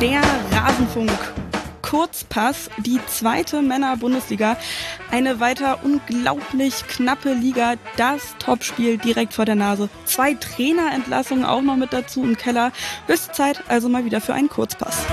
Der Rasenfunk. Kurzpass, die zweite Männer-Bundesliga. Eine weiter unglaublich knappe Liga. Das Topspiel direkt vor der Nase. Zwei Trainerentlassungen auch noch mit dazu im Keller. Höchste Zeit also mal wieder für einen Kurzpass.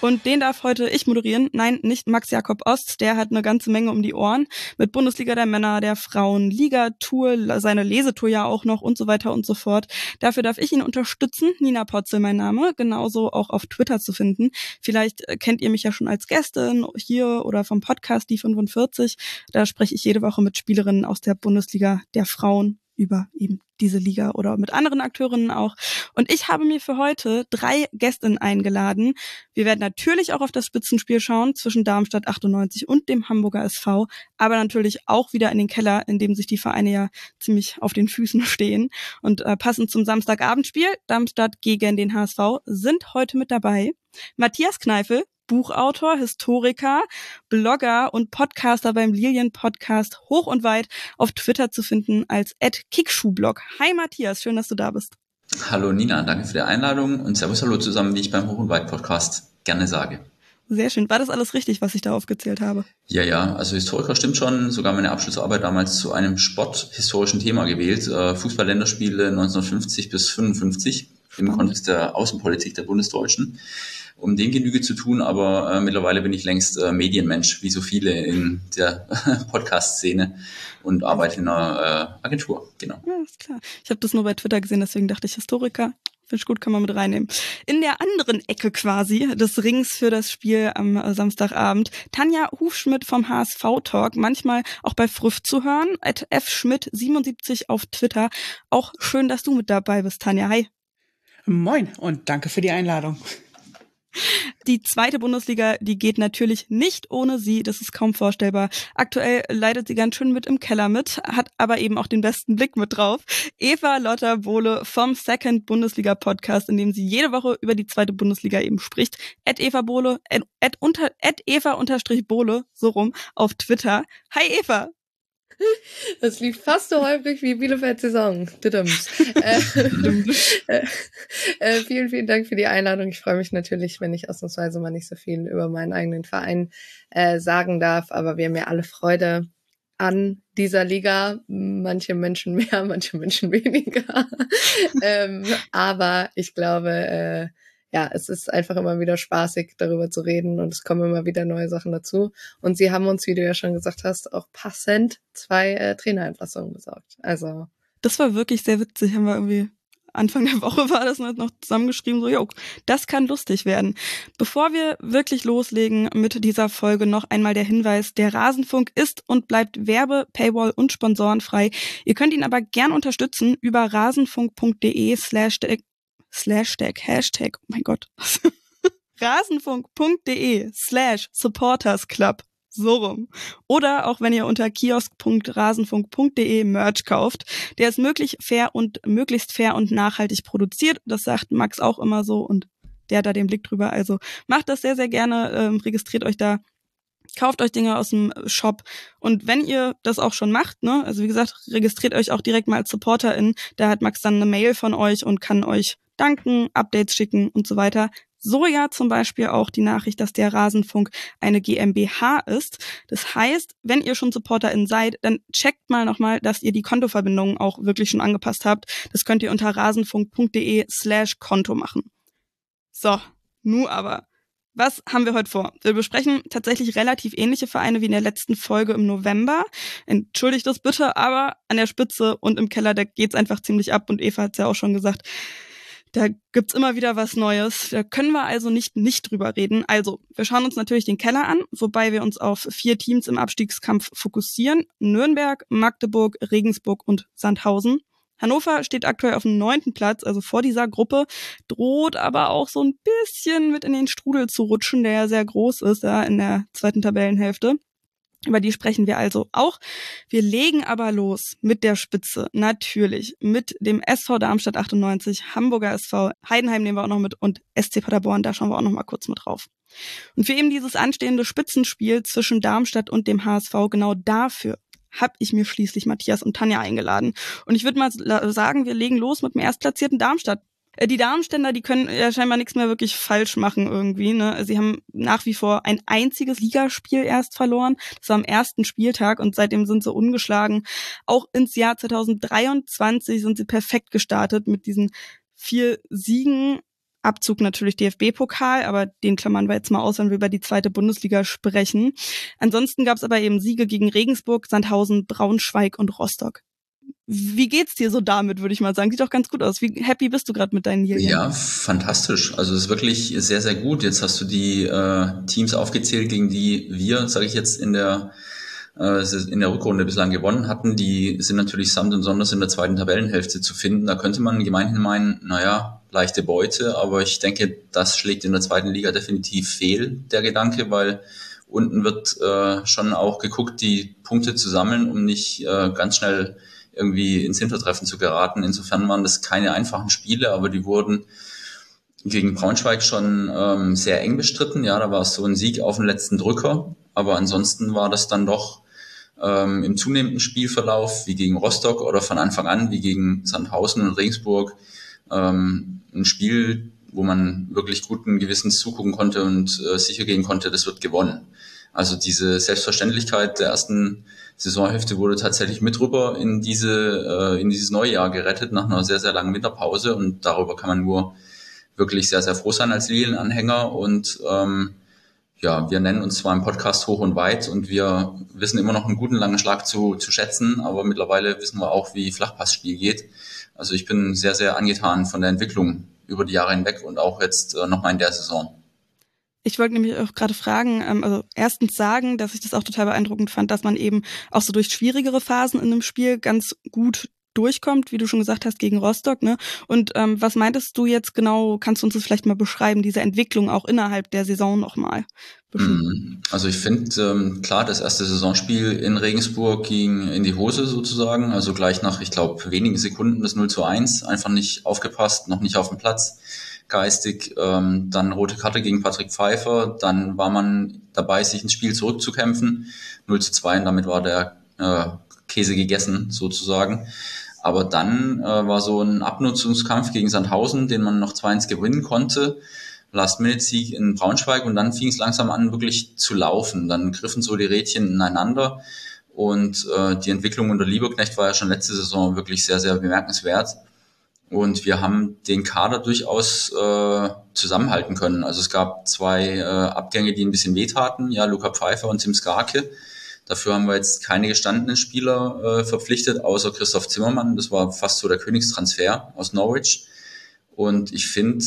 Und den darf heute ich moderieren. Nein, nicht Max Jakob Ost, der hat eine ganze Menge um die Ohren mit Bundesliga der Männer, der Frauen, Liga-Tour, seine Lesetour ja auch noch und so weiter und so fort. Dafür darf ich ihn unterstützen. Nina Potzel, mein Name, genauso auch auf Twitter zu finden. Vielleicht äh, kennt ihr mich ja schon als Gästin hier oder vom Podcast Die 45. Da spreche ich jede Woche mit Spielerinnen aus der Bundesliga der Frauen über eben diese Liga oder mit anderen Akteurinnen auch. Und ich habe mir für heute drei Gästinnen eingeladen. Wir werden natürlich auch auf das Spitzenspiel schauen zwischen Darmstadt 98 und dem Hamburger SV, aber natürlich auch wieder in den Keller, in dem sich die Vereine ja ziemlich auf den Füßen stehen. Und äh, passend zum Samstagabendspiel, Darmstadt gegen den HSV, sind heute mit dabei Matthias Kneifel, Buchautor, Historiker, Blogger und Podcaster beim Lilien Podcast hoch und weit auf Twitter zu finden als @kickschuhblog. Hi Matthias, schön, dass du da bist. Hallo Nina, danke für die Einladung und Servus Hallo zusammen, wie ich beim Hoch und Weit Podcast gerne sage. Sehr schön. War das alles richtig, was ich da aufgezählt habe? Ja, ja. Also Historiker stimmt schon. Sogar meine Abschlussarbeit damals zu einem sporthistorischen Thema gewählt. Äh, Fußball-Länderspiele 1950 bis 55 im Kontext der Außenpolitik der Bundesdeutschen um dem Genüge zu tun, aber äh, mittlerweile bin ich längst äh, Medienmensch, wie so viele in der Podcast-Szene und arbeite in einer äh, Agentur, genau. Ja, ist klar. Ich habe das nur bei Twitter gesehen, deswegen dachte ich Historiker. Finde ich gut, kann man mit reinnehmen. In der anderen Ecke quasi des Rings für das Spiel am äh, Samstagabend, Tanja Hufschmidt vom HSV Talk, manchmal auch bei Früff zu hören, at fschmidt77 auf Twitter. Auch schön, dass du mit dabei bist, Tanja. Hi. Moin und danke für die Einladung. Die zweite Bundesliga, die geht natürlich nicht ohne sie, das ist kaum vorstellbar. Aktuell leidet sie ganz schön mit im Keller mit, hat aber eben auch den besten Blick mit drauf. Eva Lotta Bohle vom Second Bundesliga Podcast, in dem sie jede Woche über die zweite Bundesliga eben spricht. Ed Eva Bohle, at, unter, at Eva unterstrich Bohle, so rum, auf Twitter. Hi Eva! Das lief fast so häufig wie Bielefeld Saison. äh, äh, äh, vielen, vielen Dank für die Einladung. Ich freue mich natürlich, wenn ich ausnahmsweise mal nicht so viel über meinen eigenen Verein äh, sagen darf, aber wir haben ja alle Freude an dieser Liga. Manche Menschen mehr, manche Menschen weniger. ähm, aber ich glaube, äh, ja, es ist einfach immer wieder spaßig, darüber zu reden und es kommen immer wieder neue Sachen dazu. Und sie haben uns, wie du ja schon gesagt hast, auch passend zwei äh, Trainerentlassungen besorgt. Also. Das war wirklich sehr witzig, haben wir irgendwie Anfang der Woche war das noch zusammengeschrieben, so, jo, das kann lustig werden. Bevor wir wirklich loslegen mit dieser Folge, noch einmal der Hinweis, der Rasenfunk ist und bleibt Werbe, Paywall und sponsorenfrei. Ihr könnt ihn aber gern unterstützen über rasenfunk.de slash slash tag, Hashtag, oh mein Gott, rasenfunk.de slash supportersclub. So rum. Oder auch wenn ihr unter kiosk.rasenfunk.de Merch kauft. Der ist möglich fair und möglichst fair und nachhaltig produziert. Das sagt Max auch immer so und der hat da den Blick drüber. Also macht das sehr, sehr gerne, ähm, registriert euch da kauft euch Dinge aus dem Shop und wenn ihr das auch schon macht, ne, also wie gesagt, registriert euch auch direkt mal als Supporterin, da hat Max dann eine Mail von euch und kann euch danken, Updates schicken und so weiter. So ja zum Beispiel auch die Nachricht, dass der Rasenfunk eine GmbH ist. Das heißt, wenn ihr schon SupporterIn seid, dann checkt mal nochmal, dass ihr die Kontoverbindungen auch wirklich schon angepasst habt. Das könnt ihr unter rasenfunk.de slash Konto machen. So, nu aber. Was haben wir heute vor? Wir besprechen tatsächlich relativ ähnliche Vereine wie in der letzten Folge im November. Entschuldigt das bitte, aber an der Spitze und im Keller, da geht's einfach ziemlich ab und Eva hat's ja auch schon gesagt da gibt's immer wieder was Neues. Da können wir also nicht nicht drüber reden. Also, wir schauen uns natürlich den Keller an, wobei wir uns auf vier Teams im Abstiegskampf fokussieren. Nürnberg, Magdeburg, Regensburg und Sandhausen. Hannover steht aktuell auf dem neunten Platz, also vor dieser Gruppe, droht aber auch so ein bisschen mit in den Strudel zu rutschen, der ja sehr groß ist, ja, in der zweiten Tabellenhälfte. Über die sprechen wir also auch. Wir legen aber los mit der Spitze, natürlich, mit dem SV Darmstadt 98, Hamburger SV, Heidenheim nehmen wir auch noch mit und SC Paderborn, da schauen wir auch noch mal kurz mit drauf. Und für eben dieses anstehende Spitzenspiel zwischen Darmstadt und dem HSV, genau dafür habe ich mir schließlich Matthias und Tanja eingeladen. Und ich würde mal sagen, wir legen los mit dem erstplatzierten Darmstadt die Darmstädter, die können ja scheinbar nichts mehr wirklich falsch machen irgendwie. Ne? Sie haben nach wie vor ein einziges Ligaspiel erst verloren. Das war am ersten Spieltag und seitdem sind sie ungeschlagen. Auch ins Jahr 2023 sind sie perfekt gestartet mit diesen vier Siegen Abzug natürlich DFB-Pokal, aber den klammern wir jetzt mal aus, wenn wir über die zweite Bundesliga sprechen. Ansonsten gab es aber eben Siege gegen Regensburg, Sandhausen, Braunschweig und Rostock. Wie geht's dir so damit, würde ich mal sagen? Sieht doch ganz gut aus. Wie happy bist du gerade mit deinen Lilien? Ja, fantastisch. Also es ist wirklich sehr, sehr gut. Jetzt hast du die äh, Teams aufgezählt, gegen die wir, sage ich jetzt, in der äh, in der Rückrunde bislang gewonnen hatten. Die sind natürlich samt und sonders in der zweiten Tabellenhälfte zu finden. Da könnte man gemeinhin meinen, naja, leichte Beute, aber ich denke, das schlägt in der zweiten Liga definitiv fehl, der Gedanke, weil unten wird äh, schon auch geguckt, die Punkte zu sammeln, um nicht äh, ganz schnell irgendwie ins Hintertreffen zu geraten. Insofern waren das keine einfachen Spiele, aber die wurden gegen Braunschweig schon ähm, sehr eng bestritten. Ja, da war es so ein Sieg auf den letzten Drücker, aber ansonsten war das dann doch ähm, im zunehmenden Spielverlauf, wie gegen Rostock oder von Anfang an, wie gegen Sandhausen und Regensburg, ähm, ein Spiel, wo man wirklich guten Gewissens zugucken konnte und äh, sicher gehen konnte, das wird gewonnen. Also diese Selbstverständlichkeit der ersten Saisonhälfte wurde tatsächlich mit rüber in diese äh, in dieses neue Jahr gerettet nach einer sehr sehr langen Winterpause und darüber kann man nur wirklich sehr sehr froh sein als Lilienanhänger und ähm, ja, wir nennen uns zwar im Podcast hoch und weit und wir wissen immer noch einen guten langen Schlag zu, zu schätzen, aber mittlerweile wissen wir auch, wie Flachpassspiel geht. Also ich bin sehr, sehr angetan von der Entwicklung über die Jahre hinweg und auch jetzt äh, nochmal in der Saison. Ich wollte nämlich auch gerade fragen, ähm, also erstens sagen, dass ich das auch total beeindruckend fand, dass man eben auch so durch schwierigere Phasen in einem Spiel ganz gut durchkommt, wie du schon gesagt hast, gegen Rostock. Ne? Und ähm, was meintest du jetzt genau? Kannst du uns das vielleicht mal beschreiben, diese Entwicklung auch innerhalb der Saison nochmal? Mhm. Also ich finde, ähm, klar, das erste Saisonspiel in Regensburg ging in die Hose sozusagen. Also gleich nach, ich glaube, wenigen Sekunden das 0 zu 1. Einfach nicht aufgepasst, noch nicht auf dem Platz geistig. Ähm, dann rote Karte gegen Patrick Pfeiffer. Dann war man dabei, sich ins Spiel zurückzukämpfen. 0 zu 2 und damit war der äh, Käse gegessen sozusagen. Aber dann äh, war so ein Abnutzungskampf gegen Sandhausen, den man noch 2-1 gewinnen konnte. Last-Minute-Sieg in Braunschweig und dann fing es langsam an, wirklich zu laufen. Dann griffen so die Rädchen ineinander und äh, die Entwicklung unter Lieberknecht war ja schon letzte Saison wirklich sehr, sehr bemerkenswert. Und wir haben den Kader durchaus äh, zusammenhalten können. Also es gab zwei äh, Abgänge, die ein bisschen wehtaten. Ja, Luca Pfeiffer und Tim Skarke. Dafür haben wir jetzt keine gestandenen Spieler äh, verpflichtet, außer Christoph Zimmermann. Das war fast so der Königstransfer aus Norwich. Und ich finde,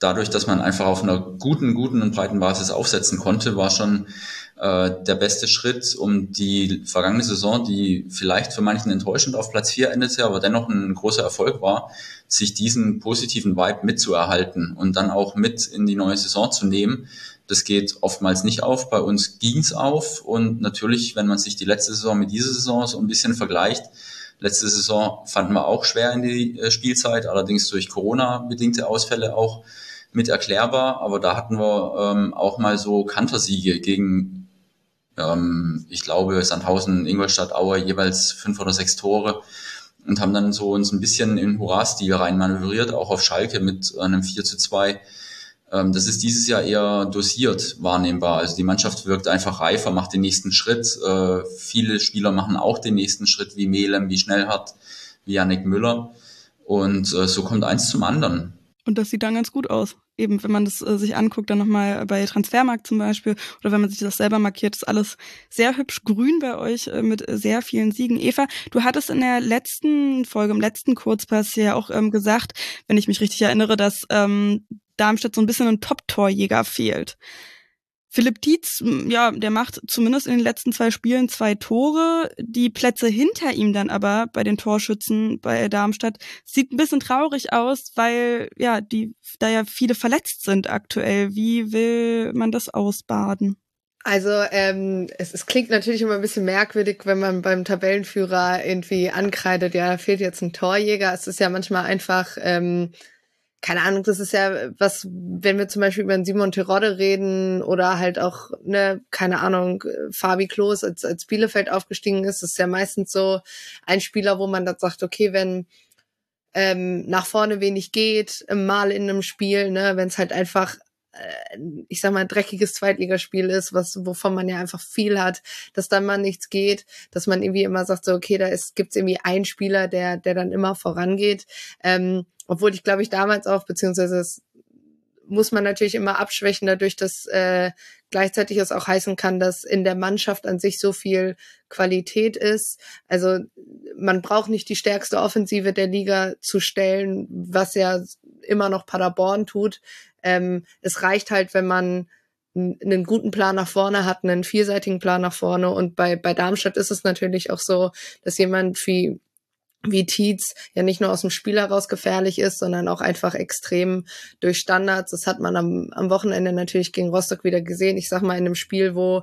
dadurch, dass man einfach auf einer guten, guten und breiten Basis aufsetzen konnte, war schon äh, der beste Schritt, um die vergangene Saison, die vielleicht für manchen enttäuschend auf Platz 4 endete, aber dennoch ein großer Erfolg war, sich diesen positiven Vibe mitzuerhalten und dann auch mit in die neue Saison zu nehmen das geht oftmals nicht auf. Bei uns ging's auf. Und natürlich, wenn man sich die letzte Saison mit dieser Saison so ein bisschen vergleicht, letzte Saison fanden wir auch schwer in die äh, Spielzeit, allerdings durch Corona-bedingte Ausfälle auch mit erklärbar. Aber da hatten wir ähm, auch mal so Kantersiege gegen, ähm, ich glaube, Sandhausen, Ingolstadt, Aue jeweils fünf oder sechs Tore und haben dann so uns ein bisschen in Hurra-Stil reinmanövriert, auch auf Schalke mit einem 4 zu 2 ähm, das ist dieses Jahr eher dosiert wahrnehmbar. Also die Mannschaft wirkt einfach reifer, macht den nächsten Schritt. Äh, viele Spieler machen auch den nächsten Schritt, wie Melem, wie Schnellhardt, wie Yannick Müller. Und äh, so kommt eins zum anderen. Und das sieht dann ganz gut aus. Eben, wenn man das äh, sich anguckt, dann nochmal bei Transfermarkt zum Beispiel, oder wenn man sich das selber markiert, ist alles sehr hübsch grün bei euch äh, mit sehr vielen Siegen. Eva, du hattest in der letzten Folge, im letzten Kurzpass ja auch ähm, gesagt, wenn ich mich richtig erinnere, dass ähm, Darmstadt so ein bisschen ein Top-Torjäger fehlt. Philipp Dietz, ja, der macht zumindest in den letzten zwei Spielen zwei Tore. Die Plätze hinter ihm dann aber bei den Torschützen bei Darmstadt sieht ein bisschen traurig aus, weil ja, die da ja viele verletzt sind aktuell. Wie will man das ausbaden? Also ähm, es, es klingt natürlich immer ein bisschen merkwürdig, wenn man beim Tabellenführer irgendwie ankreidet, ja, da fehlt jetzt ein Torjäger. Es ist ja manchmal einfach ähm, keine Ahnung, das ist ja was, wenn wir zum Beispiel über einen Simon Terodde reden oder halt auch, ne, keine Ahnung, Fabi Klos als, als Bielefeld aufgestiegen ist, ist ja meistens so ein Spieler, wo man dann sagt, okay, wenn ähm, nach vorne wenig geht, mal in einem Spiel, ne, wenn es halt einfach ich sag mal, dreckiges Zweitligaspiel ist, was, wovon man ja einfach viel hat, dass dann mal nichts geht, dass man irgendwie immer sagt, so, okay, da ist, gibt's irgendwie einen Spieler, der, der dann immer vorangeht. Ähm, obwohl ich glaube ich damals auch, beziehungsweise es muss man natürlich immer abschwächen, dadurch, dass äh, gleichzeitig es auch heißen kann, dass in der Mannschaft an sich so viel Qualität ist. Also man braucht nicht die stärkste Offensive der Liga zu stellen, was ja immer noch Paderborn tut. Ähm, es reicht halt, wenn man einen guten Plan nach vorne hat, einen vielseitigen Plan nach vorne. Und bei, bei Darmstadt ist es natürlich auch so, dass jemand wie wie Tietz ja nicht nur aus dem Spiel heraus gefährlich ist, sondern auch einfach extrem durch Standards. Das hat man am, am Wochenende natürlich gegen Rostock wieder gesehen. Ich sag mal in einem Spiel, wo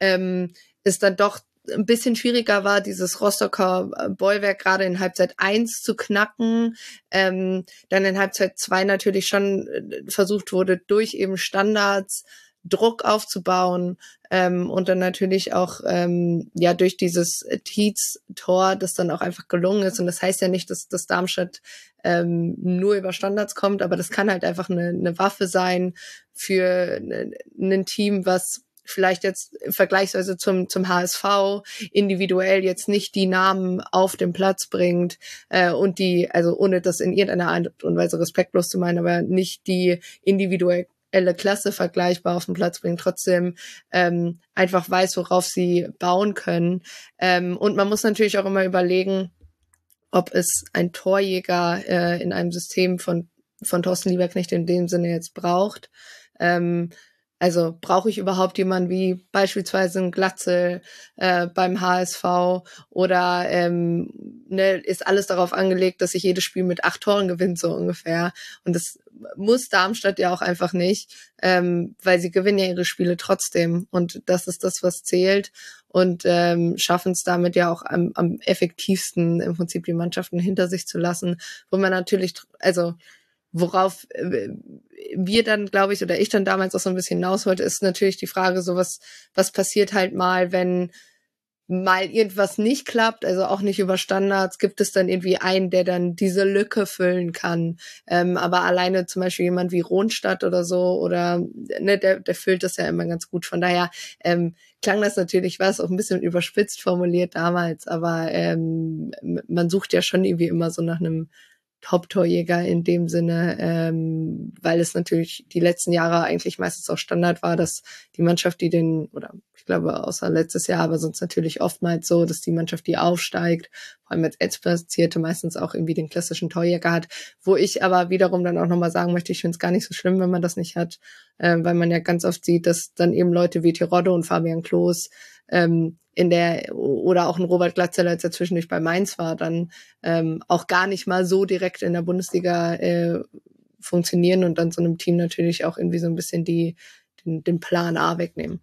ähm, es dann doch ein bisschen schwieriger war, dieses Rostocker Bollwerk gerade in Halbzeit eins zu knacken. Ähm, dann in Halbzeit zwei natürlich schon äh, versucht wurde, durch eben Standards Druck aufzubauen ähm, und dann natürlich auch ähm, ja durch dieses Tietz-Tor, das dann auch einfach gelungen ist. Und das heißt ja nicht, dass, dass Darmstadt ähm, nur über Standards kommt, aber das kann halt einfach eine, eine Waffe sein für ne, ein Team, was vielleicht jetzt vergleichsweise zum, zum HSV individuell jetzt nicht die Namen auf den Platz bringt äh, und die, also ohne das in irgendeiner Art und Weise respektlos zu meinen, aber nicht die individuell Klasse vergleichbar auf den Platz bringen, trotzdem ähm, einfach weiß, worauf sie bauen können. Ähm, und man muss natürlich auch immer überlegen, ob es ein Torjäger äh, in einem System von, von Thorsten Lieberknecht in dem Sinne jetzt braucht. Ähm, also brauche ich überhaupt jemanden wie beispielsweise ein Glatzel äh, beim HSV oder ähm, ne, ist alles darauf angelegt, dass ich jedes Spiel mit acht Toren gewinne, so ungefähr. Und das muss Darmstadt ja auch einfach nicht, ähm, weil sie gewinnen ja ihre Spiele trotzdem. Und das ist das, was zählt. Und ähm, schaffen es damit ja auch am, am effektivsten im Prinzip die Mannschaften hinter sich zu lassen, wo man natürlich, also worauf äh, wir dann, glaube ich, oder ich dann damals auch so ein bisschen hinaus wollte, ist natürlich die Frage, so was, was passiert halt mal, wenn mal irgendwas nicht klappt, also auch nicht über Standards, gibt es dann irgendwie einen, der dann diese Lücke füllen kann. Ähm, aber alleine zum Beispiel jemand wie Ronstadt oder so, oder ne, der, der füllt das ja immer ganz gut. Von daher ähm, klang das natürlich, war es auch ein bisschen überspitzt formuliert damals, aber ähm, man sucht ja schon irgendwie immer so nach einem Top-Torjäger in dem Sinne, ähm, weil es natürlich die letzten Jahre eigentlich meistens auch Standard war, dass die Mannschaft, die den, oder ich glaube außer letztes Jahr, aber sonst natürlich oftmals so, dass die Mannschaft, die aufsteigt, vor allem als Etzplatzierte meistens auch irgendwie den klassischen Torjäger hat, wo ich aber wiederum dann auch nochmal sagen möchte, ich finde es gar nicht so schlimm, wenn man das nicht hat, äh, weil man ja ganz oft sieht, dass dann eben Leute wie Tirode und Fabian Klos ähm, in der oder auch ein Robert Glatzeller, als er zwischendurch bei Mainz war, dann ähm, auch gar nicht mal so direkt in der Bundesliga äh, funktionieren und dann so einem Team natürlich auch irgendwie so ein bisschen die den, den Plan A wegnehmen.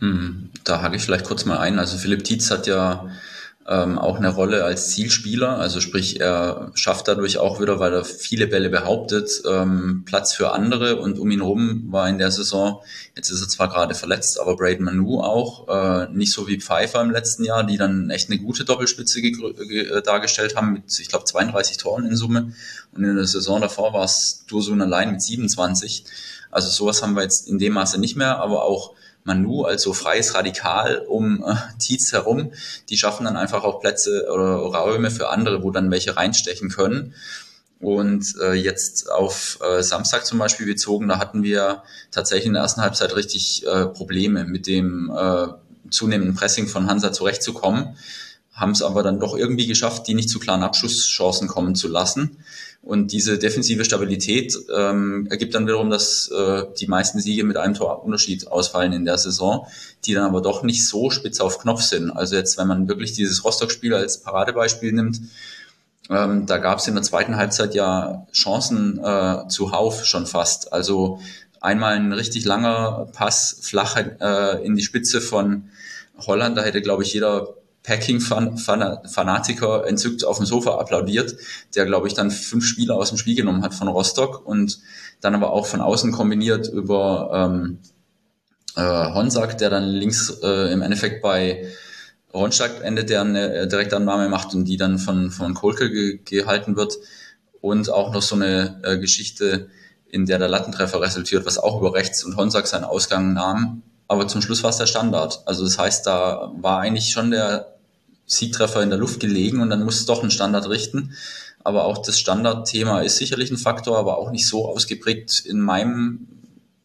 Hm, da hake ich vielleicht kurz mal ein. Also Philipp Tietz hat ja ähm, auch eine Rolle als Zielspieler. Also sprich, er schafft dadurch auch wieder, weil er viele Bälle behauptet, ähm, Platz für andere und um ihn rum war in der Saison, jetzt ist er zwar gerade verletzt, aber Braden Manu auch, äh, nicht so wie Pfeiffer im letzten Jahr, die dann echt eine gute Doppelspitze äh, dargestellt haben mit, ich glaube, 32 Toren in Summe. Und in der Saison davor war es Dursun allein mit 27. Also sowas haben wir jetzt in dem Maße nicht mehr, aber auch Manu als so freies Radikal um äh, Tietz herum, die schaffen dann einfach auch Plätze oder Räume für andere, wo dann welche reinstechen können. Und äh, jetzt auf äh, Samstag zum Beispiel bezogen, da hatten wir tatsächlich in der ersten Halbzeit richtig äh, Probleme mit dem äh, zunehmenden Pressing von Hansa zurechtzukommen, haben es aber dann doch irgendwie geschafft, die nicht zu klaren Abschusschancen kommen zu lassen. Und diese defensive Stabilität ähm, ergibt dann wiederum, dass äh, die meisten Siege mit einem Torunterschied ausfallen in der Saison, die dann aber doch nicht so spitz auf Knopf sind. Also jetzt, wenn man wirklich dieses Rostock-Spiel als Paradebeispiel nimmt, ähm, da gab es in der zweiten Halbzeit ja Chancen äh, zuhauf schon fast. Also einmal ein richtig langer Pass flach äh, in die Spitze von Holland, da hätte, glaube ich, jeder Packing-Fanatiker entzückt auf dem Sofa applaudiert, der, glaube ich, dann fünf Spieler aus dem Spiel genommen hat von Rostock und dann aber auch von außen kombiniert über ähm, äh, Honsack, der dann links äh, im Endeffekt bei Ronstadt endet, der eine äh, Direktannahme macht und die dann von, von Kolke ge gehalten wird. und auch noch so eine äh, Geschichte, in der der Lattentreffer resultiert, was auch über rechts und Honsack seinen Ausgang nahm. Aber zum Schluss war es der Standard. Also das heißt, da war eigentlich schon der Siegtreffer in der Luft gelegen und dann muss es doch einen Standard richten. Aber auch das Standardthema ist sicherlich ein Faktor, aber auch nicht so ausgeprägt in meinem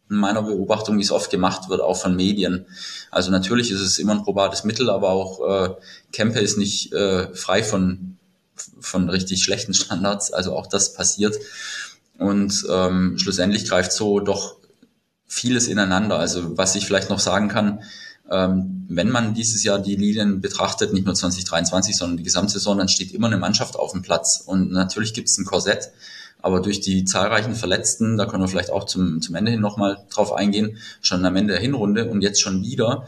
in meiner Beobachtung, wie es oft gemacht wird, auch von Medien. Also natürlich ist es immer ein probates Mittel, aber auch äh, Kempe ist nicht äh, frei von, von richtig schlechten Standards. Also auch das passiert. Und ähm, schlussendlich greift so doch vieles ineinander. Also was ich vielleicht noch sagen kann, wenn man dieses Jahr die Linien betrachtet, nicht nur 2023, sondern die Gesamtsaison, dann steht immer eine Mannschaft auf dem Platz. Und natürlich gibt es ein Korsett, aber durch die zahlreichen Verletzten, da können wir vielleicht auch zum, zum Ende hin nochmal drauf eingehen, schon am Ende der Hinrunde und jetzt schon wieder,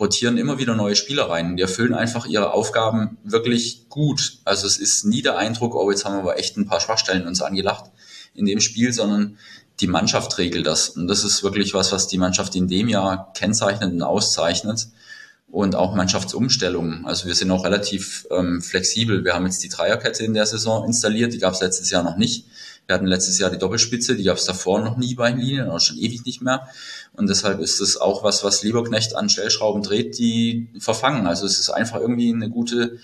rotieren immer wieder neue Spieler rein. Die erfüllen einfach ihre Aufgaben wirklich gut. Also es ist nie der Eindruck, oh, jetzt haben wir aber echt ein paar Schwachstellen uns angelacht in dem Spiel, sondern die Mannschaft regelt das. Und das ist wirklich was, was die Mannschaft in dem Jahr kennzeichnet und auszeichnet. Und auch Mannschaftsumstellungen. Also wir sind auch relativ ähm, flexibel. Wir haben jetzt die Dreierkette in der Saison installiert, die gab es letztes Jahr noch nicht. Wir hatten letztes Jahr die Doppelspitze, die gab es davor noch nie bei den Linien, auch schon ewig nicht mehr. Und deshalb ist es auch was, was Lieberknecht an Stellschrauben dreht, die verfangen. Also es ist einfach irgendwie eine gute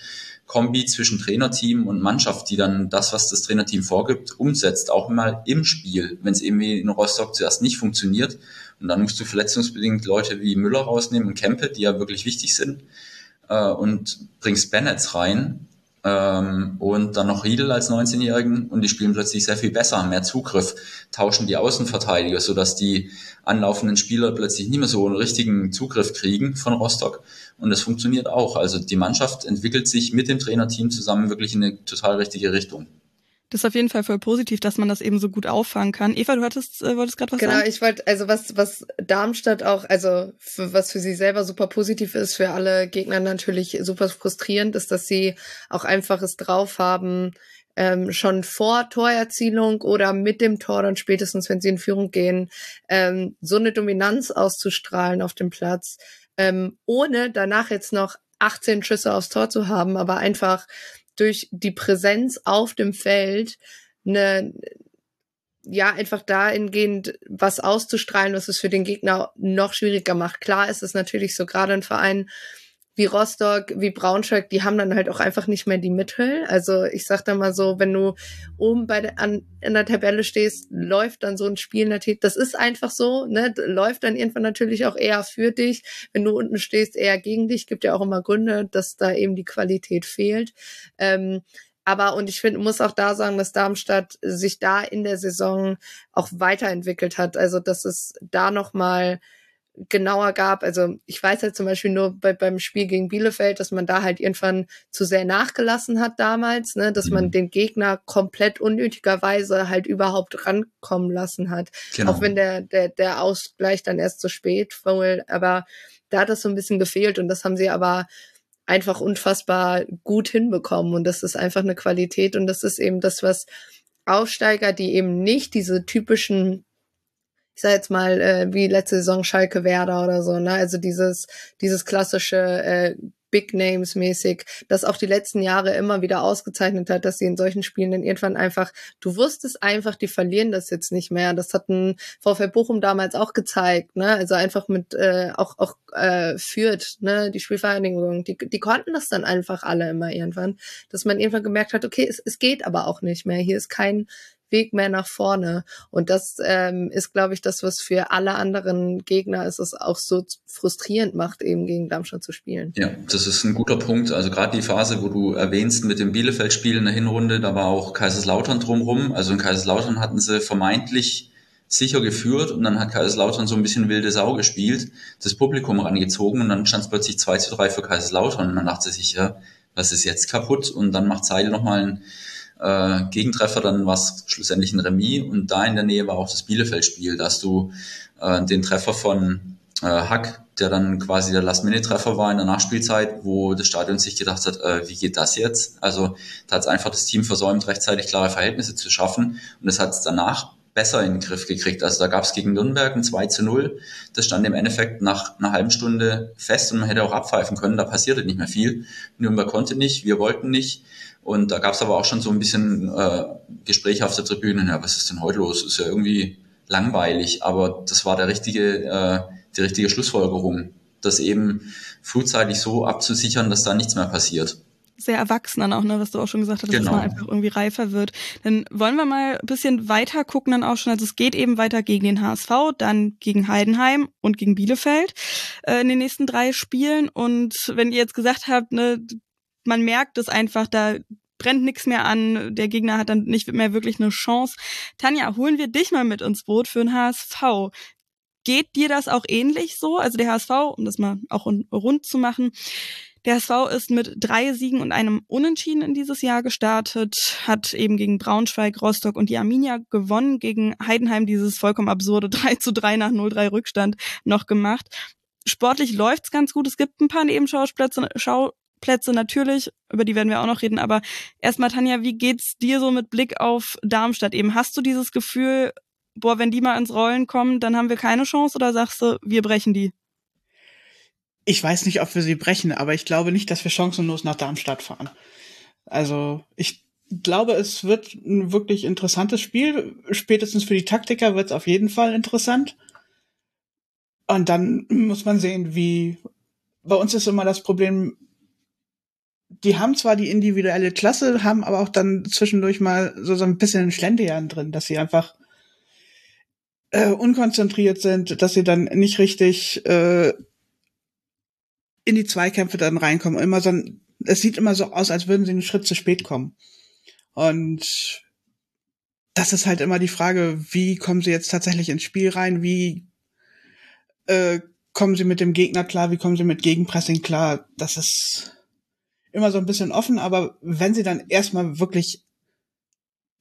Kombi zwischen Trainerteam und Mannschaft, die dann das, was das Trainerteam vorgibt, umsetzt, auch mal im Spiel, wenn es eben in Rostock zuerst nicht funktioniert. Und dann musst du verletzungsbedingt Leute wie Müller rausnehmen und Kempe, die ja wirklich wichtig sind, äh, und bringst Bennett rein, ähm, und dann noch Riedel als 19-Jährigen und die spielen plötzlich sehr viel besser, haben mehr Zugriff, tauschen die Außenverteidiger, sodass die anlaufenden Spieler plötzlich nicht mehr so einen richtigen Zugriff kriegen von Rostock. Und das funktioniert auch. Also die Mannschaft entwickelt sich mit dem Trainerteam zusammen wirklich in eine total richtige Richtung. Das ist auf jeden Fall voll positiv, dass man das eben so gut auffangen kann. Eva, du hattest, äh, wolltest gerade was genau, sagen? Genau, ich wollte, also was, was Darmstadt auch, also für, was für sie selber super positiv ist, für alle Gegner natürlich super frustrierend, ist, dass sie auch einfach es drauf haben, ähm, schon vor Torerzielung oder mit dem Tor dann spätestens, wenn sie in Führung gehen, ähm, so eine Dominanz auszustrahlen auf dem Platz, ähm, ohne danach jetzt noch 18 Schüsse aufs Tor zu haben, aber einfach durch die Präsenz auf dem Feld eine ja, einfach dahingehend was auszustrahlen, was es für den Gegner noch schwieriger macht. Klar ist es natürlich so, gerade ein Verein wie Rostock, wie Braunschweig, die haben dann halt auch einfach nicht mehr die Mittel. Also ich sag da mal so, wenn du oben bei der, an, in der Tabelle stehst, läuft dann so ein Spiel natürlich, das ist einfach so, ne, läuft dann irgendwann natürlich auch eher für dich. Wenn du unten stehst, eher gegen dich, gibt ja auch immer Gründe, dass da eben die Qualität fehlt. Ähm, aber, und ich finde, muss auch da sagen, dass Darmstadt sich da in der Saison auch weiterentwickelt hat. Also, dass es da nochmal mal genauer gab. Also ich weiß halt zum Beispiel nur bei, beim Spiel gegen Bielefeld, dass man da halt irgendwann zu sehr nachgelassen hat damals, ne, dass mhm. man den Gegner komplett unnötigerweise halt überhaupt rankommen lassen hat. Genau. Auch wenn der, der, der Ausgleich dann erst zu spät wohl, aber da hat das so ein bisschen gefehlt und das haben sie aber einfach unfassbar gut hinbekommen und das ist einfach eine Qualität und das ist eben das, was Aufsteiger, die eben nicht diese typischen ich sag jetzt mal, äh, wie letzte Saison Schalke Werder oder so, ne? Also dieses, dieses klassische äh, Big Names mäßig, das auch die letzten Jahre immer wieder ausgezeichnet hat, dass sie in solchen Spielen dann irgendwann einfach, du wusstest einfach, die verlieren das jetzt nicht mehr. Das hat ein VfL Bochum damals auch gezeigt, ne? Also einfach mit äh, auch auch äh, führt, ne, die Spielvereinigung, die die konnten das dann einfach alle immer irgendwann, dass man irgendwann gemerkt hat, okay, es, es geht aber auch nicht mehr. Hier ist kein Weg mehr nach vorne. Und das ähm, ist, glaube ich, das, was für alle anderen Gegner ist, es auch so frustrierend macht, eben gegen Darmstadt zu spielen. Ja, das ist ein guter Punkt. Also gerade die Phase, wo du erwähnst mit dem Bielefeld-Spiel in der Hinrunde, da war auch Kaiserslautern drumrum. Also in Kaiserslautern hatten sie vermeintlich sicher geführt und dann hat Kaiserslautern so ein bisschen wilde Sau gespielt, das Publikum rangezogen und dann stand es plötzlich 2 zu 3 für Kaiserslautern und dann dachte sich, ja, was ist jetzt kaputt? Und dann macht Seidel nochmal ein äh, Gegentreffer, dann war es schlussendlich ein Remis und da in der Nähe war auch das Bielefeld-Spiel, dass du äh, den Treffer von äh, Hack, der dann quasi der Last-Minute-Treffer war in der Nachspielzeit, wo das Stadion sich gedacht hat, äh, wie geht das jetzt? Also da hat es einfach das Team versäumt, rechtzeitig klare Verhältnisse zu schaffen und das hat es danach besser in den Griff gekriegt. Also da gab es gegen Nürnberg ein 2 zu 0. Das stand im Endeffekt nach einer halben Stunde fest und man hätte auch abpfeifen können. Da passierte nicht mehr viel. Nürnberg konnte nicht, wir wollten nicht. Und da gab es aber auch schon so ein bisschen äh, Gespräche auf der Tribüne. Ja, was ist denn heute los? Ist ja irgendwie langweilig. Aber das war der richtige, äh, die richtige Schlussfolgerung, das eben frühzeitig so abzusichern, dass da nichts mehr passiert sehr erwachsen dann auch, ne, was du auch schon gesagt hast, genau. dass man einfach irgendwie reifer wird. Dann wollen wir mal ein bisschen weiter gucken dann auch schon. Also es geht eben weiter gegen den HSV, dann gegen Heidenheim und gegen Bielefeld äh, in den nächsten drei Spielen. Und wenn ihr jetzt gesagt habt, ne, man merkt es einfach, da brennt nichts mehr an, der Gegner hat dann nicht mehr wirklich eine Chance. Tanja, holen wir dich mal mit ins Boot für den HSV. Geht dir das auch ähnlich so? Also der HSV, um das mal auch rund zu machen, der SV ist mit drei Siegen und einem Unentschieden in dieses Jahr gestartet, hat eben gegen Braunschweig, Rostock und die Arminia gewonnen, gegen Heidenheim dieses vollkommen absurde 3 zu 3 nach 0-3 Rückstand noch gemacht. Sportlich läuft's ganz gut. Es gibt ein paar Nebenschauplätze, Schauplätze natürlich, über die werden wir auch noch reden. Aber erstmal, Tanja, wie geht's dir so mit Blick auf Darmstadt eben? Hast du dieses Gefühl, boah, wenn die mal ins Rollen kommen, dann haben wir keine Chance oder sagst du, wir brechen die? ich weiß nicht, ob wir sie brechen, aber ich glaube nicht, dass wir chancenlos nach Darmstadt fahren. Also ich glaube, es wird ein wirklich interessantes Spiel. Spätestens für die Taktiker wird es auf jeden Fall interessant. Und dann muss man sehen, wie bei uns ist immer das Problem, die haben zwar die individuelle Klasse, haben aber auch dann zwischendurch mal so, so ein bisschen Schlendrian drin, dass sie einfach äh, unkonzentriert sind, dass sie dann nicht richtig äh, in die Zweikämpfe dann reinkommen. Immer so ein, es sieht immer so aus, als würden sie einen Schritt zu spät kommen. Und das ist halt immer die Frage, wie kommen sie jetzt tatsächlich ins Spiel rein? Wie äh, kommen sie mit dem Gegner klar? Wie kommen sie mit Gegenpressing klar? Das ist immer so ein bisschen offen, aber wenn sie dann erstmal wirklich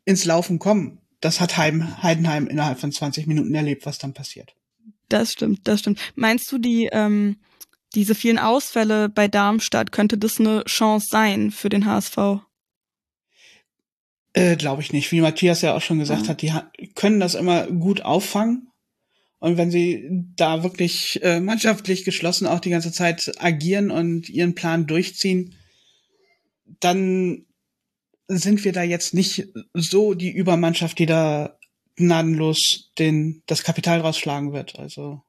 ins Laufen kommen, das hat Heim, Heidenheim innerhalb von 20 Minuten erlebt, was dann passiert. Das stimmt, das stimmt. Meinst du, die ähm, diese vielen Ausfälle bei Darmstadt, könnte das eine Chance sein für den HSV? Äh, Glaube ich nicht. Wie Matthias ja auch schon gesagt ja. hat, die können das immer gut auffangen. Und wenn sie da wirklich äh, mannschaftlich geschlossen auch die ganze Zeit agieren und ihren Plan durchziehen, dann sind wir da jetzt nicht so die Übermannschaft, die da gnadenlos den, das Kapital rausschlagen wird. Also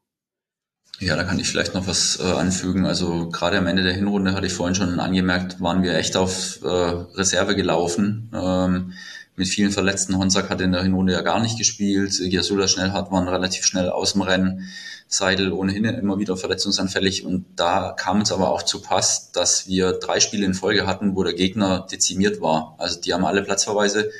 ja, da kann ich vielleicht noch was äh, anfügen. Also gerade am Ende der Hinrunde hatte ich vorhin schon angemerkt, waren wir echt auf äh, Reserve gelaufen. Ähm, mit vielen Verletzten. Honsack hat in der Hinrunde ja gar nicht gespielt. Giasula Schnellhardt waren relativ schnell aus dem Rennen. Seidel ohnehin immer wieder verletzungsanfällig. Und da kam es aber auch zu Pass, dass wir drei Spiele in Folge hatten, wo der Gegner dezimiert war. Also die haben alle Platzverweise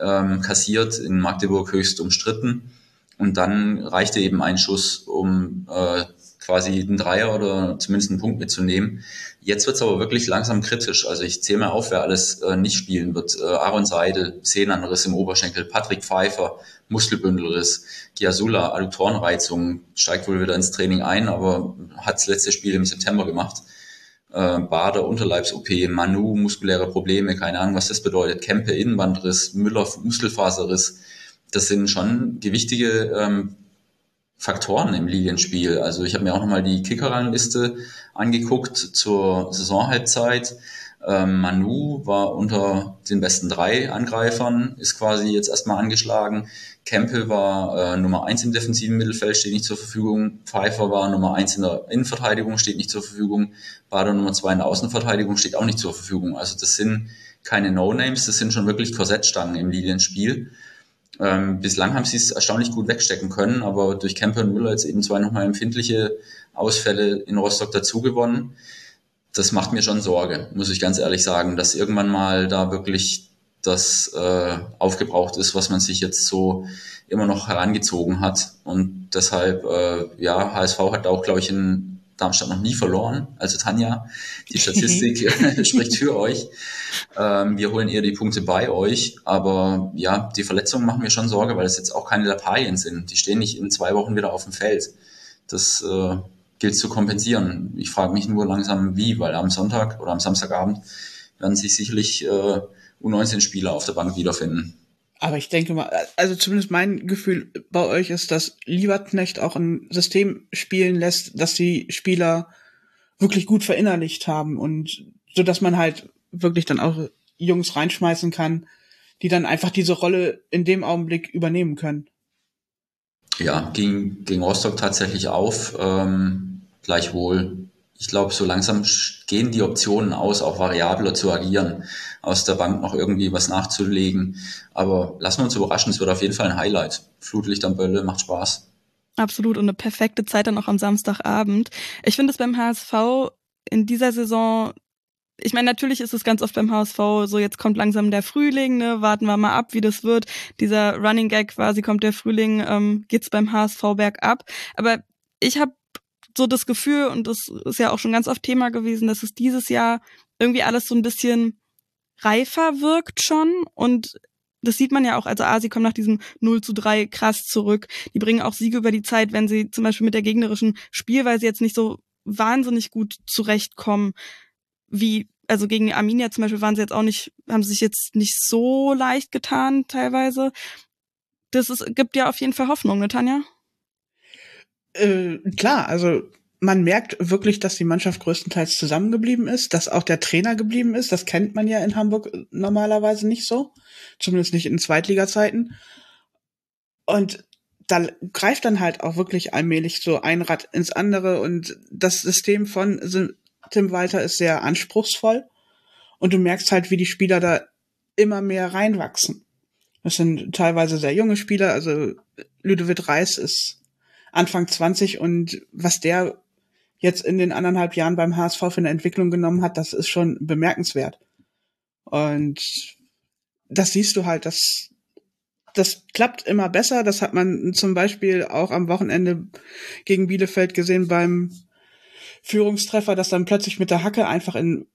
ähm, kassiert, in Magdeburg höchst umstritten. Und dann reichte eben ein Schuss, um äh, quasi einen Dreier oder zumindest einen Punkt mitzunehmen. Jetzt wird's aber wirklich langsam kritisch. Also ich zähle mal auf, wer alles äh, nicht spielen wird. Äh, Aaron Seidel, Sehnenriss im Oberschenkel, Patrick Pfeiffer, Muskelbündelriss, Giasula, Adduktorenreizung, steigt wohl wieder ins Training ein, aber hat das letzte Spiel im September gemacht. Äh, Bader, Unterleibs-OP, Manu, muskuläre Probleme, keine Ahnung, was das bedeutet. Kempe, Innenbandriss, Müller, Muskelfaserriss das sind schon gewichtige ähm, Faktoren im Lilienspiel. Also ich habe mir auch nochmal die Kickerrangliste angeguckt zur Saisonhalbzeit. Ähm, Manu war unter den besten drei Angreifern, ist quasi jetzt erstmal angeschlagen. Campbell war äh, Nummer eins im defensiven Mittelfeld, steht nicht zur Verfügung. Pfeiffer war Nummer eins in der Innenverteidigung, steht nicht zur Verfügung. Bader Nummer zwei in der Außenverteidigung, steht auch nicht zur Verfügung. Also das sind keine No-Names, das sind schon wirklich Korsettstangen im Lilienspiel. Ähm, bislang haben sie es erstaunlich gut wegstecken können, aber durch Kemper und Müller jetzt eben zwei nochmal empfindliche Ausfälle in Rostock dazu gewonnen. Das macht mir schon Sorge, muss ich ganz ehrlich sagen, dass irgendwann mal da wirklich das äh, aufgebraucht ist, was man sich jetzt so immer noch herangezogen hat. Und deshalb, äh, ja, HSV hat auch, glaube ich, in Darmstadt noch nie verloren. Also Tanja, die Statistik spricht für euch. Ähm, wir holen eher die Punkte bei euch. Aber ja, die Verletzungen machen mir schon Sorge, weil es jetzt auch keine Lappalien sind. Die stehen nicht in zwei Wochen wieder auf dem Feld. Das äh, gilt zu kompensieren. Ich frage mich nur langsam wie, weil am Sonntag oder am Samstagabend werden sich sicherlich äh, U19-Spieler auf der Bank wiederfinden. Aber ich denke mal, also zumindest mein Gefühl bei euch ist, dass Lieberknecht auch ein System spielen lässt, dass die Spieler wirklich gut verinnerlicht haben und so dass man halt wirklich dann auch Jungs reinschmeißen kann, die dann einfach diese Rolle in dem Augenblick übernehmen können. Ja, ging gegen Rostock tatsächlich auf. Ähm, gleichwohl, ich glaube, so langsam gehen die Optionen aus, auch variabler zu agieren, aus der Bank noch irgendwie was nachzulegen. Aber lassen wir uns überraschen, es wird auf jeden Fall ein Highlight. Flutlicht am Bölle, macht Spaß. Absolut und eine perfekte Zeit dann auch am Samstagabend. Ich finde es beim HSV in dieser Saison ich meine, natürlich ist es ganz oft beim HSV so, jetzt kommt langsam der Frühling, ne, warten wir mal ab, wie das wird. Dieser Running Gag quasi kommt der Frühling, ähm, geht's beim HSV bergab. Aber ich habe so das Gefühl, und das ist ja auch schon ganz oft Thema gewesen, dass es dieses Jahr irgendwie alles so ein bisschen reifer wirkt schon und das sieht man ja auch, also A, sie kommen nach diesem 0 zu 3 krass zurück. Die bringen auch Siege über die Zeit, wenn sie zum Beispiel mit der gegnerischen Spielweise jetzt nicht so wahnsinnig gut zurechtkommen, wie, also gegen Arminia zum Beispiel waren sie jetzt auch nicht, haben sie sich jetzt nicht so leicht getan teilweise. Das ist, gibt ja auf jeden Fall Hoffnung, ne, Tanja? Äh, klar, also man merkt wirklich, dass die Mannschaft größtenteils zusammengeblieben ist, dass auch der Trainer geblieben ist. Das kennt man ja in Hamburg normalerweise nicht so. Zumindest nicht in Zweitliga-Zeiten. Und da greift dann halt auch wirklich allmählich so ein Rad ins andere und das System von Tim Walter ist sehr anspruchsvoll und du merkst halt, wie die Spieler da immer mehr reinwachsen. Das sind teilweise sehr junge Spieler, also Ludovic Reis ist Anfang 20 und was der jetzt in den anderthalb Jahren beim HSV für eine Entwicklung genommen hat, das ist schon bemerkenswert. Und das siehst du halt, dass das klappt immer besser. Das hat man zum Beispiel auch am Wochenende gegen Bielefeld gesehen beim Führungstreffer, dass dann plötzlich mit der Hacke einfach in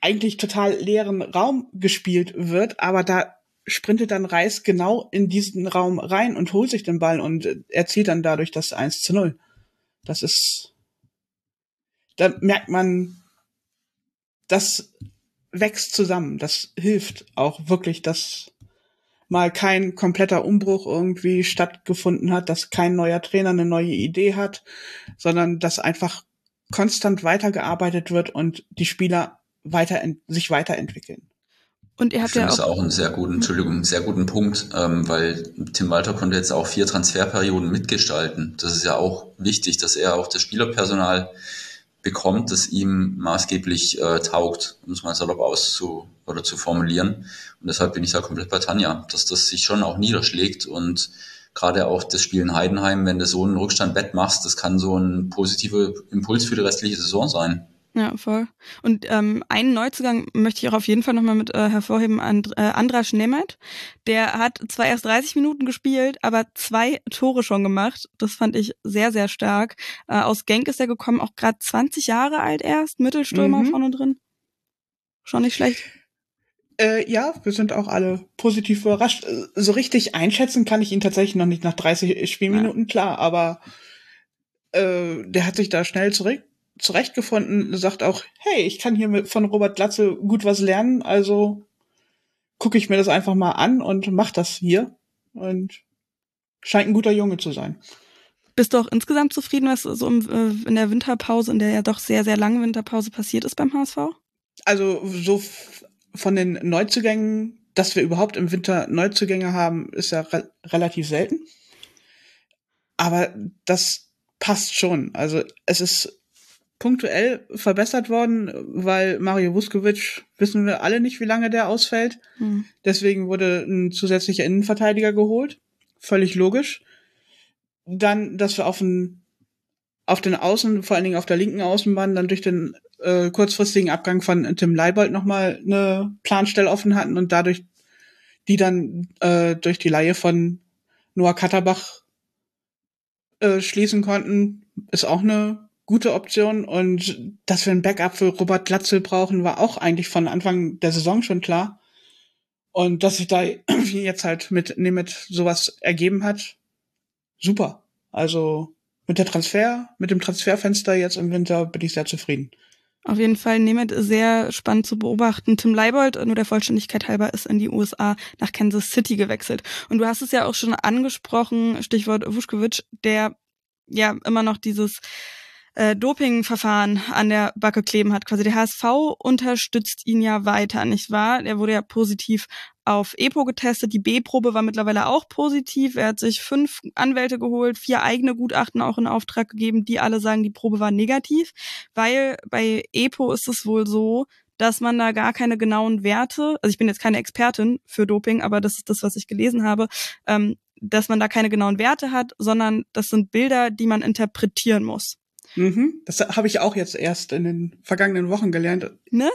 eigentlich total leeren Raum gespielt wird, aber da sprintet dann Reis genau in diesen Raum rein und holt sich den Ball und erzielt dann dadurch das 1 zu 0. Das ist, da merkt man, das wächst zusammen. Das hilft auch wirklich, dass mal kein kompletter Umbruch irgendwie stattgefunden hat, dass kein neuer Trainer eine neue Idee hat, sondern dass einfach konstant weitergearbeitet wird und die Spieler weiter sich weiterentwickeln. Und ihr habt ich ja auch, auch einen sehr guten, Entschuldigung, einen sehr guten Punkt, ähm, weil Tim Walter konnte jetzt auch vier Transferperioden mitgestalten. Das ist ja auch wichtig, dass er auch das Spielerpersonal bekommt, das ihm maßgeblich äh, taugt, um es mal salopp auszu oder zu formulieren. Und deshalb bin ich da komplett bei Tanja, dass das sich schon auch niederschlägt und gerade auch das Spiel in Heidenheim, wenn du so einen Rückstand wettmachst, das kann so ein positiver Impuls für die restliche Saison sein. Ja, voll. Und ähm, einen Neuzugang möchte ich auch auf jeden Fall nochmal mit äh, hervorheben, And äh, Andras Nemeth. Der hat zwar erst 30 Minuten gespielt, aber zwei Tore schon gemacht. Das fand ich sehr, sehr stark. Äh, aus Genk ist er gekommen, auch gerade 20 Jahre alt erst, Mittelstürmer mhm. vorne drin. Schon nicht schlecht. Äh, ja, wir sind auch alle positiv überrascht. Äh, so richtig einschätzen kann ich ihn tatsächlich noch nicht nach 30 Spielminuten, ja. klar, aber äh, der hat sich da schnell zurück zurechtgefunden, sagt auch, hey, ich kann hier mit, von Robert Glatze gut was lernen, also gucke ich mir das einfach mal an und mach das hier. Und scheint ein guter Junge zu sein. Bist du auch insgesamt zufrieden, was so im, äh, in der Winterpause, in der ja doch sehr, sehr langen Winterpause passiert ist beim HSV? Also so von den Neuzugängen, dass wir überhaupt im Winter Neuzugänge haben, ist ja re relativ selten. Aber das passt schon. Also es ist punktuell verbessert worden, weil Mario Vuskovic, wissen wir alle nicht, wie lange der ausfällt. Hm. Deswegen wurde ein zusätzlicher Innenverteidiger geholt. Völlig logisch. Dann, dass wir auf den, auf den Außen, vor allen Dingen auf der linken Außenbahn, dann durch den äh, kurzfristigen Abgang von Tim Leibold nochmal eine Planstelle offen hatten und dadurch die dann äh, durch die Laie von Noah Katterbach äh, schließen konnten, ist auch eine gute Option und dass wir ein Backup für Robert Glatzel brauchen, war auch eigentlich von Anfang der Saison schon klar. Und dass sich da jetzt halt mit Nemeth sowas ergeben hat, super. Also mit der Transfer, mit dem Transferfenster jetzt im Winter bin ich sehr zufrieden. Auf jeden Fall Nemeth sehr spannend zu beobachten. Tim Leibold, nur der Vollständigkeit halber, ist in die USA nach Kansas City gewechselt. Und du hast es ja auch schon angesprochen, Stichwort Vuskovic, der ja immer noch dieses äh, Dopingverfahren an der Backe kleben hat. Quasi der HSV unterstützt ihn ja weiter, nicht wahr? Er wurde ja positiv auf EPO getestet. Die B-Probe war mittlerweile auch positiv. Er hat sich fünf Anwälte geholt, vier eigene Gutachten auch in Auftrag gegeben, die alle sagen, die Probe war negativ, weil bei EPO ist es wohl so, dass man da gar keine genauen Werte, also ich bin jetzt keine Expertin für Doping, aber das ist das, was ich gelesen habe, ähm, dass man da keine genauen Werte hat, sondern das sind Bilder, die man interpretieren muss. Mhm. Das habe ich auch jetzt erst in den vergangenen Wochen gelernt. Ne?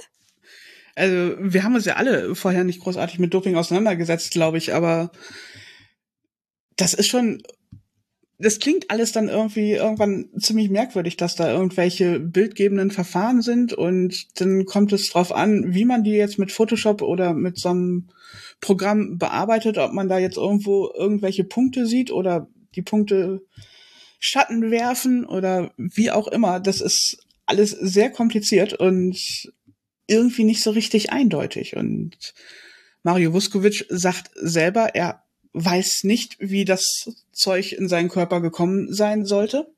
Also wir haben uns ja alle vorher nicht großartig mit Doping auseinandergesetzt, glaube ich, aber das ist schon, das klingt alles dann irgendwie irgendwann ziemlich merkwürdig, dass da irgendwelche bildgebenden Verfahren sind und dann kommt es drauf an, wie man die jetzt mit Photoshop oder mit so einem Programm bearbeitet, ob man da jetzt irgendwo irgendwelche Punkte sieht oder die Punkte Schatten werfen oder wie auch immer. Das ist alles sehr kompliziert und irgendwie nicht so richtig eindeutig. Und Mario Vuskovic sagt selber, er weiß nicht, wie das Zeug in seinen Körper gekommen sein sollte.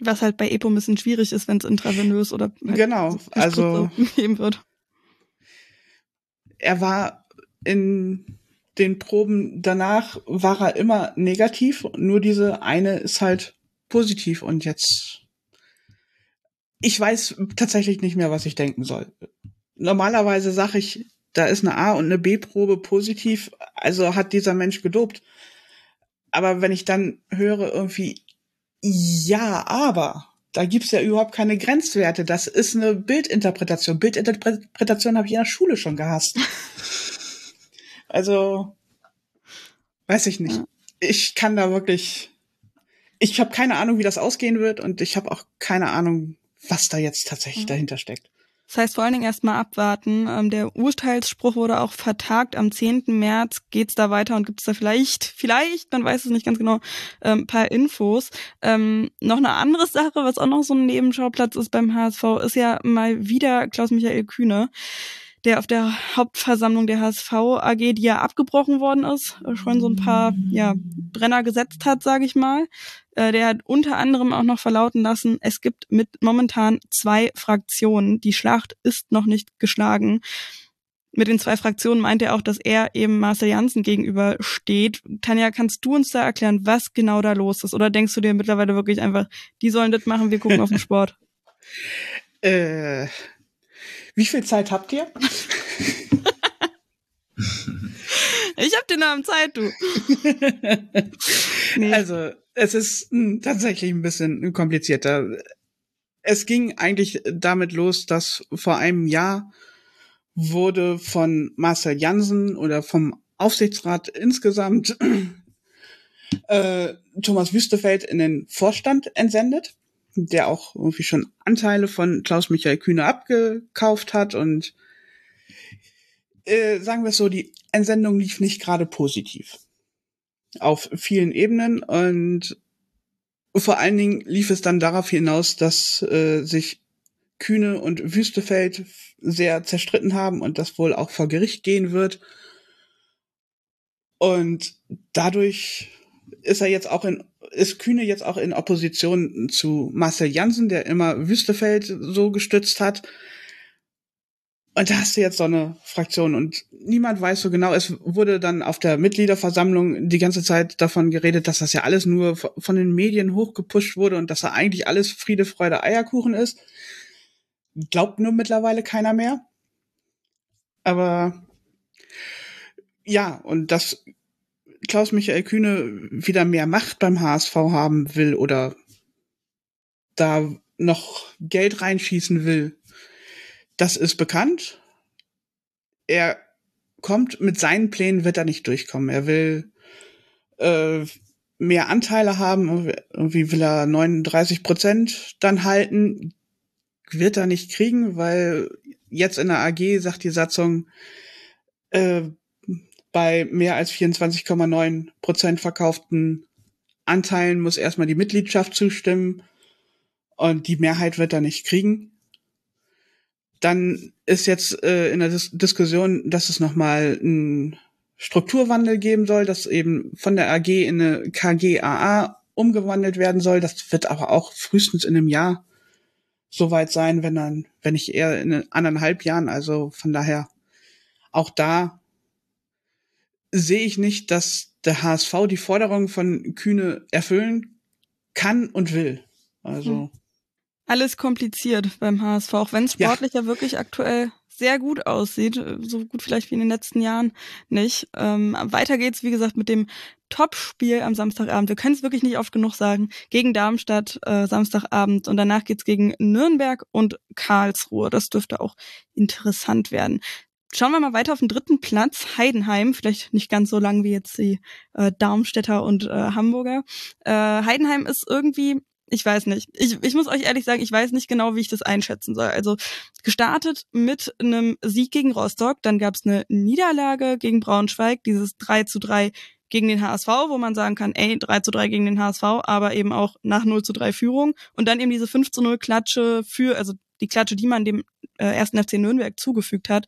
Was halt bei EPO ein bisschen schwierig ist, wenn es intravenös oder halt genau, also gegeben wird. Er war in den Proben danach war er immer negativ, nur diese eine ist halt positiv und jetzt ich weiß tatsächlich nicht mehr, was ich denken soll. Normalerweise sage ich, da ist eine A- und eine B-Probe positiv, also hat dieser Mensch gedopt. Aber wenn ich dann höre irgendwie, ja, aber, da gibt's ja überhaupt keine Grenzwerte, das ist eine Bildinterpretation. Bildinterpretation habe ich in der Schule schon gehasst. also, weiß ich nicht. Ich kann da wirklich ich habe keine Ahnung, wie das ausgehen wird und ich habe auch keine Ahnung, was da jetzt tatsächlich mhm. dahinter steckt. Das heißt vor allen Dingen erstmal abwarten. Ähm, der Urteilsspruch wurde auch vertagt. Am 10. März geht's da weiter und gibt's da vielleicht, vielleicht, man weiß es nicht ganz genau, ähm, paar Infos. Ähm, noch eine andere Sache, was auch noch so ein Nebenschauplatz ist beim HSV, ist ja mal wieder Klaus-Michael Kühne der auf der Hauptversammlung der HSV AG, die ja abgebrochen worden ist, schon so ein paar ja, Brenner gesetzt hat, sage ich mal. Äh, der hat unter anderem auch noch verlauten lassen, es gibt mit momentan zwei Fraktionen. Die Schlacht ist noch nicht geschlagen. Mit den zwei Fraktionen meint er auch, dass er eben Marcel Janssen gegenüber steht. Tanja, kannst du uns da erklären, was genau da los ist? Oder denkst du dir mittlerweile wirklich einfach, die sollen das machen, wir gucken auf den Sport? Äh, wie viel Zeit habt ihr? ich hab den Namen Zeit, du. nee. Also, es ist mh, hm, tatsächlich ein bisschen komplizierter. Es ging eigentlich damit los, dass vor einem Jahr wurde von Marcel Jansen oder vom Aufsichtsrat insgesamt äh, Thomas Wüstefeld in den Vorstand entsendet der auch irgendwie schon Anteile von Klaus Michael Kühne abgekauft hat und äh, sagen wir es so, die Entsendung lief nicht gerade positiv. Auf vielen Ebenen und vor allen Dingen lief es dann darauf hinaus, dass äh, sich Kühne und Wüstefeld sehr zerstritten haben und das wohl auch vor Gericht gehen wird. Und dadurch ist er jetzt auch in ist Kühne jetzt auch in Opposition zu Marcel Janssen, der immer Wüstefeld so gestützt hat. Und da hast du jetzt so eine Fraktion und niemand weiß so genau. Es wurde dann auf der Mitgliederversammlung die ganze Zeit davon geredet, dass das ja alles nur von den Medien hochgepusht wurde und dass da eigentlich alles Friede, Freude, Eierkuchen ist. Glaubt nur mittlerweile keiner mehr. Aber ja, und das Klaus-Michael Kühne wieder mehr Macht beim HSV haben will oder da noch Geld reinschießen will, das ist bekannt. Er kommt mit seinen Plänen, wird er nicht durchkommen. Er will äh, mehr Anteile haben, irgendwie will er 39 Prozent dann halten, wird er nicht kriegen, weil jetzt in der AG sagt die Satzung, äh, bei mehr als 24,9 Prozent verkauften Anteilen muss erstmal die Mitgliedschaft zustimmen und die Mehrheit wird er nicht kriegen. Dann ist jetzt äh, in der Dis Diskussion, dass es nochmal einen Strukturwandel geben soll, dass eben von der AG in eine KGAA umgewandelt werden soll. Das wird aber auch frühestens in einem Jahr soweit sein, wenn dann, wenn nicht eher in anderthalb Jahren. Also von daher auch da sehe ich nicht, dass der HSV die Forderungen von Kühne erfüllen kann und will. Also. Hm. Alles kompliziert beim HSV, auch wenn es sportlich ja. ja wirklich aktuell sehr gut aussieht, so gut vielleicht wie in den letzten Jahren nicht. Ähm, weiter geht's, wie gesagt, mit dem Top-Spiel am Samstagabend. Wir können es wirklich nicht oft genug sagen. Gegen Darmstadt äh, Samstagabend und danach geht's gegen Nürnberg und Karlsruhe. Das dürfte auch interessant werden. Schauen wir mal weiter auf den dritten Platz, Heidenheim, vielleicht nicht ganz so lang wie jetzt die äh, Darmstädter und äh, Hamburger. Äh, Heidenheim ist irgendwie, ich weiß nicht, ich, ich muss euch ehrlich sagen, ich weiß nicht genau, wie ich das einschätzen soll. Also gestartet mit einem Sieg gegen Rostock, dann gab es eine Niederlage gegen Braunschweig, dieses 3 zu 3 gegen den HSV, wo man sagen kann, ey, 3 zu 3 gegen den HSV, aber eben auch nach 0 zu 3 Führung. Und dann eben diese 5 zu 0 Klatsche für, also die Klatsche, die man dem äh, ersten FC Nürnberg zugefügt hat.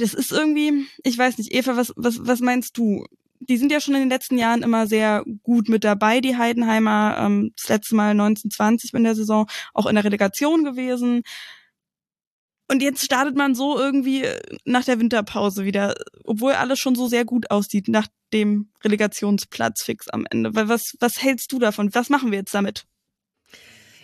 Das ist irgendwie, ich weiß nicht, Eva, was, was, was meinst du? Die sind ja schon in den letzten Jahren immer sehr gut mit dabei, die Heidenheimer. Ähm, das letzte Mal 1920 in der Saison auch in der Relegation gewesen. Und jetzt startet man so irgendwie nach der Winterpause wieder, obwohl alles schon so sehr gut aussieht, nach dem Relegationsplatz fix am Ende. Was, was hältst du davon? Was machen wir jetzt damit?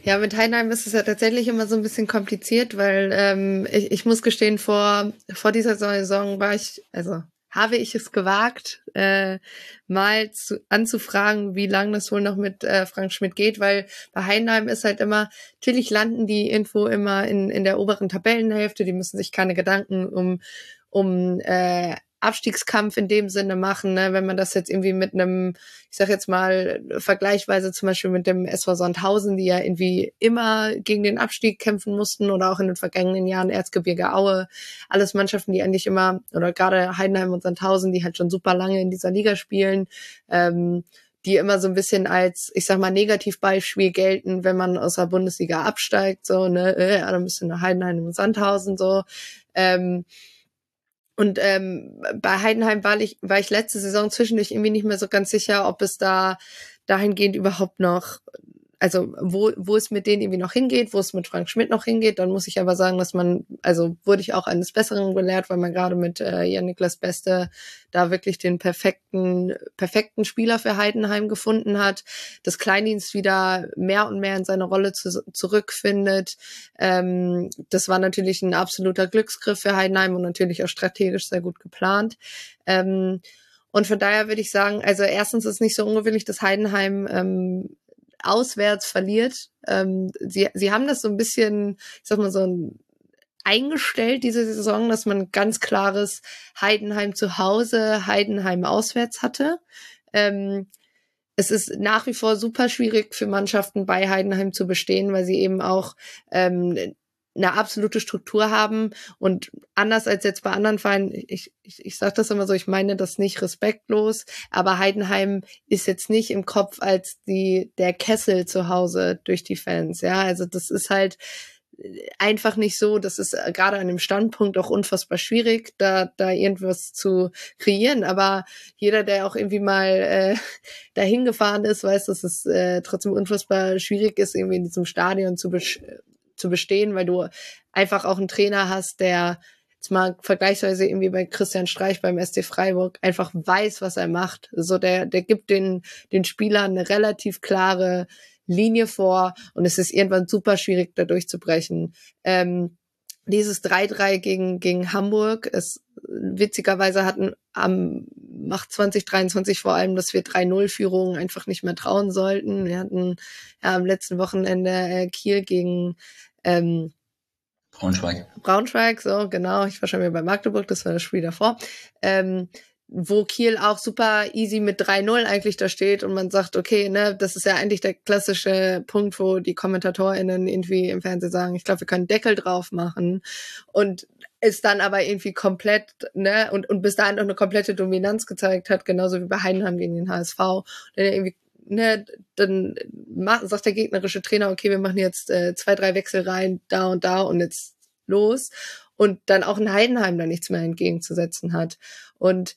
Ja, mit Heidenheim ist es ja tatsächlich immer so ein bisschen kompliziert, weil ähm, ich, ich muss gestehen, vor, vor dieser Saison war ich, also habe ich es gewagt, äh, mal zu, anzufragen, wie lange das wohl noch mit äh, Frank Schmidt geht, weil bei Heidenheim ist halt immer, natürlich landen die irgendwo immer in, in der oberen Tabellenhälfte, die müssen sich keine Gedanken um, um äh, Abstiegskampf in dem Sinne machen, ne? wenn man das jetzt irgendwie mit einem, ich sag jetzt mal, vergleichweise zum Beispiel mit dem SV Sandhausen, die ja irgendwie immer gegen den Abstieg kämpfen mussten oder auch in den vergangenen Jahren Erzgebirge Aue, alles Mannschaften, die eigentlich immer, oder gerade Heidenheim und Sandhausen, die halt schon super lange in dieser Liga spielen, ähm, die immer so ein bisschen als, ich sag mal, Negativbeispiel gelten, wenn man aus der Bundesliga absteigt, so, ne, äh, dann müsste nach Heidenheim und Sandhausen so. Ähm, und ähm, bei Heidenheim war ich, war ich letzte Saison zwischendurch irgendwie nicht mehr so ganz sicher, ob es da dahingehend überhaupt noch also wo, wo es mit denen irgendwie noch hingeht, wo es mit Frank Schmidt noch hingeht, dann muss ich aber sagen, dass man, also wurde ich auch eines Besseren gelehrt, weil man gerade mit äh, Jan Niklas Beste da wirklich den perfekten, perfekten Spieler für Heidenheim gefunden hat, dass Kleindienst wieder mehr und mehr in seine Rolle zu, zurückfindet. Ähm, das war natürlich ein absoluter Glücksgriff für Heidenheim und natürlich auch strategisch sehr gut geplant. Ähm, und von daher würde ich sagen, also erstens ist es nicht so ungewöhnlich, dass Heidenheim ähm, auswärts verliert. Ähm, sie, sie haben das so ein bisschen, ich sag mal, so ein eingestellt diese Saison, dass man ganz klares Heidenheim zu Hause, Heidenheim auswärts hatte. Ähm, es ist nach wie vor super schwierig für Mannschaften bei Heidenheim zu bestehen, weil sie eben auch ähm, eine absolute Struktur haben und anders als jetzt bei anderen Vereinen, ich, ich, ich sage das immer so, ich meine das nicht respektlos, aber Heidenheim ist jetzt nicht im Kopf als die der Kessel zu Hause durch die Fans, ja, also das ist halt einfach nicht so, das ist gerade an dem Standpunkt auch unfassbar schwierig, da da irgendwas zu kreieren, aber jeder, der auch irgendwie mal äh, dahin gefahren ist, weiß, dass es äh, trotzdem unfassbar schwierig ist, irgendwie in diesem Stadion zu zu bestehen, weil du einfach auch einen Trainer hast, der jetzt mal vergleichsweise irgendwie bei Christian Streich beim SC Freiburg einfach weiß, was er macht. So der, der gibt den, den Spielern eine relativ klare Linie vor und es ist irgendwann super schwierig, da durchzubrechen. Ähm, dieses 3-3 gegen, gegen Hamburg, es witzigerweise hatten am macht 2023 vor allem, dass wir 3-0-Führungen einfach nicht mehr trauen sollten. Wir hatten ja am letzten Wochenende äh, Kiel gegen ähm, Braunschweig. Braunschweig, so genau. Ich war schon wieder bei Magdeburg, das war das Spiel davor. Ähm, wo Kiel auch super easy mit 3-0 eigentlich da steht und man sagt, okay, ne, das ist ja eigentlich der klassische Punkt, wo die KommentatorInnen irgendwie im Fernsehen sagen, ich glaube, wir können Deckel drauf machen. Und ist dann aber irgendwie komplett, ne, und, und bis dahin auch eine komplette Dominanz gezeigt hat, genauso wie bei Heidenheim gegen den HSV. Dann irgendwie, ne, dann macht, sagt der gegnerische Trainer, okay, wir machen jetzt äh, zwei, drei Wechsel rein, da und da und jetzt los und dann auch ein Heidenheim da nichts mehr entgegenzusetzen hat. Und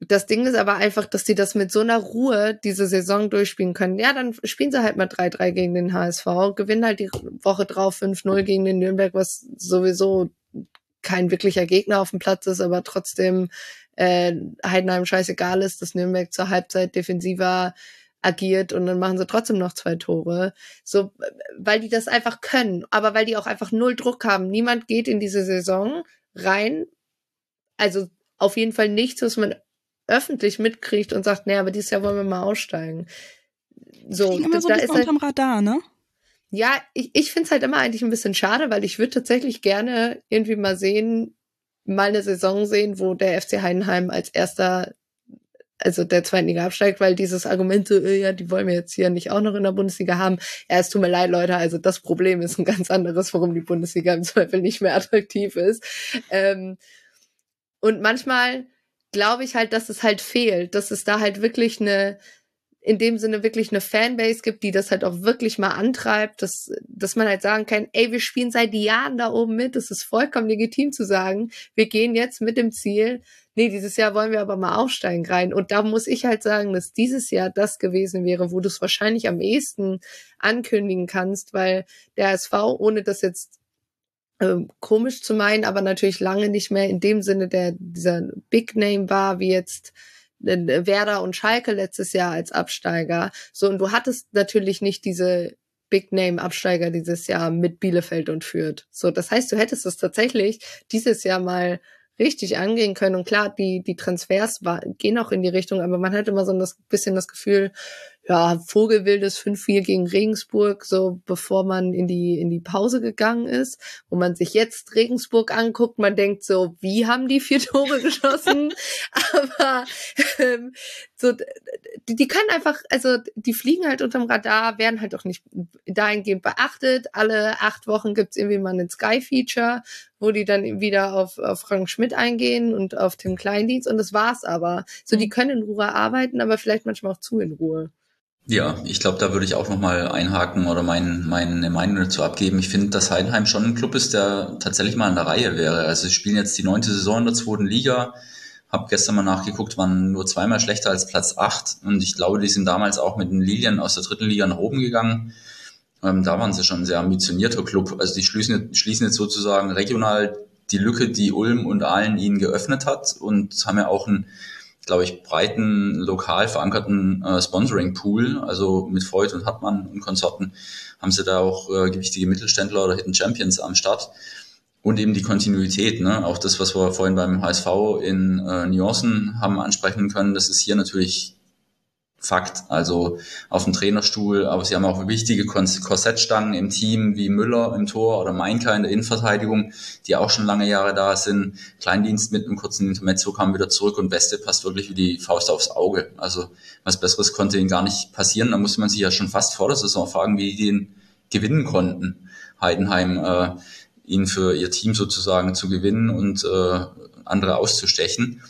das Ding ist aber einfach, dass die das mit so einer Ruhe diese Saison durchspielen können. Ja, dann spielen sie halt mal 3-3 gegen den HSV, gewinnen halt die Woche drauf 5-0 gegen den Nürnberg, was sowieso kein wirklicher Gegner auf dem Platz ist, aber trotzdem äh, Heidenheim scheißegal ist, dass Nürnberg zur Halbzeit defensiver agiert und dann machen sie trotzdem noch zwei Tore. So, weil die das einfach können, aber weil die auch einfach null Druck haben. Niemand geht in diese Saison rein. Also auf jeden Fall nichts, was man öffentlich mitkriegt und sagt, nee, aber dieses Jahr wollen wir mal aussteigen. So, immer so da ist halt, unterm Radar, ne? Ja, ich, ich finde es halt immer eigentlich ein bisschen schade, weil ich würde tatsächlich gerne irgendwie mal sehen, mal eine Saison sehen, wo der FC Heidenheim als erster, also der zweiten Liga absteigt, weil dieses Argument so, äh, ja, die wollen wir jetzt hier nicht auch noch in der Bundesliga haben. Ja, es tut mir leid, Leute, also das Problem ist ein ganz anderes, warum die Bundesliga im Zweifel nicht mehr attraktiv ist. Ähm, und manchmal glaube ich halt, dass es halt fehlt, dass es da halt wirklich eine, in dem Sinne wirklich eine Fanbase gibt, die das halt auch wirklich mal antreibt, dass, dass man halt sagen kann, ey, wir spielen seit Jahren da oben mit, es ist vollkommen legitim zu sagen, wir gehen jetzt mit dem Ziel, nee, dieses Jahr wollen wir aber mal aufsteigen rein. Und da muss ich halt sagen, dass dieses Jahr das gewesen wäre, wo du es wahrscheinlich am ehesten ankündigen kannst, weil der SV, ohne das jetzt äh, komisch zu meinen, aber natürlich lange nicht mehr in dem Sinne der dieser Big Name war, wie jetzt äh, Werder und Schalke letztes Jahr als Absteiger. So, und du hattest natürlich nicht diese Big Name Absteiger dieses Jahr mit Bielefeld und Fürth. So, das heißt, du hättest es tatsächlich dieses Jahr mal richtig angehen können. Und klar, die, die Transfers war, gehen auch in die Richtung, aber man hat immer so ein bisschen das Gefühl, ja, Vogelwildes 5-4 gegen Regensburg, so bevor man in die, in die Pause gegangen ist, wo man sich jetzt Regensburg anguckt, man denkt so, wie haben die vier Tore geschossen? Aber ähm, so, die, die können einfach, also die fliegen halt unterm Radar, werden halt auch nicht dahingehend beachtet. Alle acht Wochen gibt's irgendwie mal einen Sky-Feature, wo die dann wieder auf, auf Frank Schmidt eingehen und auf Tim Kleindienst und das war's aber. So, die mhm. können in Ruhe arbeiten, aber vielleicht manchmal auch zu in Ruhe. Ja, ich glaube, da würde ich auch nochmal einhaken oder mein, meine Meinung dazu abgeben. Ich finde, dass Heidenheim schon ein Club ist, der tatsächlich mal in der Reihe wäre. Also sie spielen jetzt die neunte Saison in der zweiten Liga. Hab gestern mal nachgeguckt, waren nur zweimal schlechter als Platz acht. Und ich glaube, die sind damals auch mit den Lilien aus der dritten Liga nach oben gegangen. Ähm, da waren sie schon ein sehr ambitionierter Club. Also die schließen, schließen jetzt sozusagen regional die Lücke, die Ulm und Aalen ihnen geöffnet hat und haben ja auch ein glaube ich, breiten, lokal verankerten äh, Sponsoring-Pool, also mit Freud und Hartmann und Konsorten, haben sie da auch äh, gewichtige Mittelständler oder Hidden Champions am Start. Und eben die Kontinuität, ne? auch das, was wir vorhin beim HSV in äh, Nuancen haben ansprechen können, das ist hier natürlich Fakt. Also auf dem Trainerstuhl, aber sie haben auch wichtige Korsettstangen im Team wie Müller im Tor oder Meinker in der Innenverteidigung, die auch schon lange Jahre da sind. Kleindienst mit einem kurzen Intermezzo kam wieder zurück und Beste passt wirklich wie die Faust aufs Auge. Also was Besseres konnte ihnen gar nicht passieren. Da musste man sich ja schon fast vor der Saison fragen, wie die ihn gewinnen konnten. Heidenheim, äh, ihn für ihr Team sozusagen zu gewinnen und äh, andere auszustechen.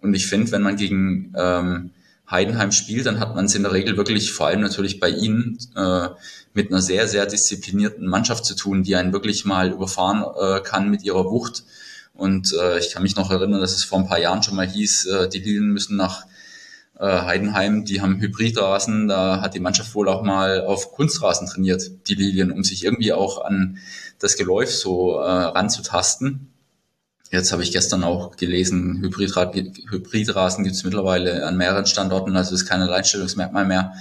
Und ich finde, wenn man gegen ähm, Heidenheim spielt, dann hat man es in der Regel wirklich, vor allem natürlich bei ihnen, äh, mit einer sehr, sehr disziplinierten Mannschaft zu tun, die einen wirklich mal überfahren äh, kann mit ihrer Wucht. Und äh, ich kann mich noch erinnern, dass es vor ein paar Jahren schon mal hieß, äh, die Lilien müssen nach äh, Heidenheim, die haben Hybridrasen, da hat die Mannschaft wohl auch mal auf Kunstrasen trainiert, die Lilien, um sich irgendwie auch an das Geläuf so äh, ranzutasten. Jetzt habe ich gestern auch gelesen, Hybridrad, Hybridrasen gibt es mittlerweile an mehreren Standorten, also ist kein Alleinstellungsmerkmal mehr.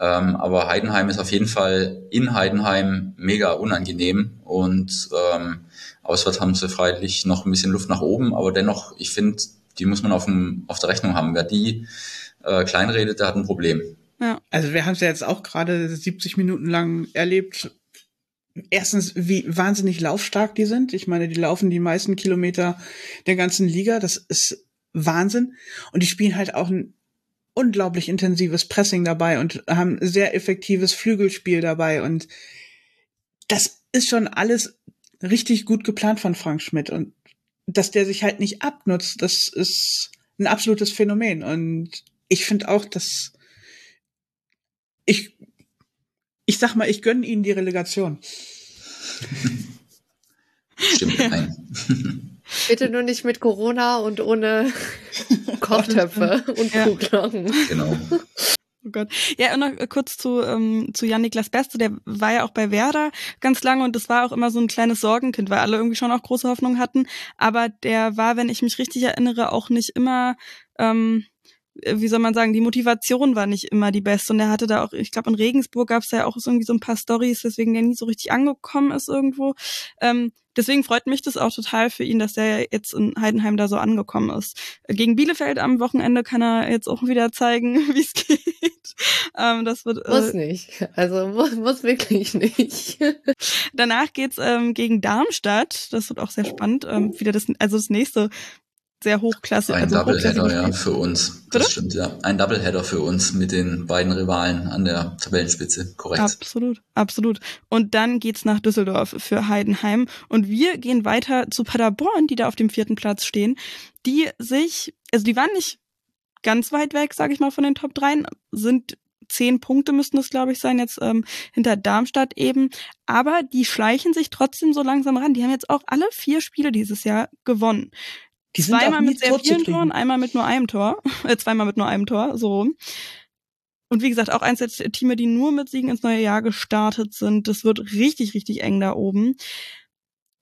Ähm, aber Heidenheim ist auf jeden Fall in Heidenheim mega unangenehm und ähm, auswärts haben sie freilich noch ein bisschen Luft nach oben, aber dennoch, ich finde, die muss man auf, dem, auf der Rechnung haben. Wer die äh, kleinredet, der hat ein Problem. Ja. Also wir haben es ja jetzt auch gerade 70 Minuten lang erlebt, erstens, wie wahnsinnig laufstark die sind. Ich meine, die laufen die meisten Kilometer der ganzen Liga. Das ist Wahnsinn. Und die spielen halt auch ein unglaublich intensives Pressing dabei und haben sehr effektives Flügelspiel dabei. Und das ist schon alles richtig gut geplant von Frank Schmidt. Und dass der sich halt nicht abnutzt, das ist ein absolutes Phänomen. Und ich finde auch, dass ich ich sag mal, ich gönne ihnen die Relegation. Stimmt, nein. Bitte nur nicht mit Corona und ohne Kochtöpfe und ja. Kuhglocken. Genau. Oh Gott. Ja, und noch kurz zu, ähm, zu Jan-Niklas Beste, der war ja auch bei Werder ganz lange und das war auch immer so ein kleines Sorgenkind, weil alle irgendwie schon auch große Hoffnung hatten. Aber der war, wenn ich mich richtig erinnere, auch nicht immer ähm, äh, wie soll man sagen, die Motivation war nicht immer die beste. Und er hatte da auch, ich glaube, in Regensburg gab es ja auch irgendwie so ein paar Stories, weswegen der nie so richtig angekommen ist irgendwo. Ähm, deswegen freut mich das auch total für ihn, dass er jetzt in Heidenheim da so angekommen ist. Gegen Bielefeld am Wochenende kann er jetzt auch wieder zeigen, wie es geht. Ähm, das wird, äh, muss nicht. Also muss, muss wirklich nicht. Danach geht's ähm, gegen Darmstadt. Das wird auch sehr spannend. Ähm, wieder das, also das nächste sehr hochklassig. Ein also Doubleheader, ja, für uns. Das stimmt, ja. Ein Doubleheader für uns mit den beiden Rivalen an der Tabellenspitze, korrekt. Absolut, absolut. Und dann geht's nach Düsseldorf für Heidenheim. Und wir gehen weiter zu Paderborn, die da auf dem vierten Platz stehen, die sich, also die waren nicht ganz weit weg, sage ich mal, von den Top 3, sind zehn Punkte müssten es, glaube ich, sein, jetzt ähm, hinter Darmstadt eben. Aber die schleichen sich trotzdem so langsam ran. Die haben jetzt auch alle vier Spiele dieses Jahr gewonnen. Die sind zweimal mit sehr vielen Toren, einmal mit nur einem Tor, äh, zweimal mit nur einem Tor, so rum. Und wie gesagt, auch eins der Teams, die nur mit Siegen ins neue Jahr gestartet sind. Das wird richtig, richtig eng da oben.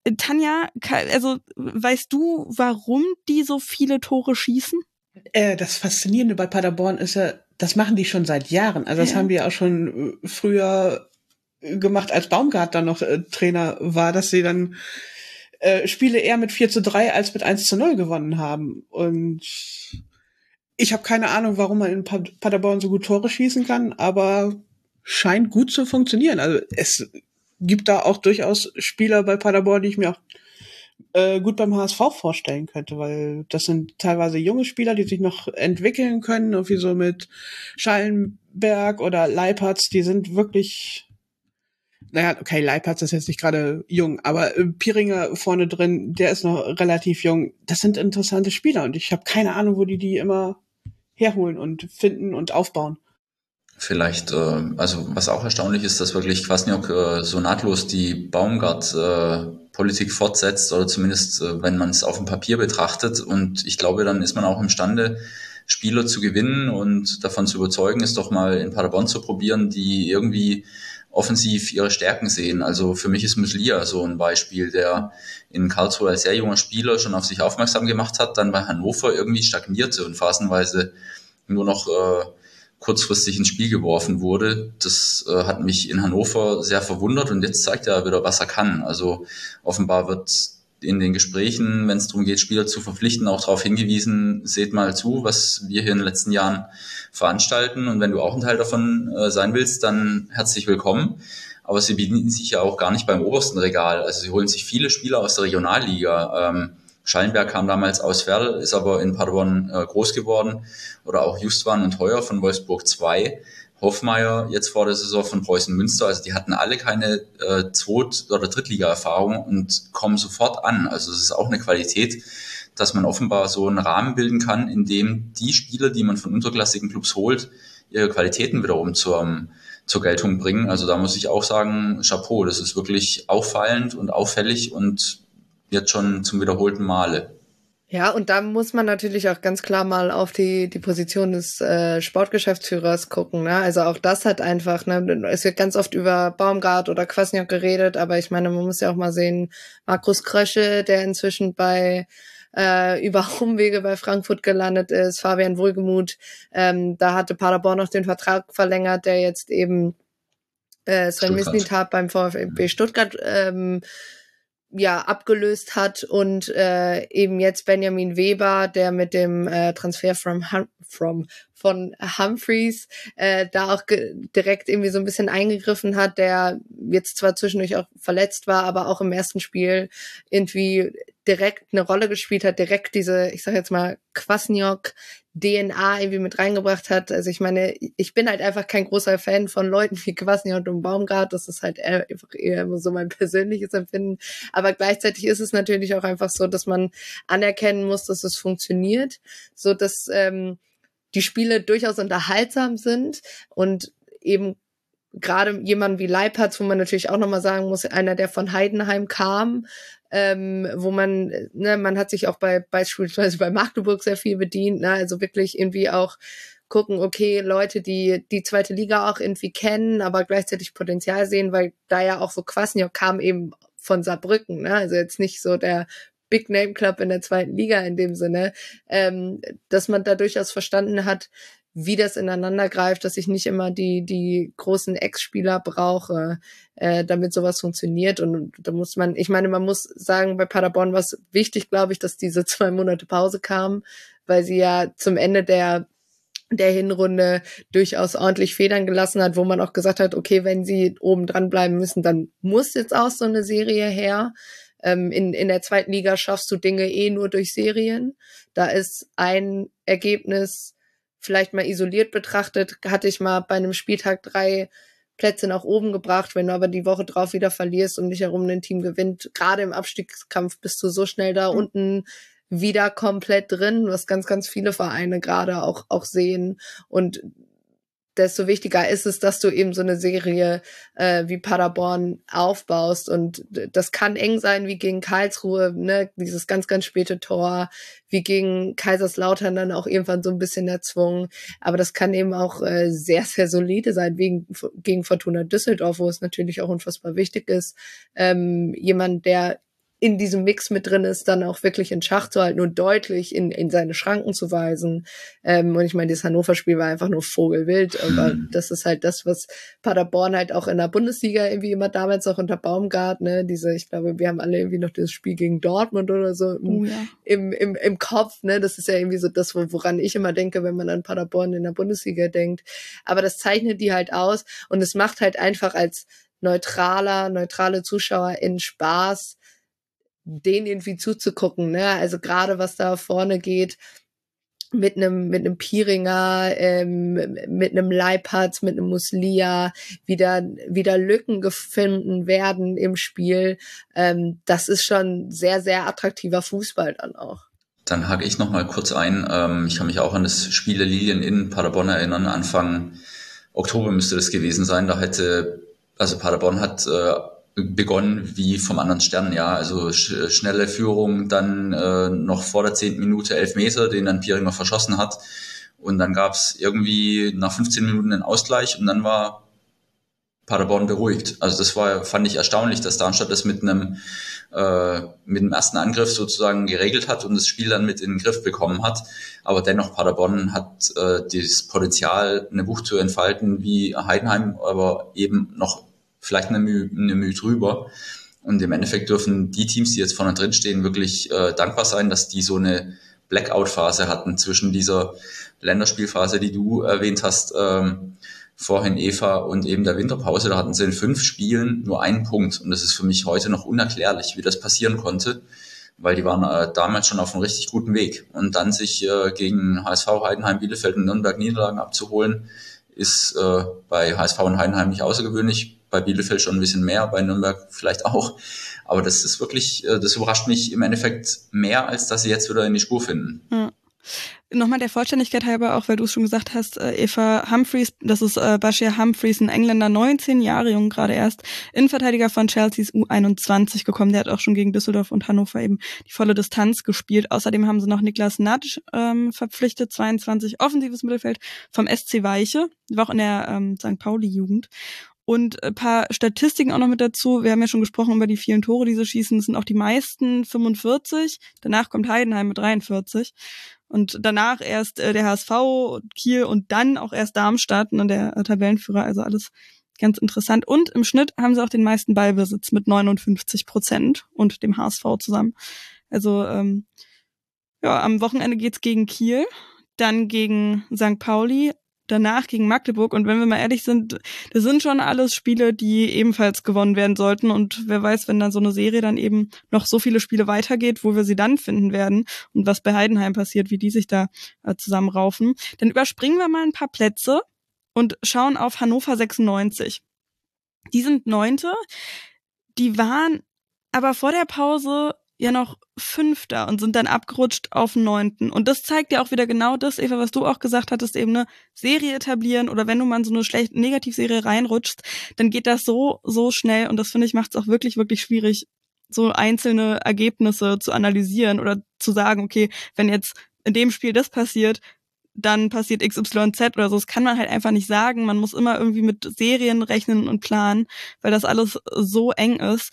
Äh, Tanja, also weißt du, warum die so viele Tore schießen? Äh, das Faszinierende bei Paderborn ist ja, das machen die schon seit Jahren. Also das ja. haben die auch schon äh, früher gemacht, als Baumgart dann noch äh, Trainer war, dass sie dann äh, Spiele eher mit 4 zu 3 als mit 1 zu 0 gewonnen haben. Und ich habe keine Ahnung, warum man in Paderborn so gut Tore schießen kann, aber scheint gut zu funktionieren. Also es gibt da auch durchaus Spieler bei Paderborn, die ich mir auch äh, gut beim HSV vorstellen könnte, weil das sind teilweise junge Spieler, die sich noch entwickeln können, irgendwie so mit Schallenberg oder Leipertz, die sind wirklich naja, okay, Leipertz ist jetzt nicht gerade jung, aber äh, Piringer vorne drin, der ist noch relativ jung. Das sind interessante Spieler und ich habe keine Ahnung, wo die die immer herholen und finden und aufbauen. Vielleicht, äh, also was auch erstaunlich ist, dass wirklich Kwasniok äh, so nahtlos die Baumgart-Politik äh, fortsetzt oder zumindest, äh, wenn man es auf dem Papier betrachtet. Und ich glaube, dann ist man auch imstande, Spieler zu gewinnen und davon zu überzeugen, es doch mal in Paderborn zu probieren, die irgendwie offensiv ihre Stärken sehen. Also für mich ist Muslia so ein Beispiel, der in Karlsruhe als sehr junger Spieler schon auf sich aufmerksam gemacht hat, dann bei Hannover irgendwie stagnierte und phasenweise nur noch äh, kurzfristig ins Spiel geworfen wurde. Das äh, hat mich in Hannover sehr verwundert und jetzt zeigt er wieder, was er kann. Also offenbar wird in den Gesprächen, wenn es darum geht, Spieler zu verpflichten, auch darauf hingewiesen, seht mal zu, was wir hier in den letzten Jahren veranstalten. Und wenn du auch ein Teil davon äh, sein willst, dann herzlich willkommen. Aber sie bedienen sich ja auch gar nicht beim obersten Regal. Also sie holen sich viele Spieler aus der Regionalliga. Ähm, Schallenberg kam damals aus Werl, ist aber in Paderborn äh, groß geworden. Oder auch Justwan und Heuer von Wolfsburg 2 Hofmeier jetzt vor der Saison von Preußen Münster, also die hatten alle keine äh, Zweit- oder Drittliga-Erfahrung und kommen sofort an. Also es ist auch eine Qualität, dass man offenbar so einen Rahmen bilden kann, in dem die Spieler, die man von unterklassigen Clubs holt, ihre Qualitäten wiederum zur, zur Geltung bringen. Also da muss ich auch sagen, Chapeau, das ist wirklich auffallend und auffällig und jetzt schon zum wiederholten Male. Ja, und da muss man natürlich auch ganz klar mal auf die, die Position des äh, Sportgeschäftsführers gucken. Ne? Also auch das hat einfach, ne, es wird ganz oft über Baumgart oder Kwasniok geredet, aber ich meine, man muss ja auch mal sehen, Markus Krösche, der inzwischen bei äh, über Umwege bei Frankfurt gelandet ist, Fabian Wohlgemuth, ähm, da hatte Paderborn noch den Vertrag verlängert, der jetzt eben äh, Sven Mislintat beim VfB Stuttgart ähm, ja abgelöst hat und äh, eben jetzt Benjamin Weber, der mit dem äh, Transfer from hum from von Humphreys äh, da auch direkt irgendwie so ein bisschen eingegriffen hat, der jetzt zwar zwischendurch auch verletzt war, aber auch im ersten Spiel irgendwie direkt eine Rolle gespielt hat, direkt diese, ich sag jetzt mal, Kwasniok DNA irgendwie mit reingebracht hat. Also ich meine, ich bin halt einfach kein großer Fan von Leuten wie Kwasniok und Baumgart. Das ist halt einfach eher so mein persönliches Empfinden. Aber gleichzeitig ist es natürlich auch einfach so, dass man anerkennen muss, dass es funktioniert, so dass ähm, die Spiele durchaus unterhaltsam sind und eben gerade jemand wie Leipertz, wo man natürlich auch nochmal sagen muss, einer, der von Heidenheim kam, ähm, wo man, ne, man hat sich auch bei beispielsweise bei Magdeburg sehr viel bedient, ne, also wirklich irgendwie auch gucken, okay, Leute, die die zweite Liga auch irgendwie kennen, aber gleichzeitig Potenzial sehen, weil da ja auch so Kwasniok kam eben von Saarbrücken, ne? also jetzt nicht so der Big Name Club in der zweiten Liga in dem Sinne, ähm, dass man da durchaus verstanden hat, wie das ineinander greift, dass ich nicht immer die die großen Ex-Spieler brauche, äh, damit sowas funktioniert. Und da muss man, ich meine, man muss sagen, bei Paderborn war es wichtig, glaube ich, dass diese zwei Monate Pause kam, weil sie ja zum Ende der der Hinrunde durchaus ordentlich Federn gelassen hat, wo man auch gesagt hat, okay, wenn sie oben dran bleiben müssen, dann muss jetzt auch so eine Serie her. Ähm, in, in der zweiten Liga schaffst du Dinge eh nur durch Serien. Da ist ein Ergebnis vielleicht mal isoliert betrachtet, hatte ich mal bei einem Spieltag drei Plätze nach oben gebracht. Wenn du aber die Woche drauf wieder verlierst und nicht herum ein Team gewinnt, gerade im Abstiegskampf bist du so schnell da mhm. unten wieder komplett drin, was ganz, ganz viele Vereine gerade auch, auch sehen. Und desto wichtiger ist es, dass du eben so eine Serie äh, wie Paderborn aufbaust. Und das kann eng sein, wie gegen Karlsruhe, ne, dieses ganz, ganz späte Tor, wie gegen Kaiserslautern dann auch irgendwann so ein bisschen erzwungen. Aber das kann eben auch äh, sehr, sehr solide sein, wegen, gegen Fortuna Düsseldorf, wo es natürlich auch unfassbar wichtig ist, ähm, jemand, der in diesem Mix mit drin ist, dann auch wirklich in Schach zu halten und deutlich in, in seine Schranken zu weisen. Ähm, und ich meine, das Hannover-Spiel war einfach nur Vogelwild, aber hm. das ist halt das, was Paderborn halt auch in der Bundesliga irgendwie immer damals auch unter Baumgart, ne, diese, ich glaube, wir haben alle irgendwie noch das Spiel gegen Dortmund oder so im, oh, ja. im, im, im Kopf, ne, das ist ja irgendwie so das, woran ich immer denke, wenn man an Paderborn in der Bundesliga denkt. Aber das zeichnet die halt aus und es macht halt einfach als neutraler, neutrale Zuschauer in Spaß, den irgendwie zuzugucken, ne? Also gerade was da vorne geht mit einem mit einem Piringer, ähm, mit einem Leipertz, mit einem Muslia wieder wieder Lücken gefunden werden im Spiel. Ähm, das ist schon sehr sehr attraktiver Fußball dann auch. Dann hake ich noch mal kurz ein. Ähm, ich kann mich auch an das Spiel der Lilien in Paderborn erinnern. Anfang Oktober müsste das gewesen sein. Da hätte also Paderborn hat äh, begonnen wie vom anderen Stern, ja. Also sch schnelle Führung, dann äh, noch vor der zehnten Minute elf Meter, den dann Pieringer verschossen hat. Und dann gab's irgendwie nach 15 Minuten einen Ausgleich und dann war Paderborn beruhigt. Also das war, fand ich erstaunlich, dass Darmstadt das mit einem äh, mit dem ersten Angriff sozusagen geregelt hat und das Spiel dann mit in den Griff bekommen hat. Aber dennoch Paderborn hat äh, das Potenzial, eine Buch zu entfalten wie Heidenheim, aber eben noch vielleicht eine Mühe, eine Mühe drüber. Und im Endeffekt dürfen die Teams, die jetzt vorne drin stehen, wirklich äh, dankbar sein, dass die so eine Blackout-Phase hatten zwischen dieser Länderspielphase, die du erwähnt hast, ähm, vorhin Eva und eben der Winterpause. Da hatten sie in fünf Spielen nur einen Punkt. Und das ist für mich heute noch unerklärlich, wie das passieren konnte, weil die waren äh, damals schon auf einem richtig guten Weg. Und dann sich äh, gegen HSV, Heidenheim, Bielefeld und Nürnberg Niederlagen abzuholen, ist äh, bei HSV und Heidenheim nicht außergewöhnlich bei Bielefeld schon ein bisschen mehr, bei Nürnberg vielleicht auch. Aber das ist wirklich, äh, das überrascht mich im Endeffekt mehr, als dass sie jetzt wieder in die Spur finden. Ja. Nochmal der Vollständigkeit halber, auch weil du es schon gesagt hast, äh, Eva Humphreys, das ist äh, Bashir Humphreys, ein Engländer, 19 Jahre jung gerade erst, Innenverteidiger von Chelseas U21 gekommen. Der hat auch schon gegen Düsseldorf und Hannover eben die volle Distanz gespielt. Außerdem haben sie noch Niklas Natsch ähm, verpflichtet, 22 offensives Mittelfeld vom SC Weiche, war auch in der ähm, St. Pauli-Jugend. Und ein paar Statistiken auch noch mit dazu. Wir haben ja schon gesprochen über die vielen Tore, die sie schießen. Das sind auch die meisten 45. Danach kommt Heidenheim mit 43. Und danach erst äh, der HSV, Kiel und dann auch erst Darmstadt, ne, der äh, Tabellenführer. Also alles ganz interessant. Und im Schnitt haben sie auch den meisten Ballbesitz mit 59 Prozent und dem HSV zusammen. Also ähm, ja, am Wochenende geht's gegen Kiel, dann gegen St. Pauli, danach gegen Magdeburg. Und wenn wir mal ehrlich sind, das sind schon alles Spiele, die ebenfalls gewonnen werden sollten. Und wer weiß, wenn dann so eine Serie dann eben noch so viele Spiele weitergeht, wo wir sie dann finden werden und was bei Heidenheim passiert, wie die sich da äh, zusammenraufen. Dann überspringen wir mal ein paar Plätze und schauen auf Hannover 96. Die sind Neunte. Die waren aber vor der Pause ja noch Fünfter und sind dann abgerutscht auf Neunten. Und das zeigt ja auch wieder genau das, Eva, was du auch gesagt hattest, eben eine Serie etablieren oder wenn du mal in so eine schlechte Negativserie reinrutschst, dann geht das so, so schnell und das finde ich macht es auch wirklich, wirklich schwierig, so einzelne Ergebnisse zu analysieren oder zu sagen, okay, wenn jetzt in dem Spiel das passiert, dann passiert XYZ oder so. Das kann man halt einfach nicht sagen. Man muss immer irgendwie mit Serien rechnen und planen, weil das alles so eng ist.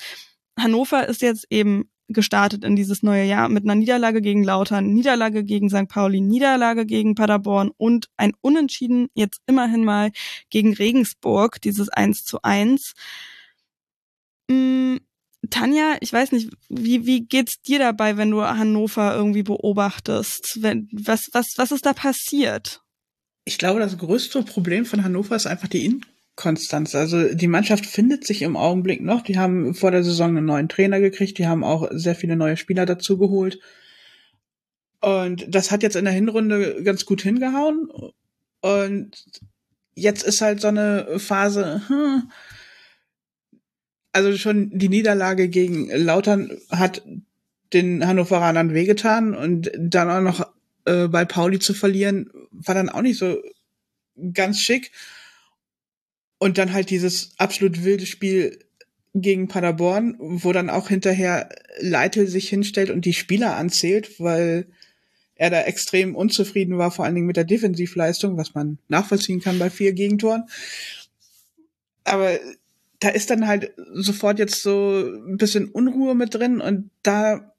Hannover ist jetzt eben gestartet in dieses neue Jahr mit einer Niederlage gegen Lautern, Niederlage gegen St. Pauli, Niederlage gegen Paderborn und ein Unentschieden jetzt immerhin mal gegen Regensburg, dieses 1 zu 1. Hm, Tanja, ich weiß nicht, wie, wie geht's dir dabei, wenn du Hannover irgendwie beobachtest? Wenn, was, was, was ist da passiert? Ich glaube, das größte Problem von Hannover ist einfach die Inkonstanz. Also die Mannschaft findet sich im Augenblick noch. Die haben vor der Saison einen neuen Trainer gekriegt. Die haben auch sehr viele neue Spieler dazu geholt. Und das hat jetzt in der Hinrunde ganz gut hingehauen. Und jetzt ist halt so eine Phase, hm, also schon die Niederlage gegen Lautern hat den Hannoveranern wehgetan und dann auch noch äh, bei Pauli zu verlieren, war dann auch nicht so ganz schick. Und dann halt dieses absolut wilde Spiel gegen Paderborn, wo dann auch hinterher Leitl sich hinstellt und die Spieler anzählt, weil er da extrem unzufrieden war, vor allen Dingen mit der Defensivleistung, was man nachvollziehen kann bei vier Gegentoren. Aber da ist dann halt sofort jetzt so ein bisschen Unruhe mit drin und da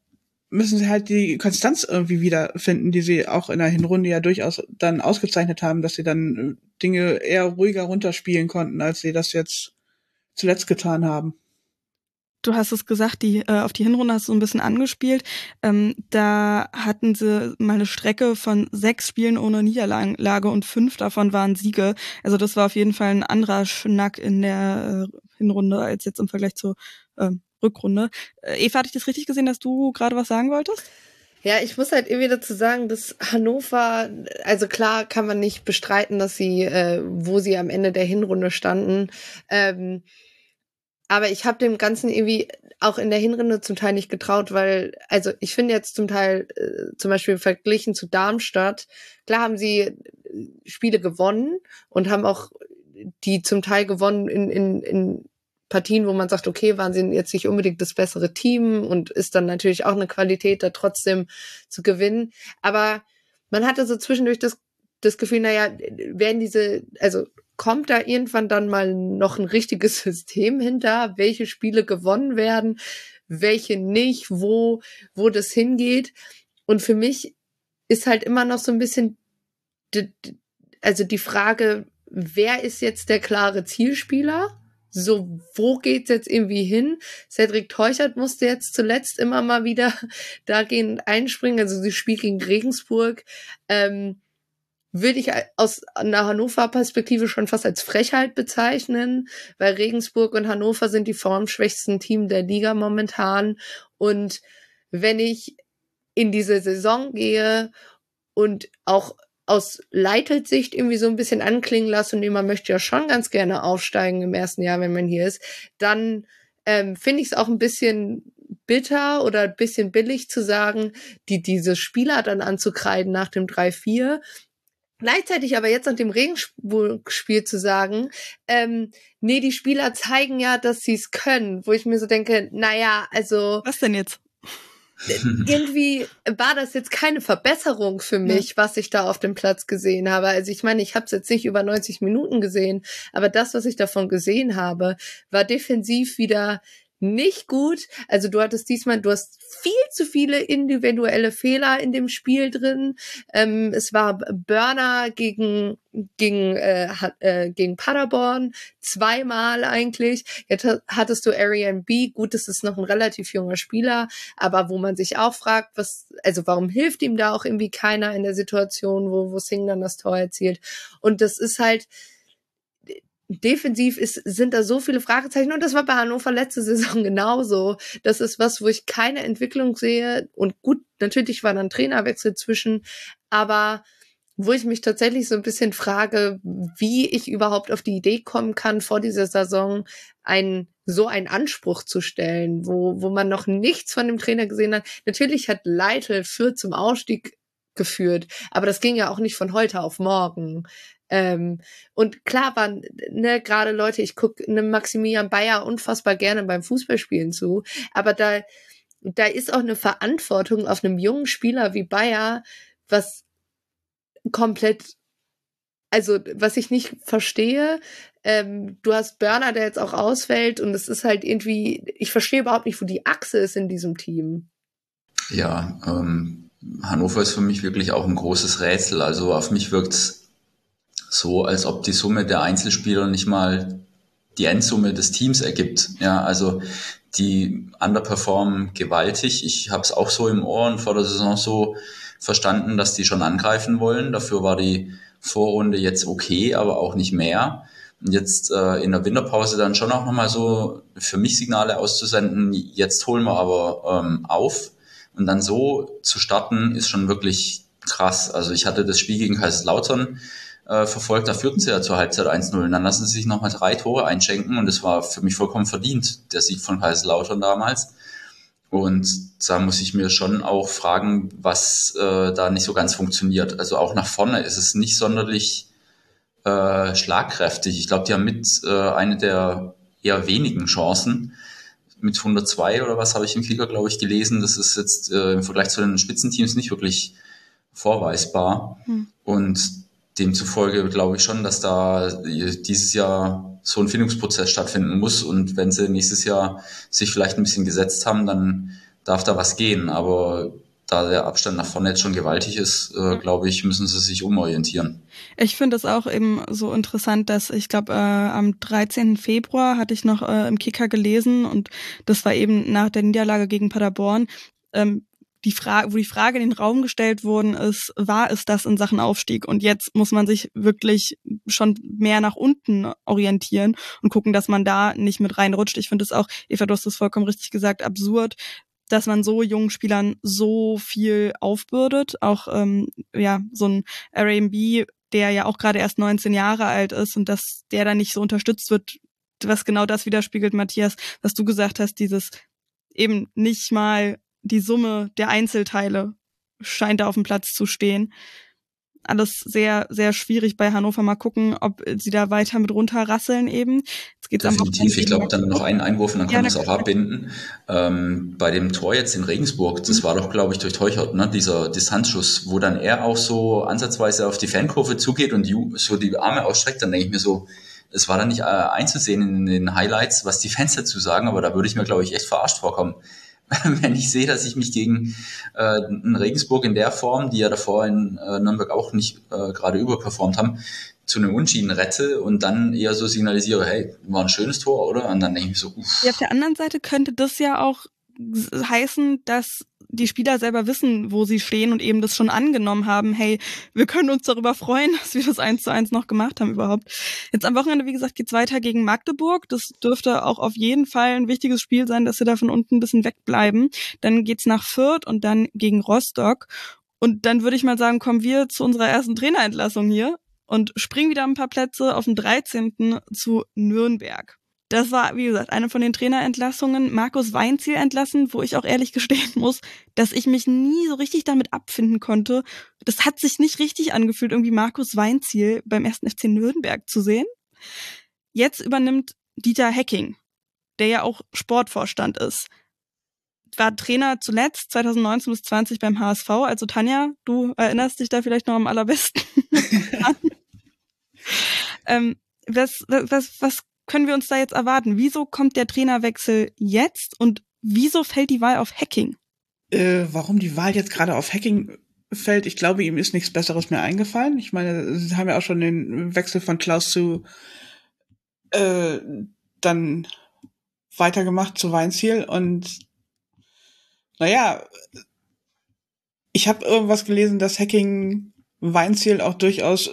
müssen sie halt die Konstanz irgendwie wiederfinden, die sie auch in der Hinrunde ja durchaus dann ausgezeichnet haben, dass sie dann äh, Dinge eher ruhiger runterspielen konnten, als sie das jetzt zuletzt getan haben. Du hast es gesagt, die äh, auf die Hinrunde hast du ein bisschen angespielt. Ähm, da hatten sie mal eine Strecke von sechs Spielen ohne Niederlage und fünf davon waren Siege. Also das war auf jeden Fall ein anderer Schnack in der äh, Hinrunde als jetzt im Vergleich zur äh, Rückrunde. Äh, Eva, hatte ich das richtig gesehen, dass du gerade was sagen wolltest? Ja, ich muss halt irgendwie dazu sagen, dass Hannover, also klar kann man nicht bestreiten, dass sie, äh, wo sie am Ende der Hinrunde standen, ähm, aber ich habe dem Ganzen irgendwie auch in der Hinrunde zum Teil nicht getraut, weil, also ich finde jetzt zum Teil, äh, zum Beispiel verglichen zu Darmstadt, klar haben sie äh, Spiele gewonnen und haben auch die zum Teil gewonnen in, in, in Partien, wo man sagt, okay, waren sie jetzt nicht unbedingt das bessere Team und ist dann natürlich auch eine Qualität, da trotzdem zu gewinnen. Aber man hatte so zwischendurch das, das Gefühl, naja, werden diese, also kommt da irgendwann dann mal noch ein richtiges System hinter, welche Spiele gewonnen werden, welche nicht, wo, wo das hingeht. Und für mich ist halt immer noch so ein bisschen, also die Frage, wer ist jetzt der klare Zielspieler? So, wo geht's jetzt irgendwie hin? Cedric Teuchert musste jetzt zuletzt immer mal wieder dagehend einspringen. Also sie spielt gegen Regensburg. Ähm, würde ich aus einer Hannover-Perspektive schon fast als Frechheit bezeichnen, weil Regensburg und Hannover sind die formschwächsten Team der Liga momentan. Und wenn ich in diese Saison gehe und auch aus Leitels Sicht irgendwie so ein bisschen anklingen lasse und man möchte ja schon ganz gerne aufsteigen im ersten Jahr, wenn man hier ist, dann ähm, finde ich es auch ein bisschen bitter oder ein bisschen billig zu sagen, die diese Spieler dann anzukreiden nach dem 3-4, Gleichzeitig aber jetzt nach dem Regensburg-Spiel zu sagen, ähm, nee, die Spieler zeigen ja, dass sie es können, wo ich mir so denke, naja, also. Was denn jetzt? irgendwie war das jetzt keine Verbesserung für mich, ja. was ich da auf dem Platz gesehen habe. Also ich meine, ich habe es jetzt nicht über 90 Minuten gesehen, aber das, was ich davon gesehen habe, war defensiv wieder nicht gut. Also du hattest diesmal, du hast viel zu viele individuelle Fehler in dem Spiel drin. Ähm, es war Burner gegen gegen äh, äh, gegen Paderborn zweimal eigentlich. Jetzt hattest du Arian B. Gut, das ist noch ein relativ junger Spieler, aber wo man sich auch fragt, was also warum hilft ihm da auch irgendwie keiner in der Situation, wo wo Singh dann das Tor erzielt? Und das ist halt defensiv ist, sind da so viele Fragezeichen und das war bei Hannover letzte Saison genauso. Das ist was, wo ich keine Entwicklung sehe und gut, natürlich war dann Trainerwechsel zwischen, aber wo ich mich tatsächlich so ein bisschen frage, wie ich überhaupt auf die Idee kommen kann, vor dieser Saison einen so einen Anspruch zu stellen, wo, wo man noch nichts von dem Trainer gesehen hat. Natürlich hat Leitl für zum Ausstieg geführt, aber das ging ja auch nicht von heute auf morgen. Ähm, und klar waren, ne, gerade Leute, ich gucke ne Maximilian Bayer unfassbar gerne beim Fußballspielen zu, aber da, da ist auch eine Verantwortung auf einem jungen Spieler wie Bayer, was komplett, also was ich nicht verstehe. Ähm, du hast Burner, der jetzt auch ausfällt und es ist halt irgendwie, ich verstehe überhaupt nicht, wo die Achse ist in diesem Team. Ja, ähm, Hannover ist für mich wirklich auch ein großes Rätsel. Also auf mich wirkt es so, als ob die Summe der Einzelspieler nicht mal die Endsumme des Teams ergibt. Ja, also die underperformen gewaltig. Ich habe es auch so im Ohr und vor der Saison so verstanden, dass die schon angreifen wollen. Dafür war die Vorrunde jetzt okay, aber auch nicht mehr. Und jetzt äh, in der Winterpause dann schon auch nochmal so für mich Signale auszusenden, jetzt holen wir aber ähm, auf. Und dann so zu starten, ist schon wirklich krass. Also ich hatte das Spiel gegen Kaiserslautern äh, verfolgt, da führten sie ja zur Halbzeit 1-0. Und dann lassen sie sich nochmal drei Tore einschenken und das war für mich vollkommen verdient, der Sieg von Kaiserslautern damals. Und da muss ich mir schon auch fragen, was äh, da nicht so ganz funktioniert. Also auch nach vorne ist es nicht sonderlich äh, schlagkräftig. Ich glaube, die haben mit äh, eine der eher wenigen Chancen mit 102 oder was habe ich im Kicker, glaube ich, gelesen. Das ist jetzt äh, im Vergleich zu den Spitzenteams nicht wirklich vorweisbar. Hm. Und demzufolge glaube ich schon, dass da dieses Jahr so ein Findungsprozess stattfinden muss. Und wenn sie nächstes Jahr sich vielleicht ein bisschen gesetzt haben, dann darf da was gehen. Aber da der Abstand nach vorne jetzt schon gewaltig ist, äh, glaube ich, müssen sie sich umorientieren. Ich finde es auch eben so interessant, dass ich glaube, äh, am 13. Februar hatte ich noch äh, im Kicker gelesen und das war eben nach der Niederlage gegen Paderborn. Ähm, die Frage, wo die Frage in den Raum gestellt worden ist, war es das in Sachen Aufstieg? Und jetzt muss man sich wirklich schon mehr nach unten orientieren und gucken, dass man da nicht mit reinrutscht. Ich finde es auch, Eva, du hast es vollkommen richtig gesagt, absurd, dass man so jungen Spielern so viel aufbürdet. Auch ähm, ja so ein R&B, der ja auch gerade erst 19 Jahre alt ist und dass der dann nicht so unterstützt wird, was genau das widerspiegelt, Matthias, was du gesagt hast, dieses eben nicht mal die Summe der Einzelteile scheint da auf dem Platz zu stehen. Alles sehr, sehr schwierig bei Hannover. Mal gucken, ob sie da weiter mit runterrasseln eben. Jetzt geht's Definitiv. Ich glaube, dann noch einen Einwurf und dann kann man es auch abbinden. Ähm, bei dem Tor jetzt in Regensburg, das mhm. war doch, glaube ich, durch Teuchert, ne? dieser Distanzschuss, wo dann er auch so ansatzweise auf die Fankurve zugeht und so die Arme ausstreckt, dann denke ich mir so, es war dann nicht äh, einzusehen in den Highlights, was die Fans dazu sagen, aber da würde ich mir, glaube ich, echt verarscht vorkommen. wenn ich sehe, dass ich mich gegen äh, Regensburg in der Form, die ja davor in äh, Nürnberg auch nicht äh, gerade überperformt haben, zu einem Unschieden rette und dann eher so signalisiere, hey, war ein schönes Tor, oder? Und dann denke ich so, uff. Ja, auf der anderen Seite könnte das ja auch heißen, dass die Spieler selber wissen, wo sie stehen und eben das schon angenommen haben, hey, wir können uns darüber freuen, dass wir das eins zu eins noch gemacht haben überhaupt. Jetzt am Wochenende, wie gesagt, geht's weiter gegen Magdeburg. Das dürfte auch auf jeden Fall ein wichtiges Spiel sein, dass wir da von unten ein bisschen wegbleiben. Dann geht's nach Fürth und dann gegen Rostock. Und dann würde ich mal sagen, kommen wir zu unserer ersten Trainerentlassung hier und springen wieder ein paar Plätze auf den 13. zu Nürnberg. Das war, wie gesagt, eine von den Trainerentlassungen. Markus Weinziel entlassen, wo ich auch ehrlich gestehen muss, dass ich mich nie so richtig damit abfinden konnte. Das hat sich nicht richtig angefühlt, irgendwie Markus Weinziel beim ersten FC Nürnberg zu sehen. Jetzt übernimmt Dieter Hecking, der ja auch Sportvorstand ist. War Trainer zuletzt 2019 bis 20 beim HSV. Also Tanja, du erinnerst dich da vielleicht noch am allerbesten. ähm, was, was, was können wir uns da jetzt erwarten? Wieso kommt der Trainerwechsel jetzt und wieso fällt die Wahl auf Hacking? Äh, warum die Wahl jetzt gerade auf Hacking fällt, ich glaube, ihm ist nichts Besseres mehr eingefallen. Ich meine, sie haben ja auch schon den Wechsel von Klaus zu äh, dann weitergemacht zu Weinziel und naja, ich habe irgendwas gelesen, dass Hacking Weinziel auch durchaus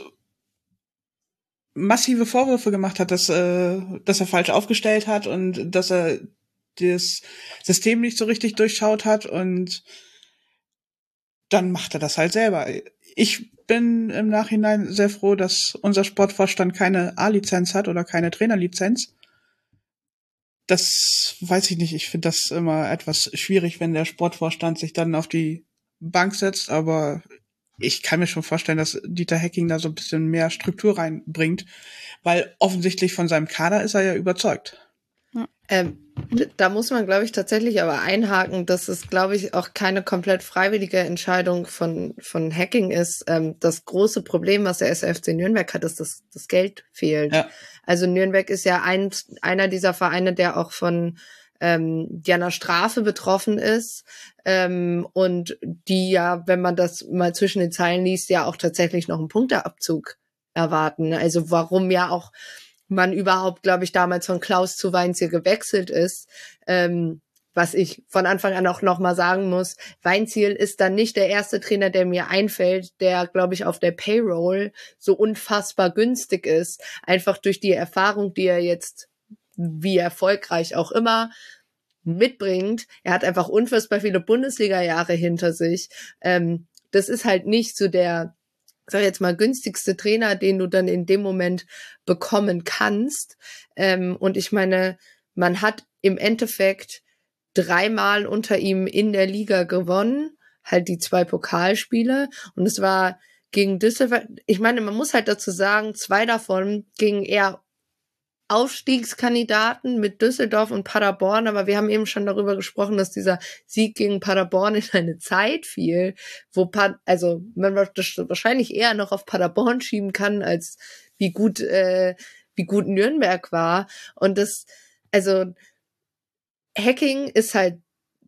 massive Vorwürfe gemacht hat, dass, äh, dass er falsch aufgestellt hat und dass er das System nicht so richtig durchschaut hat und dann macht er das halt selber. Ich bin im Nachhinein sehr froh, dass unser Sportvorstand keine A-Lizenz hat oder keine Trainerlizenz. Das weiß ich nicht. Ich finde das immer etwas schwierig, wenn der Sportvorstand sich dann auf die Bank setzt, aber ich kann mir schon vorstellen, dass Dieter Hacking da so ein bisschen mehr Struktur reinbringt, weil offensichtlich von seinem Kader ist er ja überzeugt. Ähm, da muss man, glaube ich, tatsächlich aber einhaken, dass es, glaube ich, auch keine komplett freiwillige Entscheidung von, von Hacking ist. Ähm, das große Problem, was der SFC Nürnberg hat, ist, dass das Geld fehlt. Ja. Also Nürnberg ist ja ein, einer dieser Vereine, der auch von ähm, die einer Strafe betroffen ist ähm, und die ja, wenn man das mal zwischen den Zeilen liest, ja auch tatsächlich noch einen Punkteabzug erwarten. Also warum ja auch man überhaupt, glaube ich, damals von Klaus zu Weinziel gewechselt ist. Ähm, was ich von Anfang an auch nochmal sagen muss, Weinziel ist dann nicht der erste Trainer, der mir einfällt, der, glaube ich, auf der Payroll so unfassbar günstig ist. Einfach durch die Erfahrung, die er jetzt, wie erfolgreich auch immer, mitbringt. Er hat einfach unfassbar viele Bundesliga-Jahre hinter sich. Ähm, das ist halt nicht so der sag jetzt mal, günstigste Trainer, den du dann in dem Moment bekommen kannst. Ähm, und ich meine, man hat im Endeffekt dreimal unter ihm in der Liga gewonnen, halt die zwei Pokalspiele. Und es war gegen Düsseldorf, ich meine, man muss halt dazu sagen, zwei davon gingen eher Aufstiegskandidaten mit Düsseldorf und Paderborn, aber wir haben eben schon darüber gesprochen, dass dieser Sieg gegen Paderborn in eine Zeit fiel, wo pa also man das wahrscheinlich eher noch auf Paderborn schieben kann, als wie gut äh, wie gut Nürnberg war. Und das also Hacking ist halt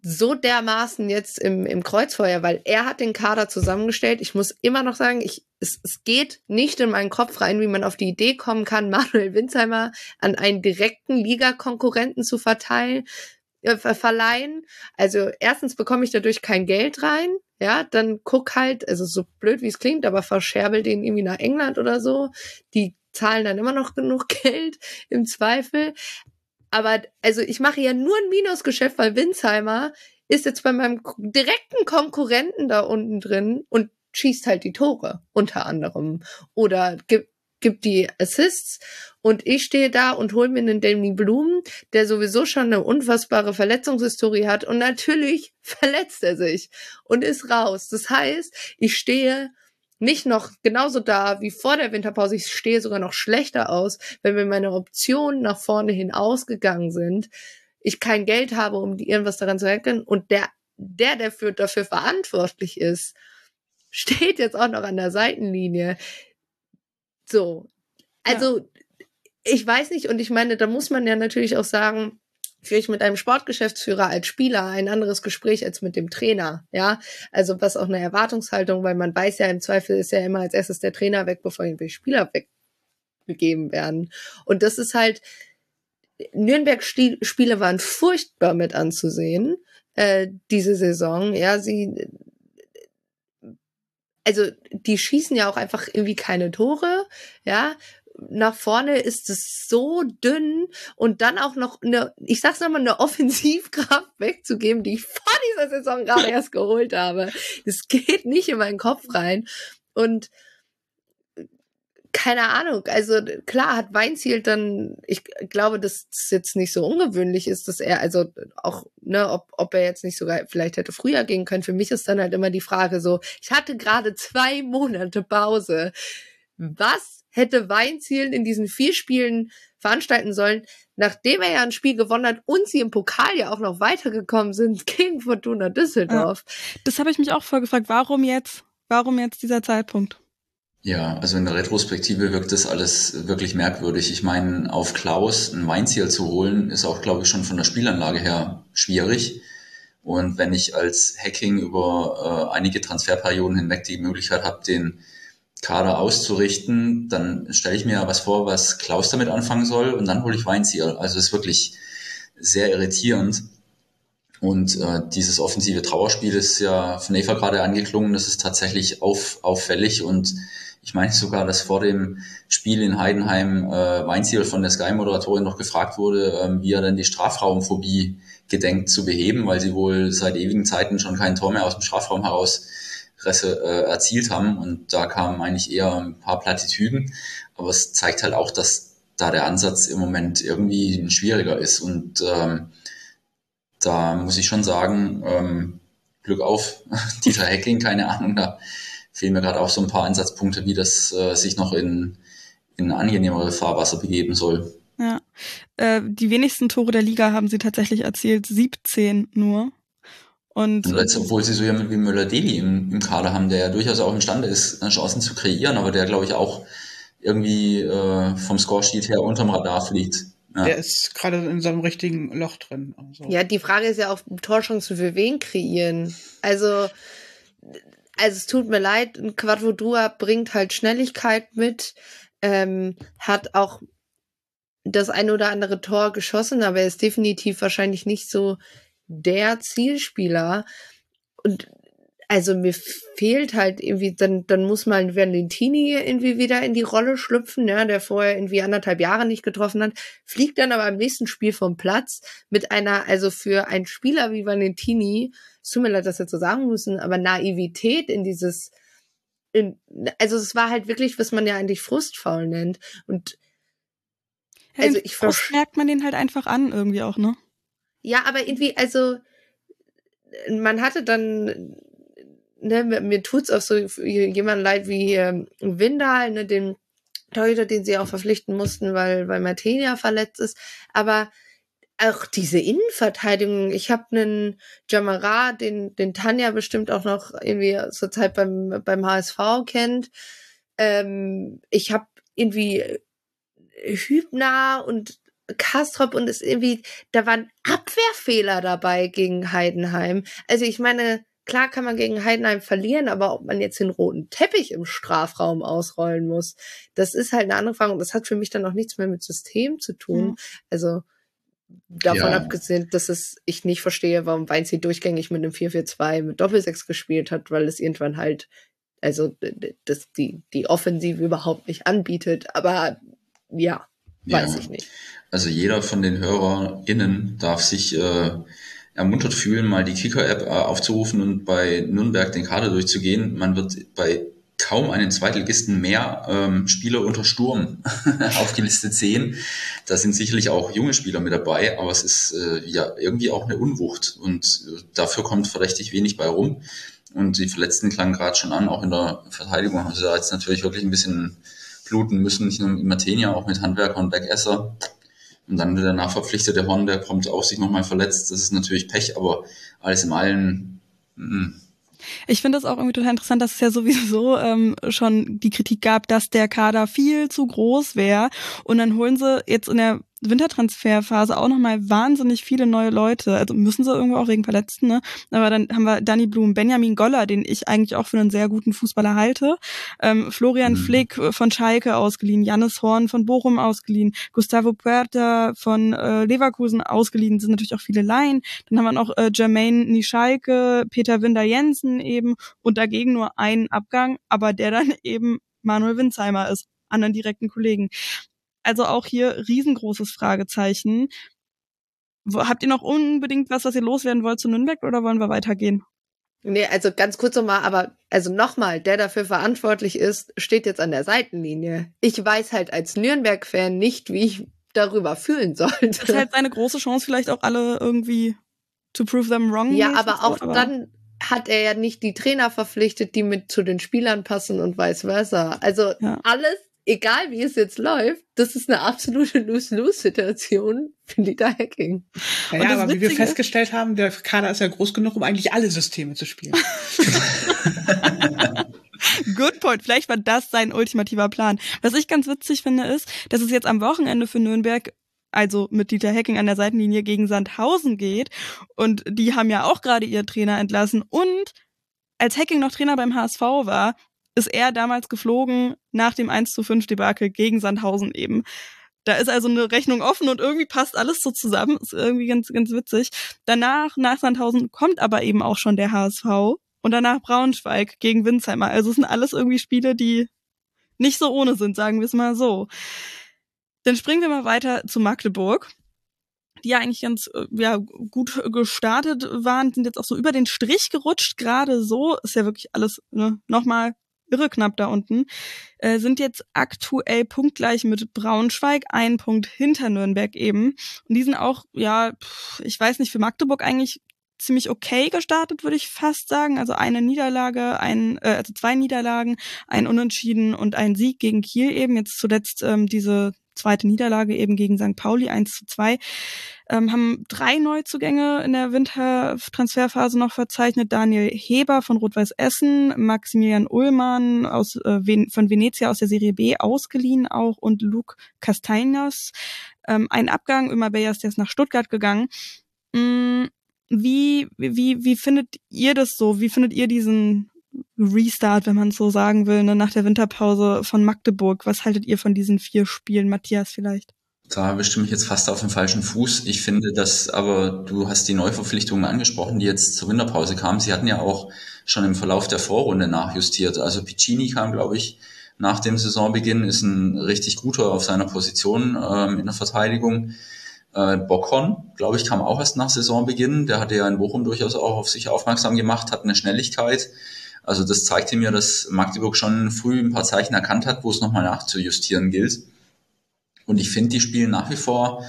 so dermaßen jetzt im, im Kreuzfeuer, weil er hat den Kader zusammengestellt. Ich muss immer noch sagen, ich, es, es geht nicht in meinen Kopf rein, wie man auf die Idee kommen kann, Manuel Winsheimer an einen direkten Ligakonkurrenten zu verteilen, äh, verleihen. Also erstens bekomme ich dadurch kein Geld rein. Ja, dann guck halt, also so blöd wie es klingt, aber verscherbel den irgendwie nach England oder so. Die zahlen dann immer noch genug Geld im Zweifel. Aber also ich mache ja nur ein Minusgeschäft, weil Winsheimer ist jetzt bei meinem direkten Konkurrenten da unten drin und schießt halt die Tore unter anderem. Oder gibt gibt die Assists. Und ich stehe da und hol mir einen Danny Bloom, der sowieso schon eine unfassbare Verletzungshistorie hat. Und natürlich verletzt er sich und ist raus. Das heißt, ich stehe nicht noch genauso da wie vor der Winterpause. Ich stehe sogar noch schlechter aus, wenn mir meine Optionen nach vorne hin ausgegangen sind. Ich kein Geld habe, um irgendwas daran zu erkennen. Und der, der, der für, dafür verantwortlich ist, steht jetzt auch noch an der Seitenlinie. So. Also, ja. ich weiß nicht. Und ich meine, da muss man ja natürlich auch sagen, führe ich mit einem Sportgeschäftsführer als Spieler ein anderes Gespräch als mit dem Trainer, ja. Also was auch eine Erwartungshaltung, weil man weiß ja im Zweifel ist ja immer als erstes der Trainer weg, bevor die Spieler weggegeben werden. Und das ist halt, Nürnberg-Spiele waren furchtbar mit anzusehen, äh, diese Saison, ja. Sie, also die schießen ja auch einfach irgendwie keine Tore, ja nach vorne ist es so dünn und dann auch noch eine, ich sag's nochmal, eine Offensivkraft wegzugeben, die ich vor dieser Saison gerade erst geholt habe. Das geht nicht in meinen Kopf rein. Und keine Ahnung, also klar hat Weinziel dann, ich glaube, dass es jetzt nicht so ungewöhnlich ist, dass er, also auch, ne, ob, ob er jetzt nicht sogar vielleicht hätte früher gehen können. Für mich ist dann halt immer die Frage so, ich hatte gerade zwei Monate Pause. Was hätte Weinzielen in diesen vier Spielen veranstalten sollen, nachdem er ja ein Spiel gewonnen hat und sie im Pokal ja auch noch weitergekommen sind gegen Fortuna Düsseldorf. Ja, das habe ich mich auch vorgefragt. Warum jetzt? Warum jetzt dieser Zeitpunkt? Ja, also in der Retrospektive wirkt das alles wirklich merkwürdig. Ich meine, auf Klaus ein Weinziel zu holen, ist auch, glaube ich, schon von der Spielanlage her schwierig. Und wenn ich als Hacking über äh, einige Transferperioden hinweg die Möglichkeit habe, den Kader auszurichten, dann stelle ich mir was vor, was Klaus damit anfangen soll und dann hole ich Weinziel. Also es ist wirklich sehr irritierend. Und äh, dieses offensive Trauerspiel ist ja von Eva gerade angeklungen, das ist tatsächlich auf, auffällig und ich meine sogar, dass vor dem Spiel in Heidenheim äh, Weinziel von der Sky-Moderatorin noch gefragt wurde, äh, wie er denn die Strafraumphobie gedenkt zu beheben, weil sie wohl seit ewigen Zeiten schon kein Tor mehr aus dem Strafraum heraus Presse äh, erzielt haben. Und da kamen eigentlich eher ein paar Plattitüden. Aber es zeigt halt auch, dass da der Ansatz im Moment irgendwie schwieriger ist. Und ähm, da muss ich schon sagen, ähm, Glück auf, Dieter Heckling, keine Ahnung, da fehlen mir gerade auch so ein paar Ansatzpunkte, wie das äh, sich noch in, in angenehmere Fahrwasser begeben soll. Ja. Äh, die wenigsten Tore der Liga haben sie tatsächlich erzielt, 17 nur. Und, und jetzt, obwohl sie so jemand wie Müller-Deli im, im Kader haben, der ja durchaus auch imstande ist, Chancen zu kreieren, aber der, glaube ich, auch irgendwie äh, vom Scoresheet her unterm Radar fliegt. Ja. Der ist gerade in so einem richtigen Loch drin. Also. Ja, die Frage ist ja auch, Torchancen für wen kreieren? Also, also es tut mir leid, Quadvodua bringt halt Schnelligkeit mit, ähm, hat auch das ein oder andere Tor geschossen, aber er ist definitiv wahrscheinlich nicht so der Zielspieler. Und also mir fehlt halt irgendwie, dann, dann muss mal Valentini irgendwie wieder in die Rolle schlüpfen, ja, der vorher irgendwie anderthalb Jahre nicht getroffen hat, fliegt dann aber im nächsten Spiel vom Platz mit einer, also für einen Spieler wie Valentini, es tut mir leid, dass wir so sagen müssen, aber Naivität in dieses, in, also es war halt wirklich, was man ja eigentlich Frustfaul nennt. Und also ich Frust merkt man den halt einfach an, irgendwie auch, ne? Ja, aber irgendwie, also man hatte dann ne, mir tut's auch so jemand leid wie ähm, Windal, ne, den Torhüter, den sie auch verpflichten mussten, weil, weil Martinia verletzt ist. Aber auch diese Innenverteidigung, ich habe einen Jamara, den, den Tanja bestimmt auch noch irgendwie zur Zeit beim, beim HSV kennt. Ähm, ich habe irgendwie Hübner und Kastrop und es irgendwie, da waren Abwehrfehler dabei gegen Heidenheim. Also ich meine, klar kann man gegen Heidenheim verlieren, aber ob man jetzt den roten Teppich im Strafraum ausrollen muss, das ist halt eine andere Frage und das hat für mich dann auch nichts mehr mit System zu tun. Mhm. Also davon ja. abgesehen, dass es ich nicht verstehe, warum Weinzieh durchgängig mit einem 4-4-2 mit Doppelsechs gespielt hat, weil es irgendwann halt also das die die Offensive überhaupt nicht anbietet, aber ja, weiß ja. ich nicht. Also jeder von den HörerInnen darf sich äh, ermuntert fühlen, mal die Kicker-App äh, aufzurufen und bei Nürnberg den Kader durchzugehen. Man wird bei kaum einen Zweitligisten mehr ähm, Spieler unter Sturm aufgelistet sehen. Da sind sicherlich auch junge Spieler mit dabei, aber es ist äh, ja irgendwie auch eine Unwucht und äh, dafür kommt verdächtig wenig bei rum. Und die Verletzten klangen gerade schon an, auch in der Verteidigung haben sie da jetzt natürlich wirklich ein bisschen bluten müssen, nicht nur mit auch mit Handwerker und Backesser. Und dann der nachverpflichtete Horn, der kommt auch sich nochmal verletzt. Das ist natürlich Pech, aber alles in allem. Mh. Ich finde es auch irgendwie total interessant, dass es ja sowieso ähm, schon die Kritik gab, dass der Kader viel zu groß wäre. Und dann holen sie jetzt in der Wintertransferphase auch nochmal wahnsinnig viele neue Leute. Also müssen sie irgendwo auch wegen Verletzten, ne? Aber dann haben wir Danny Blum, Benjamin Goller, den ich eigentlich auch für einen sehr guten Fußballer halte. Ähm, Florian mhm. Flick von Schalke ausgeliehen, Jannis Horn von Bochum ausgeliehen, Gustavo Puerta von äh, Leverkusen ausgeliehen, sind natürlich auch viele Laien. Dann haben wir noch äh, Jermaine Nischalke, Peter Winder Jensen eben und dagegen nur einen Abgang, aber der dann eben Manuel Winsheimer ist, anderen direkten Kollegen. Also auch hier riesengroßes Fragezeichen. Habt ihr noch unbedingt was, was ihr loswerden wollt zu Nürnberg oder wollen wir weitergehen? Nee, also ganz kurz nochmal, aber also nochmal, der dafür verantwortlich ist, steht jetzt an der Seitenlinie. Ich weiß halt als Nürnberg-Fan nicht, wie ich darüber fühlen sollte. Das ist halt eine große Chance, vielleicht auch alle irgendwie to prove them wrong. Ja, aber auch aber dann hat er ja nicht die Trainer verpflichtet, die mit zu den Spielern passen und vice versa. Also ja. alles egal wie es jetzt läuft, das ist eine absolute Lose-Lose-Situation für Dieter Hacking. Ja, ja aber wie wir festgestellt haben, der Kader ist ja groß genug, um eigentlich alle Systeme zu spielen. Good point. Vielleicht war das sein ultimativer Plan. Was ich ganz witzig finde, ist, dass es jetzt am Wochenende für Nürnberg also mit Dieter Hacking an der Seitenlinie gegen Sandhausen geht. Und die haben ja auch gerade ihr Trainer entlassen. Und als Hacking noch Trainer beim HSV war, ist er damals geflogen nach dem 1 zu 5 Debakel gegen Sandhausen eben. Da ist also eine Rechnung offen und irgendwie passt alles so zusammen. Ist irgendwie ganz, ganz witzig. Danach, nach Sandhausen, kommt aber eben auch schon der HSV und danach Braunschweig gegen Winsheimer. Also es sind alles irgendwie Spiele, die nicht so ohne sind, sagen wir es mal so. Dann springen wir mal weiter zu Magdeburg die ja eigentlich ganz äh, ja, gut gestartet waren, sind jetzt auch so über den Strich gerutscht. Gerade so ist ja wirklich alles ne, nochmal irre knapp da unten, äh, sind jetzt aktuell punktgleich mit Braunschweig, ein Punkt hinter Nürnberg eben. Und die sind auch, ja, ich weiß nicht, für Magdeburg eigentlich ziemlich okay gestartet, würde ich fast sagen. Also eine Niederlage, ein, äh, also zwei Niederlagen, ein Unentschieden und ein Sieg gegen Kiel eben. Jetzt zuletzt ähm, diese zweite Niederlage eben gegen St. Pauli 1 zu 2. Ähm, haben drei Neuzugänge in der Wintertransferphase noch verzeichnet. Daniel Heber von Rot-Weiß Essen, Maximilian Ullmann aus, äh, von Venezia aus der Serie B ausgeliehen auch und Luke Castañas. Ähm, ein Abgang, Ömer Beyers, der ist nach Stuttgart gegangen. Mm, wie, wie, wie findet ihr das so? Wie findet ihr diesen Restart, wenn man so sagen will, ne, nach der Winterpause von Magdeburg? Was haltet ihr von diesen vier Spielen, Matthias vielleicht? Da bestimme ich jetzt fast auf dem falschen Fuß. Ich finde, dass, aber du hast die Neuverpflichtungen angesprochen, die jetzt zur Winterpause kamen. Sie hatten ja auch schon im Verlauf der Vorrunde nachjustiert. Also Piccini kam, glaube ich, nach dem Saisonbeginn, ist ein richtig guter auf seiner Position ähm, in der Verteidigung. Äh, Bockhorn, glaube ich, kam auch erst nach Saisonbeginn. Der hatte ja in Bochum durchaus auch auf sich aufmerksam gemacht, hat eine Schnelligkeit. Also das zeigte mir, dass Magdeburg schon früh ein paar Zeichen erkannt hat, wo es nochmal nachzujustieren gilt. Und ich finde, die spielen nach wie vor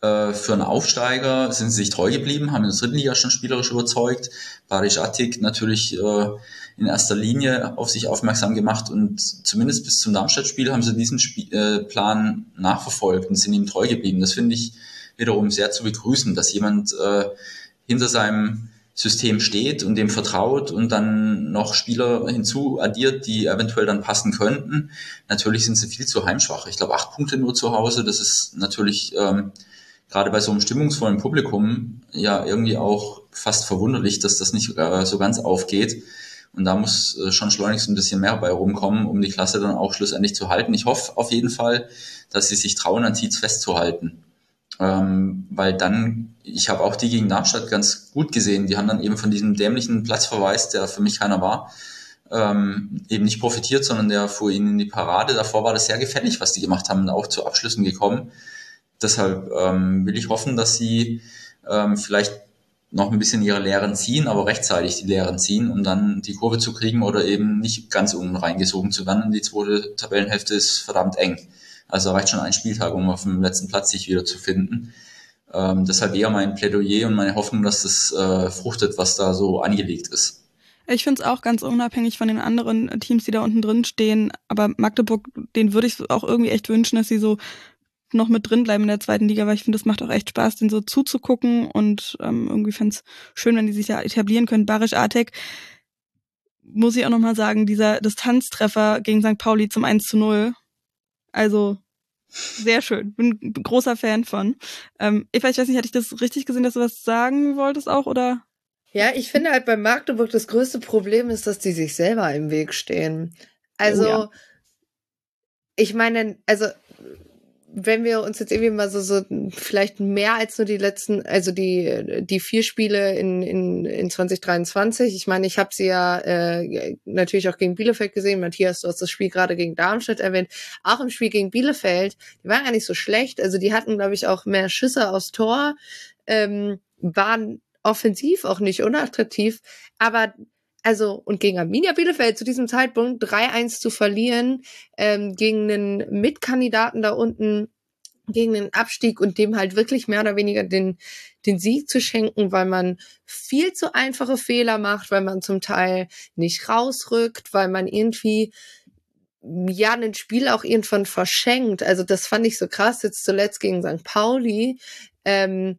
äh, für einen Aufsteiger, sind sie sich treu geblieben, haben in der dritten Liga schon spielerisch überzeugt. Barisch Attik natürlich äh, in erster Linie auf sich aufmerksam gemacht und zumindest bis zum Darmstadt-Spiel haben sie diesen Spiel, äh, Plan nachverfolgt und sind ihm treu geblieben. Das finde ich wiederum sehr zu begrüßen, dass jemand äh, hinter seinem System steht und dem vertraut und dann noch Spieler hinzu addiert, die eventuell dann passen könnten. Natürlich sind sie viel zu heimschwach. Ich glaube, acht Punkte nur zu Hause, das ist natürlich ähm, gerade bei so einem stimmungsvollen Publikum ja irgendwie auch fast verwunderlich, dass das nicht äh, so ganz aufgeht. Und da muss äh, schon schleunigst ein bisschen mehr bei rumkommen, um die Klasse dann auch schlussendlich zu halten. Ich hoffe auf jeden Fall, dass sie sich trauen, an Tietz festzuhalten. Ähm, weil dann, ich habe auch die gegen Darmstadt ganz gut gesehen, die haben dann eben von diesem dämlichen Platzverweis, der für mich keiner war, ähm, eben nicht profitiert, sondern der fuhr ihnen in die Parade. Davor war das sehr gefällig, was die gemacht haben, auch zu Abschlüssen gekommen. Deshalb ähm, will ich hoffen, dass sie ähm, vielleicht noch ein bisschen ihre Lehren ziehen, aber rechtzeitig die Lehren ziehen, um dann die Kurve zu kriegen oder eben nicht ganz unten reingesogen zu werden. Die zweite Tabellenhälfte ist verdammt eng. Also reicht schon ein Spieltag, um auf dem letzten Platz sich wieder zu finden. Ähm, deshalb eher mein Plädoyer und meine Hoffnung, dass das äh, fruchtet, was da so angelegt ist. Ich finde es auch ganz unabhängig von den anderen Teams, die da unten drin stehen. Aber Magdeburg, den würde ich auch irgendwie echt wünschen, dass sie so noch mit drin bleiben in der zweiten Liga, weil ich finde, das macht auch echt Spaß, den so zuzugucken und ähm, irgendwie fände es schön, wenn die sich da etablieren können. Barisch Artek, muss ich auch nochmal sagen, dieser Distanztreffer gegen St. Pauli zum 1 zu 0, also sehr schön. Bin ein großer Fan von. Ähm, ich weiß nicht, hatte ich das richtig gesehen, dass du was sagen wolltest auch, oder? Ja, ich finde halt bei Magdeburg das größte Problem ist, dass die sich selber im Weg stehen. Also, oh ja. ich meine, also wenn wir uns jetzt irgendwie mal so, so vielleicht mehr als nur die letzten, also die, die vier Spiele in, in, in 2023, ich meine, ich habe sie ja äh, natürlich auch gegen Bielefeld gesehen, Matthias, du hast das Spiel gerade gegen Darmstadt erwähnt, auch im Spiel gegen Bielefeld, die waren gar nicht so schlecht, also die hatten, glaube ich, auch mehr Schüsse aufs Tor, ähm, waren offensiv auch nicht unattraktiv, aber also und gegen Arminia Bielefeld zu diesem Zeitpunkt 3-1 zu verlieren, ähm, gegen einen Mitkandidaten da unten, gegen den Abstieg und dem halt wirklich mehr oder weniger den, den Sieg zu schenken, weil man viel zu einfache Fehler macht, weil man zum Teil nicht rausrückt, weil man irgendwie ja ein Spiel auch irgendwann verschenkt. Also das fand ich so krass jetzt zuletzt gegen St. Pauli. Ähm,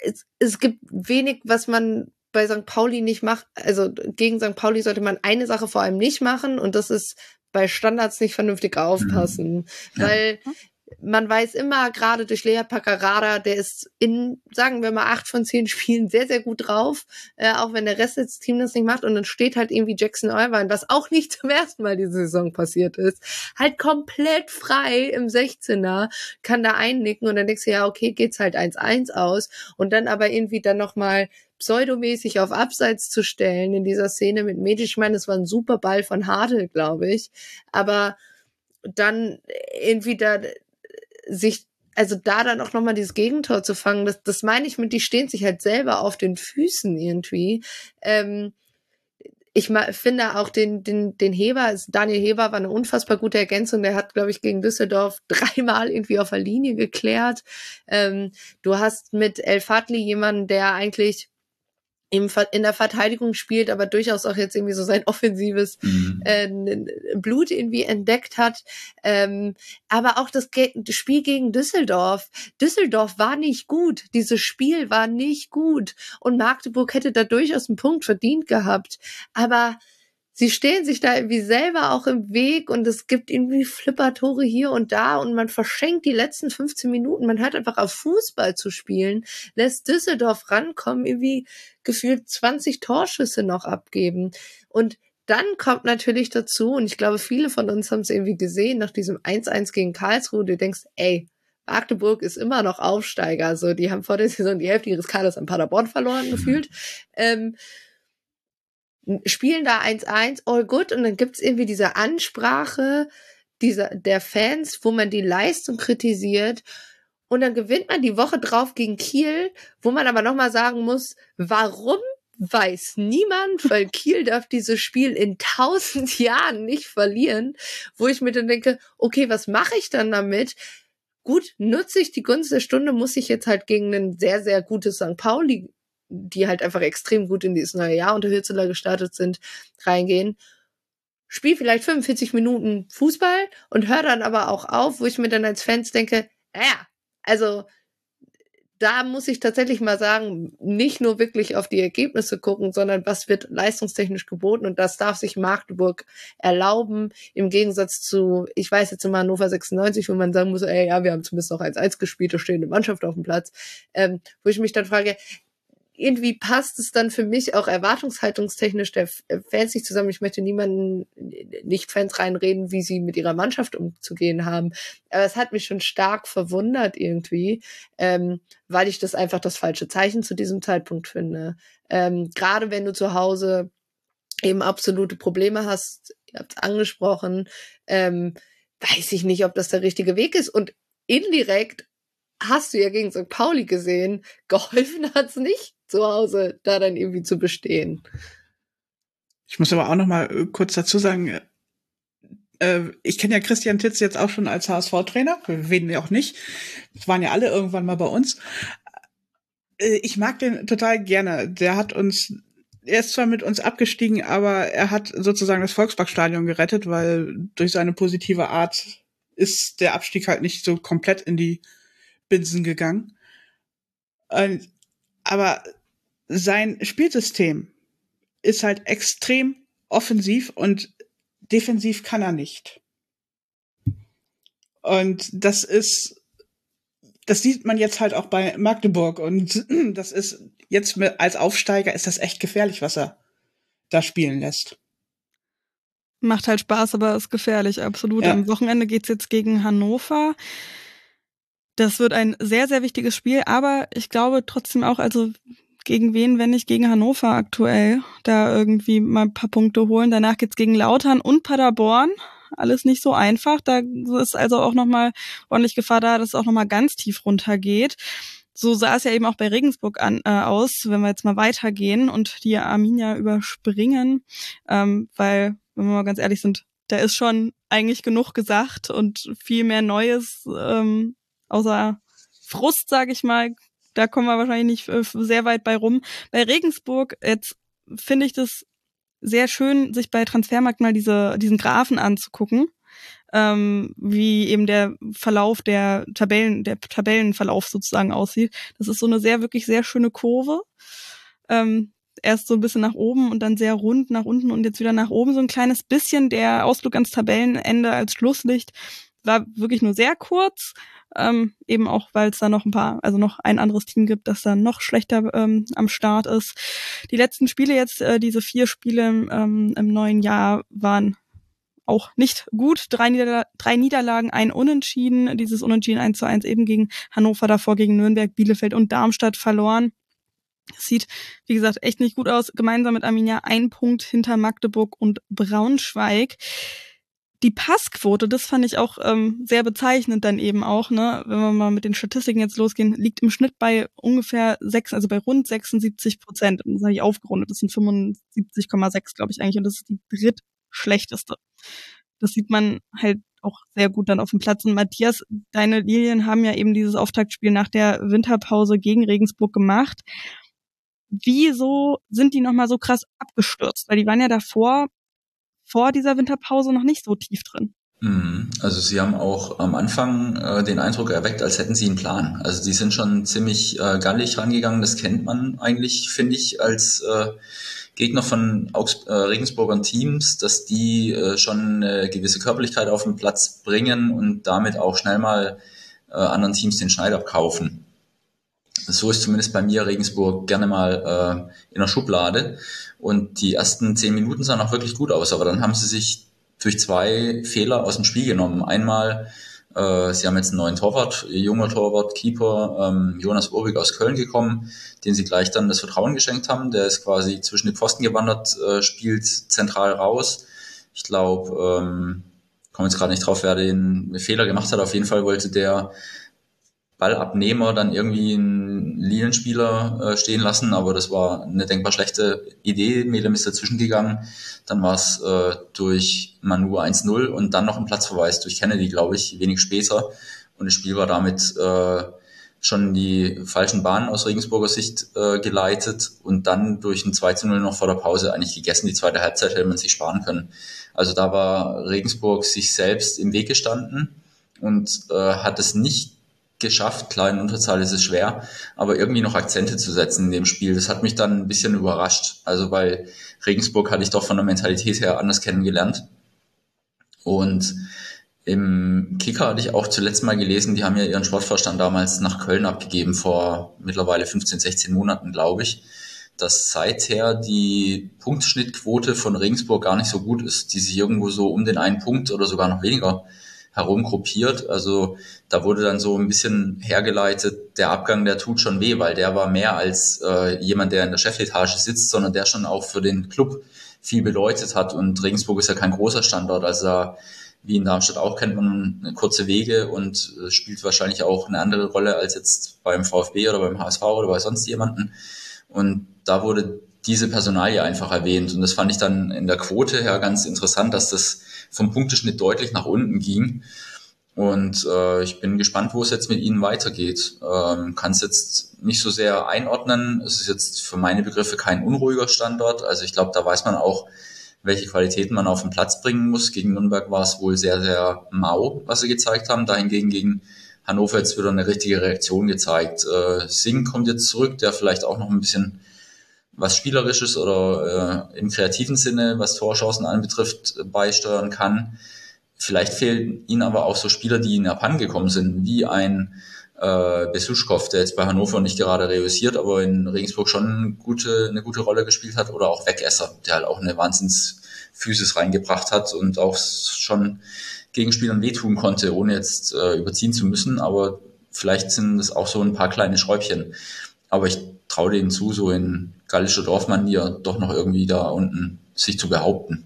es, es gibt wenig, was man bei St. Pauli nicht macht, also gegen St. Pauli sollte man eine Sache vor allem nicht machen und das ist bei Standards nicht vernünftig aufpassen, mhm. weil ja man weiß immer, gerade durch Lea Paccarada, der ist in, sagen wir mal, acht von zehn Spielen sehr, sehr gut drauf, äh, auch wenn der Rest des Teams das nicht macht. Und dann steht halt irgendwie Jackson Irvine, was auch nicht zum ersten Mal diese Saison passiert ist, halt komplett frei im 16er, kann da einnicken und dann denkst du, ja, okay, geht's halt 1-1 aus. Und dann aber irgendwie dann nochmal pseudomäßig auf Abseits zu stellen in dieser Szene mit Medic. Ich meine, es war ein super Ball von Hartl, glaube ich. Aber dann irgendwie da sich also da dann auch nochmal dieses Gegentor zu fangen, das, das meine ich mit, die stehen sich halt selber auf den Füßen irgendwie. Ähm, ich finde auch den, den, den Heber, Daniel Heber war eine unfassbar gute Ergänzung. Der hat, glaube ich, gegen Düsseldorf dreimal irgendwie auf der Linie geklärt. Ähm, du hast mit El Fadli jemanden, der eigentlich in der Verteidigung spielt, aber durchaus auch jetzt irgendwie so sein offensives mhm. äh, Blut irgendwie entdeckt hat. Ähm, aber auch das, Ge das Spiel gegen Düsseldorf. Düsseldorf war nicht gut. Dieses Spiel war nicht gut. Und Magdeburg hätte da durchaus einen Punkt verdient gehabt. Aber sie stehen sich da irgendwie selber auch im Weg und es gibt irgendwie Flippertore hier und da und man verschenkt die letzten 15 Minuten. Man hört einfach auf Fußball zu spielen, lässt Düsseldorf rankommen, irgendwie gefühlt 20 Torschüsse noch abgeben und dann kommt natürlich dazu, und ich glaube, viele von uns haben es irgendwie gesehen, nach diesem 1-1 gegen Karlsruhe, du denkst, ey, Magdeburg ist immer noch Aufsteiger. So, die haben vor der Saison die Hälfte ihres Kaders an Paderborn verloren gefühlt. Ähm, spielen da 1-1, all good, und dann gibt's irgendwie diese Ansprache dieser, der Fans, wo man die Leistung kritisiert. Und dann gewinnt man die Woche drauf gegen Kiel, wo man aber nochmal sagen muss, warum weiß niemand, weil Kiel darf dieses Spiel in tausend Jahren nicht verlieren, wo ich mir dann denke, okay, was mache ich dann damit? Gut, nutze ich die Gunst der Stunde, muss ich jetzt halt gegen ein sehr, sehr gutes St. Pauli die halt einfach extrem gut in dieses neue Jahr unter Hürzeler gestartet sind, reingehen. Spiel vielleicht 45 Minuten Fußball und hör dann aber auch auf, wo ich mir dann als Fans denke, naja, also da muss ich tatsächlich mal sagen, nicht nur wirklich auf die Ergebnisse gucken, sondern was wird leistungstechnisch geboten und das darf sich Magdeburg erlauben, im Gegensatz zu, ich weiß jetzt immer Hannover 96, wo man sagen muss, ey, ja, wir haben zumindest noch 1-1 gespielt, da steht eine Mannschaft auf dem Platz, ähm, wo ich mich dann frage, irgendwie passt es dann für mich auch erwartungshaltungstechnisch der äh, Fans nicht zusammen. Ich möchte niemanden, nicht Fans reinreden, wie sie mit ihrer Mannschaft umzugehen haben. Aber es hat mich schon stark verwundert irgendwie, ähm, weil ich das einfach das falsche Zeichen zu diesem Zeitpunkt finde. Ähm, Gerade wenn du zu Hause eben absolute Probleme hast, ihr habt es angesprochen, ähm, weiß ich nicht, ob das der richtige Weg ist. Und indirekt hast du ja gegen St. Pauli gesehen, geholfen hat's nicht zu Hause da dann irgendwie zu bestehen. Ich muss aber auch noch mal äh, kurz dazu sagen, äh, ich kenne ja Christian Titz jetzt auch schon als HSV-Trainer. Wir reden ja auch nicht. Das waren ja alle irgendwann mal bei uns. Äh, ich mag den total gerne. Der hat uns, er ist zwar mit uns abgestiegen, aber er hat sozusagen das Volksparkstadion gerettet, weil durch seine positive Art ist der Abstieg halt nicht so komplett in die Binsen gegangen. aber sein Spielsystem ist halt extrem offensiv und defensiv kann er nicht. Und das ist, das sieht man jetzt halt auch bei Magdeburg und das ist jetzt als Aufsteiger ist das echt gefährlich, was er da spielen lässt. Macht halt Spaß, aber ist gefährlich, absolut. Ja. Am Wochenende geht's jetzt gegen Hannover. Das wird ein sehr, sehr wichtiges Spiel, aber ich glaube trotzdem auch, also gegen wen, wenn nicht gegen Hannover aktuell, da irgendwie mal ein paar Punkte holen. Danach geht's gegen Lautern und Paderborn. Alles nicht so einfach. Da ist also auch nochmal ordentlich Gefahr da, dass es auch nochmal ganz tief runtergeht. So sah es ja eben auch bei Regensburg an, äh, aus, wenn wir jetzt mal weitergehen und die Arminia überspringen, ähm, weil, wenn wir mal ganz ehrlich sind, da ist schon eigentlich genug gesagt und viel mehr Neues, ähm, außer Frust, sage ich mal, da kommen wir wahrscheinlich nicht äh, sehr weit bei rum. Bei Regensburg, jetzt finde ich das sehr schön, sich bei Transfermarkt mal diese, diesen Graphen anzugucken, ähm, wie eben der Verlauf der Tabellen, der Tabellenverlauf sozusagen aussieht. Das ist so eine sehr, wirklich sehr schöne Kurve. Ähm, erst so ein bisschen nach oben und dann sehr rund nach unten und jetzt wieder nach oben so ein kleines bisschen. Der Ausflug ans Tabellenende als Schlusslicht war wirklich nur sehr kurz, ähm, eben auch, weil es da noch ein paar, also noch ein anderes Team gibt, das dann noch schlechter ähm, am Start ist. Die letzten Spiele jetzt, äh, diese vier Spiele ähm, im neuen Jahr waren auch nicht gut. Drei, Niederla drei Niederlagen, ein Unentschieden. Dieses Unentschieden 1 zu 1 eben gegen Hannover, davor gegen Nürnberg, Bielefeld und Darmstadt verloren. Sieht, wie gesagt, echt nicht gut aus. Gemeinsam mit Arminia ein Punkt hinter Magdeburg und Braunschweig die Passquote, das fand ich auch ähm, sehr bezeichnend dann eben auch, ne, wenn wir mal mit den Statistiken jetzt losgehen, liegt im Schnitt bei ungefähr sechs, also bei rund 76 Prozent. Das habe ich aufgerundet, das sind 75,6, glaube ich eigentlich, und das ist die drittschlechteste. Das sieht man halt auch sehr gut dann auf dem Platz. Und Matthias, deine Lilien haben ja eben dieses Auftaktspiel nach der Winterpause gegen Regensburg gemacht. wieso sind die nochmal so krass abgestürzt? Weil die waren ja davor, vor dieser Winterpause noch nicht so tief drin. Mhm. Also sie haben auch am Anfang äh, den Eindruck erweckt, als hätten sie einen Plan. Also die sind schon ziemlich äh, gallig rangegangen. Das kennt man eigentlich, finde ich, als äh, Gegner von Augs äh, Regensburgern Teams, dass die äh, schon eine gewisse Körperlichkeit auf den Platz bringen und damit auch schnell mal äh, anderen Teams den Schneid abkaufen. So ist zumindest bei mir Regensburg gerne mal äh, in der Schublade. Und die ersten zehn Minuten sahen auch wirklich gut aus, aber dann haben sie sich durch zwei Fehler aus dem Spiel genommen. Einmal, äh, sie haben jetzt einen neuen Torwart, junger Torwart, Keeper, ähm, Jonas Urbig aus Köln gekommen, den sie gleich dann das Vertrauen geschenkt haben. Der ist quasi zwischen die Pfosten gewandert, äh, spielt zentral raus. Ich glaube, ähm, komme jetzt gerade nicht drauf, wer den Fehler gemacht hat. Auf jeden Fall wollte der Ballabnehmer dann irgendwie einen Linienspieler äh, stehen lassen, aber das war eine denkbar schlechte Idee. Melem ist dazwischen gegangen. Dann war es äh, durch Manu 1-0 und dann noch ein Platzverweis durch Kennedy, glaube ich, wenig später. Und das Spiel war damit äh, schon die falschen Bahnen aus Regensburger Sicht äh, geleitet und dann durch ein 2 0 noch vor der Pause eigentlich gegessen. Die zweite Halbzeit hätte man sich sparen können. Also da war Regensburg sich selbst im Weg gestanden und äh, hat es nicht geschafft. Klar, in Unterzahl ist es schwer, aber irgendwie noch Akzente zu setzen in dem Spiel. Das hat mich dann ein bisschen überrascht. Also weil Regensburg hatte ich doch von der Mentalität her anders kennengelernt. Und im Kicker hatte ich auch zuletzt mal gelesen, die haben ja ihren Sportvorstand damals nach Köln abgegeben, vor mittlerweile 15, 16 Monaten, glaube ich, dass seither die Punktschnittquote von Regensburg gar nicht so gut ist, die sich irgendwo so um den einen Punkt oder sogar noch weniger herumgruppiert. Also da wurde dann so ein bisschen hergeleitet, der Abgang, der tut schon weh, weil der war mehr als äh, jemand, der in der Chefetage sitzt, sondern der schon auch für den Club viel bedeutet hat. Und Regensburg ist ja kein großer Standort, also da, wie in Darmstadt auch kennt man kurze Wege und äh, spielt wahrscheinlich auch eine andere Rolle als jetzt beim VfB oder beim HSV oder bei sonst jemanden. Und da wurde diese Personalie einfach erwähnt. Und das fand ich dann in der Quote her ganz interessant, dass das vom Punkteschnitt deutlich nach unten ging. Und äh, ich bin gespannt, wo es jetzt mit ihnen weitergeht. Ähm, Kann es jetzt nicht so sehr einordnen. Es ist jetzt für meine Begriffe kein unruhiger Standort. Also ich glaube, da weiß man auch, welche Qualitäten man auf den Platz bringen muss. Gegen Nürnberg war es wohl sehr, sehr mau, was sie gezeigt haben. Dahingegen gegen Hannover jetzt wieder eine richtige Reaktion gezeigt. Äh, Singh kommt jetzt zurück, der vielleicht auch noch ein bisschen was Spielerisches oder äh, im kreativen Sinne, was Torchancen anbetrifft, beisteuern kann. Vielleicht fehlen ihnen aber auch so Spieler, die ihnen abhandengekommen sind, wie ein äh, Besuschkow, der jetzt bei Hannover nicht gerade reüssiert, aber in Regensburg schon gute, eine gute Rolle gespielt hat, oder auch Wegesser, der halt auch eine Wahnsinnsphysis reingebracht hat und auch schon Gegenspielern wehtun konnte, ohne jetzt äh, überziehen zu müssen. Aber vielleicht sind es auch so ein paar kleine Schräubchen. Aber ich traue denen zu, so in gallischer Dorfmanier doch noch irgendwie da unten sich zu behaupten.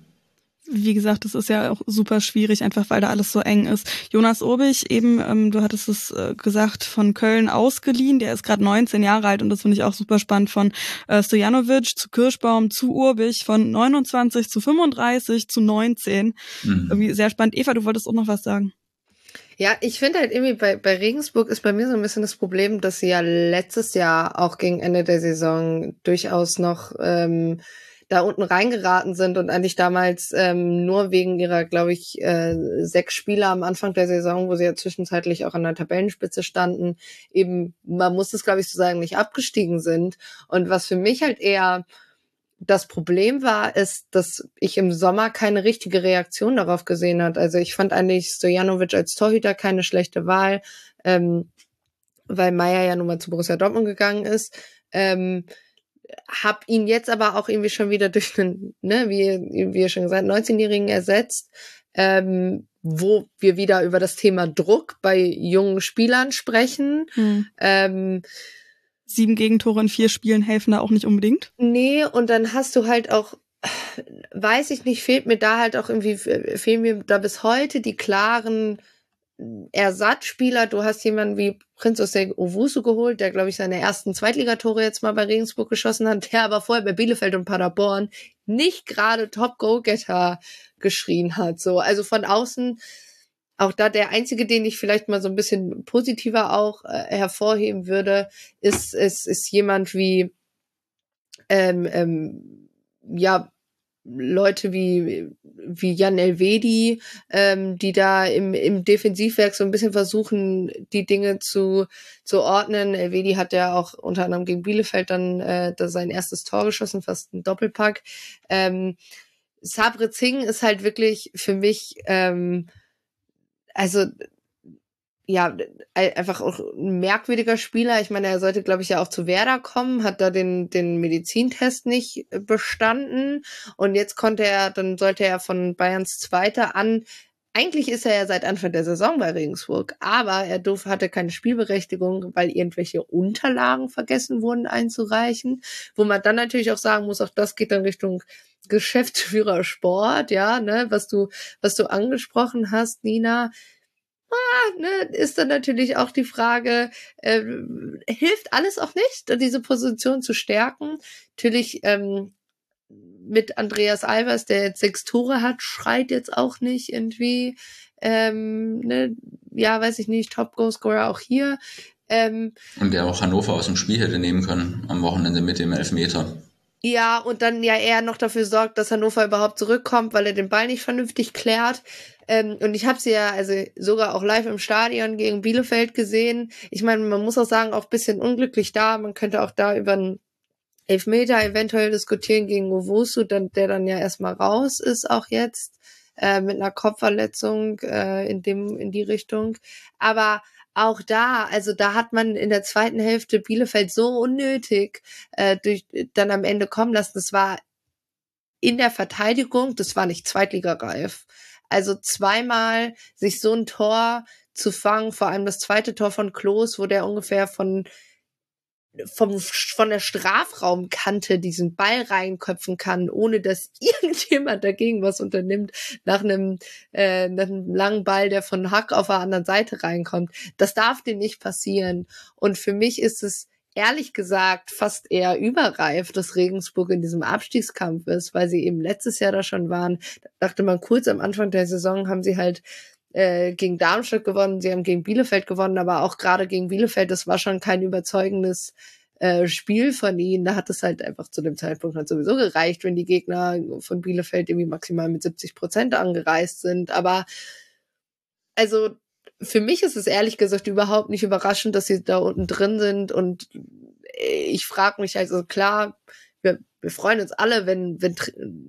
Wie gesagt, das ist ja auch super schwierig, einfach weil da alles so eng ist. Jonas Urbich, eben, ähm, du hattest es äh, gesagt, von Köln ausgeliehen. Der ist gerade 19 Jahre alt und das finde ich auch super spannend. Von äh, Stojanovic zu Kirschbaum zu Urbich, von 29 zu 35 zu 19. Mhm. Irgendwie sehr spannend. Eva, du wolltest auch noch was sagen. Ja, ich finde halt irgendwie bei, bei Regensburg ist bei mir so ein bisschen das Problem, dass sie ja letztes Jahr auch gegen Ende der Saison durchaus noch ähm, da unten reingeraten sind und eigentlich damals ähm, nur wegen ihrer, glaube ich, äh, sechs Spieler am Anfang der Saison, wo sie ja zwischenzeitlich auch an der Tabellenspitze standen, eben, man muss es, glaube ich, so sagen, nicht abgestiegen sind. Und was für mich halt eher das Problem war, ist, dass ich im Sommer keine richtige Reaktion darauf gesehen hat. Also ich fand eigentlich Stojanovic als Torhüter keine schlechte Wahl, ähm, weil Meier ja nun mal zu Borussia Dortmund gegangen ist. Ähm, hab ihn jetzt aber auch irgendwie schon wieder durch einen, ne, wie, wie ihr schon gesagt, 19-Jährigen ersetzt, ähm, wo wir wieder über das Thema Druck bei jungen Spielern sprechen. Hm. Ähm, sieben Gegentore in vier Spielen helfen da auch nicht unbedingt. Nee, und dann hast du halt auch, weiß ich nicht, fehlt mir da halt auch irgendwie, fehlen mir da bis heute die klaren Ersatzspieler. Du hast jemanden wie Prinz Osei Owusu geholt, der, glaube ich, seine ersten Zweitligatore jetzt mal bei Regensburg geschossen hat, der aber vorher bei Bielefeld und Paderborn nicht gerade Top-Go-Getter geschrien hat. So, also von außen auch da der einzige, den ich vielleicht mal so ein bisschen positiver auch äh, hervorheben würde, ist, ist, ist jemand wie ähm, ähm, ja, Leute wie, wie Jan Elvedi, ähm, die da im, im Defensivwerk so ein bisschen versuchen, die Dinge zu, zu ordnen. Elvedi hat ja auch unter anderem gegen Bielefeld dann äh, da sein erstes Tor geschossen, fast ein Doppelpack. Ähm, Sabre Zing ist halt wirklich für mich, ähm, also ja, einfach auch ein merkwürdiger Spieler. Ich meine, er sollte, glaube ich, ja auch zu Werder kommen, hat da den, den Medizintest nicht bestanden. Und jetzt konnte er, dann sollte er von Bayerns Zweiter an eigentlich ist er ja seit Anfang der Saison bei Regensburg, aber er durf, hatte keine Spielberechtigung, weil irgendwelche Unterlagen vergessen wurden einzureichen, wo man dann natürlich auch sagen muss, auch das geht dann Richtung Geschäftsführer Sport, ja, ne, was du, was du angesprochen hast, Nina ah, ne, ist dann natürlich auch die Frage, äh, hilft alles auch nicht, diese Position zu stärken? Natürlich ähm, mit Andreas Albers, der jetzt sechs Tore hat, schreit jetzt auch nicht irgendwie, ähm, ne, ja, weiß ich nicht, Top-Goal-Scorer auch hier. Ähm, Und der auch Hannover aus dem Spiel hätte nehmen können am Wochenende mit dem Elfmeter. Ja, und dann ja eher noch dafür sorgt, dass Hannover überhaupt zurückkommt, weil er den Ball nicht vernünftig klärt. Ähm, und ich habe sie ja also sogar auch live im Stadion gegen Bielefeld gesehen. Ich meine, man muss auch sagen, auch bisschen unglücklich da. Man könnte auch da über einen Elfmeter eventuell diskutieren gegen Owusu, dann, der dann ja erstmal raus ist, auch jetzt äh, mit einer Kopfverletzung äh, in dem in die Richtung. Aber auch da, also da hat man in der zweiten Hälfte Bielefeld so unnötig äh, durch, dann am Ende kommen lassen. Das war in der Verteidigung, das war nicht Zweitligareif. Also zweimal sich so ein Tor zu fangen, vor allem das zweite Tor von Klos, wo der ungefähr von vom, von der Strafraumkante diesen Ball reinköpfen kann, ohne dass irgendjemand dagegen was unternimmt, nach einem, äh, nach einem langen Ball, der von Hack auf der anderen Seite reinkommt. Das darf dir nicht passieren. Und für mich ist es ehrlich gesagt fast eher überreif, dass Regensburg in diesem Abstiegskampf ist, weil sie eben letztes Jahr da schon waren. Da dachte man kurz am Anfang der Saison haben sie halt äh, gegen Darmstadt gewonnen, sie haben gegen Bielefeld gewonnen, aber auch gerade gegen Bielefeld, das war schon kein überzeugendes äh, Spiel von ihnen. Da hat es halt einfach zu dem Zeitpunkt halt sowieso gereicht, wenn die Gegner von Bielefeld irgendwie maximal mit 70 Prozent angereist sind. Aber also für mich ist es ehrlich gesagt überhaupt nicht überraschend, dass sie da unten drin sind. Und ich frage mich also klar, wir, wir freuen uns alle, wenn, wenn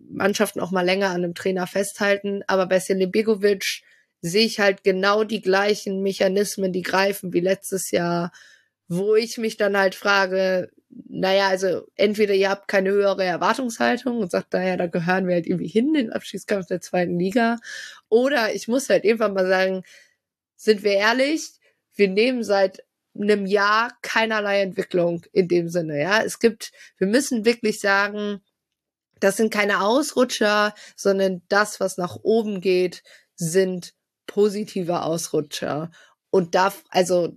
Mannschaften auch mal länger an einem Trainer festhalten. Aber bei Begovic sehe ich halt genau die gleichen Mechanismen, die greifen wie letztes Jahr, wo ich mich dann halt frage, naja, also entweder ihr habt keine höhere Erwartungshaltung und sagt, naja, da gehören wir halt irgendwie hin, den Abschiedskampf der zweiten Liga. Oder ich muss halt irgendwann mal sagen, sind wir ehrlich, wir nehmen seit einem Jahr keinerlei Entwicklung in dem Sinne, ja. Es gibt, wir müssen wirklich sagen, das sind keine Ausrutscher, sondern das, was nach oben geht, sind positive Ausrutscher. Und da, also,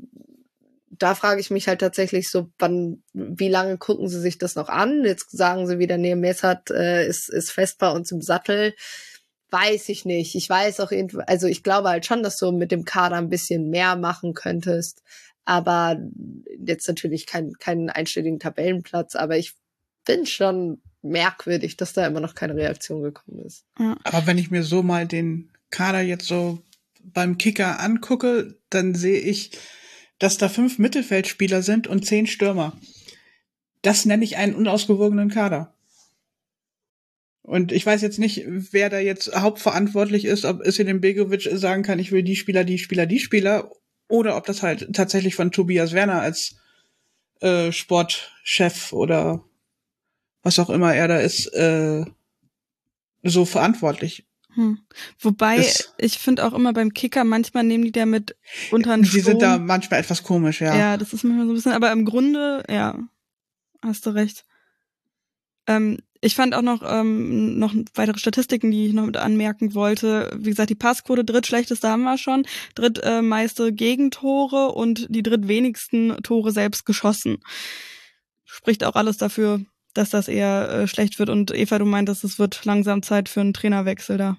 da frage ich mich halt tatsächlich so, wann, wie lange gucken sie sich das noch an? Jetzt sagen sie wieder, nee, Messert äh, ist, ist fest bei uns im Sattel. Weiß ich nicht. Ich weiß auch, also ich glaube halt schon, dass du mit dem Kader ein bisschen mehr machen könntest. Aber jetzt natürlich kein, keinen einstelligen Tabellenplatz. Aber ich finde schon merkwürdig, dass da immer noch keine Reaktion gekommen ist. Aber wenn ich mir so mal den Kader jetzt so beim Kicker angucke, dann sehe ich, dass da fünf Mittelfeldspieler sind und zehn Stürmer. Das nenne ich einen unausgewogenen Kader. Und ich weiß jetzt nicht, wer da jetzt hauptverantwortlich ist, ob es in dem Begovic sagen kann, ich will die Spieler, die Spieler, die Spieler, oder ob das halt tatsächlich von Tobias Werner als äh, Sportchef oder was auch immer er da ist, äh, so verantwortlich. Hm. Wobei, das, ich finde auch immer beim Kicker, manchmal nehmen die da mit unter den Die sind da manchmal etwas komisch, ja. Ja, das ist manchmal so ein bisschen, aber im Grunde, ja, hast du recht. Ähm, ich fand auch noch, ähm, noch weitere Statistiken, die ich noch mit anmerken wollte. Wie gesagt, die Passquote drittschlechteste haben wir schon. Drittmeiste Gegentore und die drittwenigsten Tore selbst geschossen. Spricht auch alles dafür, dass das eher äh, schlecht wird. Und Eva, du meintest, es wird langsam Zeit für einen Trainerwechsel da.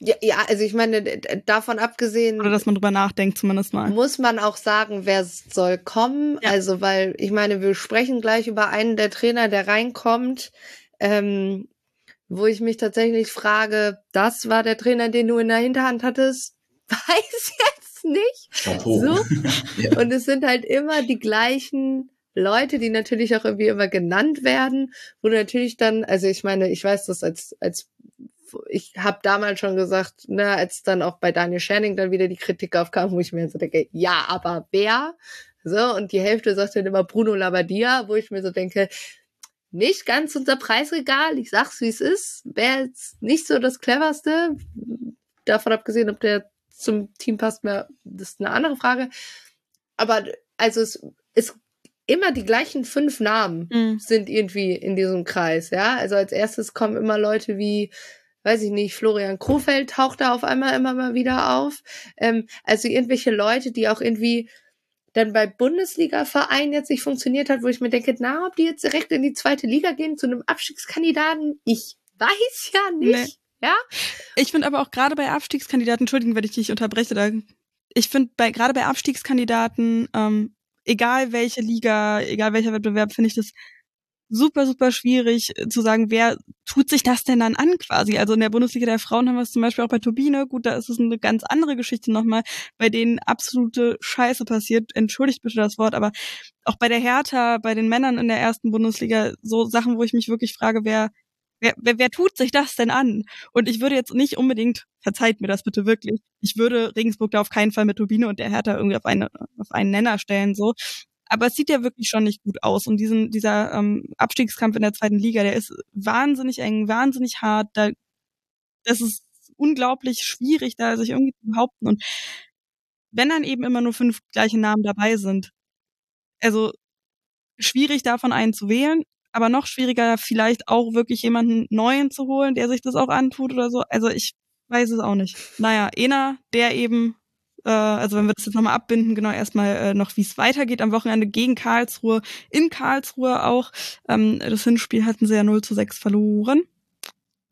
Ja, ja, also ich meine, davon abgesehen. Oder dass man drüber nachdenkt, zumindest mal. Muss man auch sagen, wer soll kommen. Ja. Also, weil ich meine, wir sprechen gleich über einen der Trainer, der reinkommt, ähm, wo ich mich tatsächlich frage, das war der Trainer, den du in der Hinterhand hattest? Weiß jetzt nicht. Chapeau. So. ja. Und es sind halt immer die gleichen Leute, die natürlich auch irgendwie immer genannt werden, wo natürlich dann, also ich meine, ich weiß das als, als ich habe damals schon gesagt, ne, als dann auch bei Daniel Scherning dann wieder die Kritik aufkam, wo ich mir so denke, ja, aber wer? So, und die Hälfte sagt dann immer Bruno Labbadia, wo ich mir so denke, nicht ganz unser Preisregal, ich sag's wie es ist, wäre jetzt nicht so das cleverste. Davon abgesehen, ob der zum Team passt, mehr, das ist eine andere Frage. Aber also es ist immer die gleichen fünf Namen mhm. sind irgendwie in diesem Kreis, ja. Also als erstes kommen immer Leute wie weiß ich nicht, Florian Krofeld taucht da auf einmal immer mal wieder auf. Ähm, also irgendwelche Leute, die auch irgendwie dann bei Bundesliga-Vereinen jetzt nicht funktioniert hat, wo ich mir denke, na, ob die jetzt direkt in die zweite Liga gehen zu einem Abstiegskandidaten, ich weiß ja nicht. Nee. Ja? Ich finde aber auch gerade bei Abstiegskandidaten, entschuldigen, wenn ich dich unterbreche, da, ich finde bei gerade bei Abstiegskandidaten, ähm, egal welche Liga, egal welcher Wettbewerb, finde ich das super, super schwierig äh, zu sagen, wer tut sich das denn dann an quasi. Also in der Bundesliga der Frauen haben wir es zum Beispiel auch bei Turbine. Gut, da ist es eine ganz andere Geschichte nochmal, bei denen absolute Scheiße passiert. Entschuldigt bitte das Wort, aber auch bei der Hertha, bei den Männern in der ersten Bundesliga, so Sachen, wo ich mich wirklich frage, wer Wer, wer, wer tut sich das denn an? Und ich würde jetzt nicht unbedingt, verzeiht mir das bitte wirklich, ich würde Regensburg da auf keinen Fall mit Turbine und der Hertha irgendwie auf, eine, auf einen Nenner stellen, so. Aber es sieht ja wirklich schon nicht gut aus. Und diesen, dieser ähm, Abstiegskampf in der zweiten Liga, der ist wahnsinnig eng, wahnsinnig hart. Da, das ist unglaublich schwierig, da sich irgendwie zu behaupten. Und wenn dann eben immer nur fünf gleiche Namen dabei sind, also schwierig davon einen zu wählen, aber noch schwieriger vielleicht auch wirklich jemanden neuen zu holen, der sich das auch antut oder so. Also ich weiß es auch nicht. Naja, Ena, der eben äh, also wenn wir das jetzt nochmal abbinden, genau erstmal äh, noch, wie es weitergeht am Wochenende gegen Karlsruhe, in Karlsruhe auch. Ähm, das Hinspiel hatten sie ja 0 zu 6 verloren.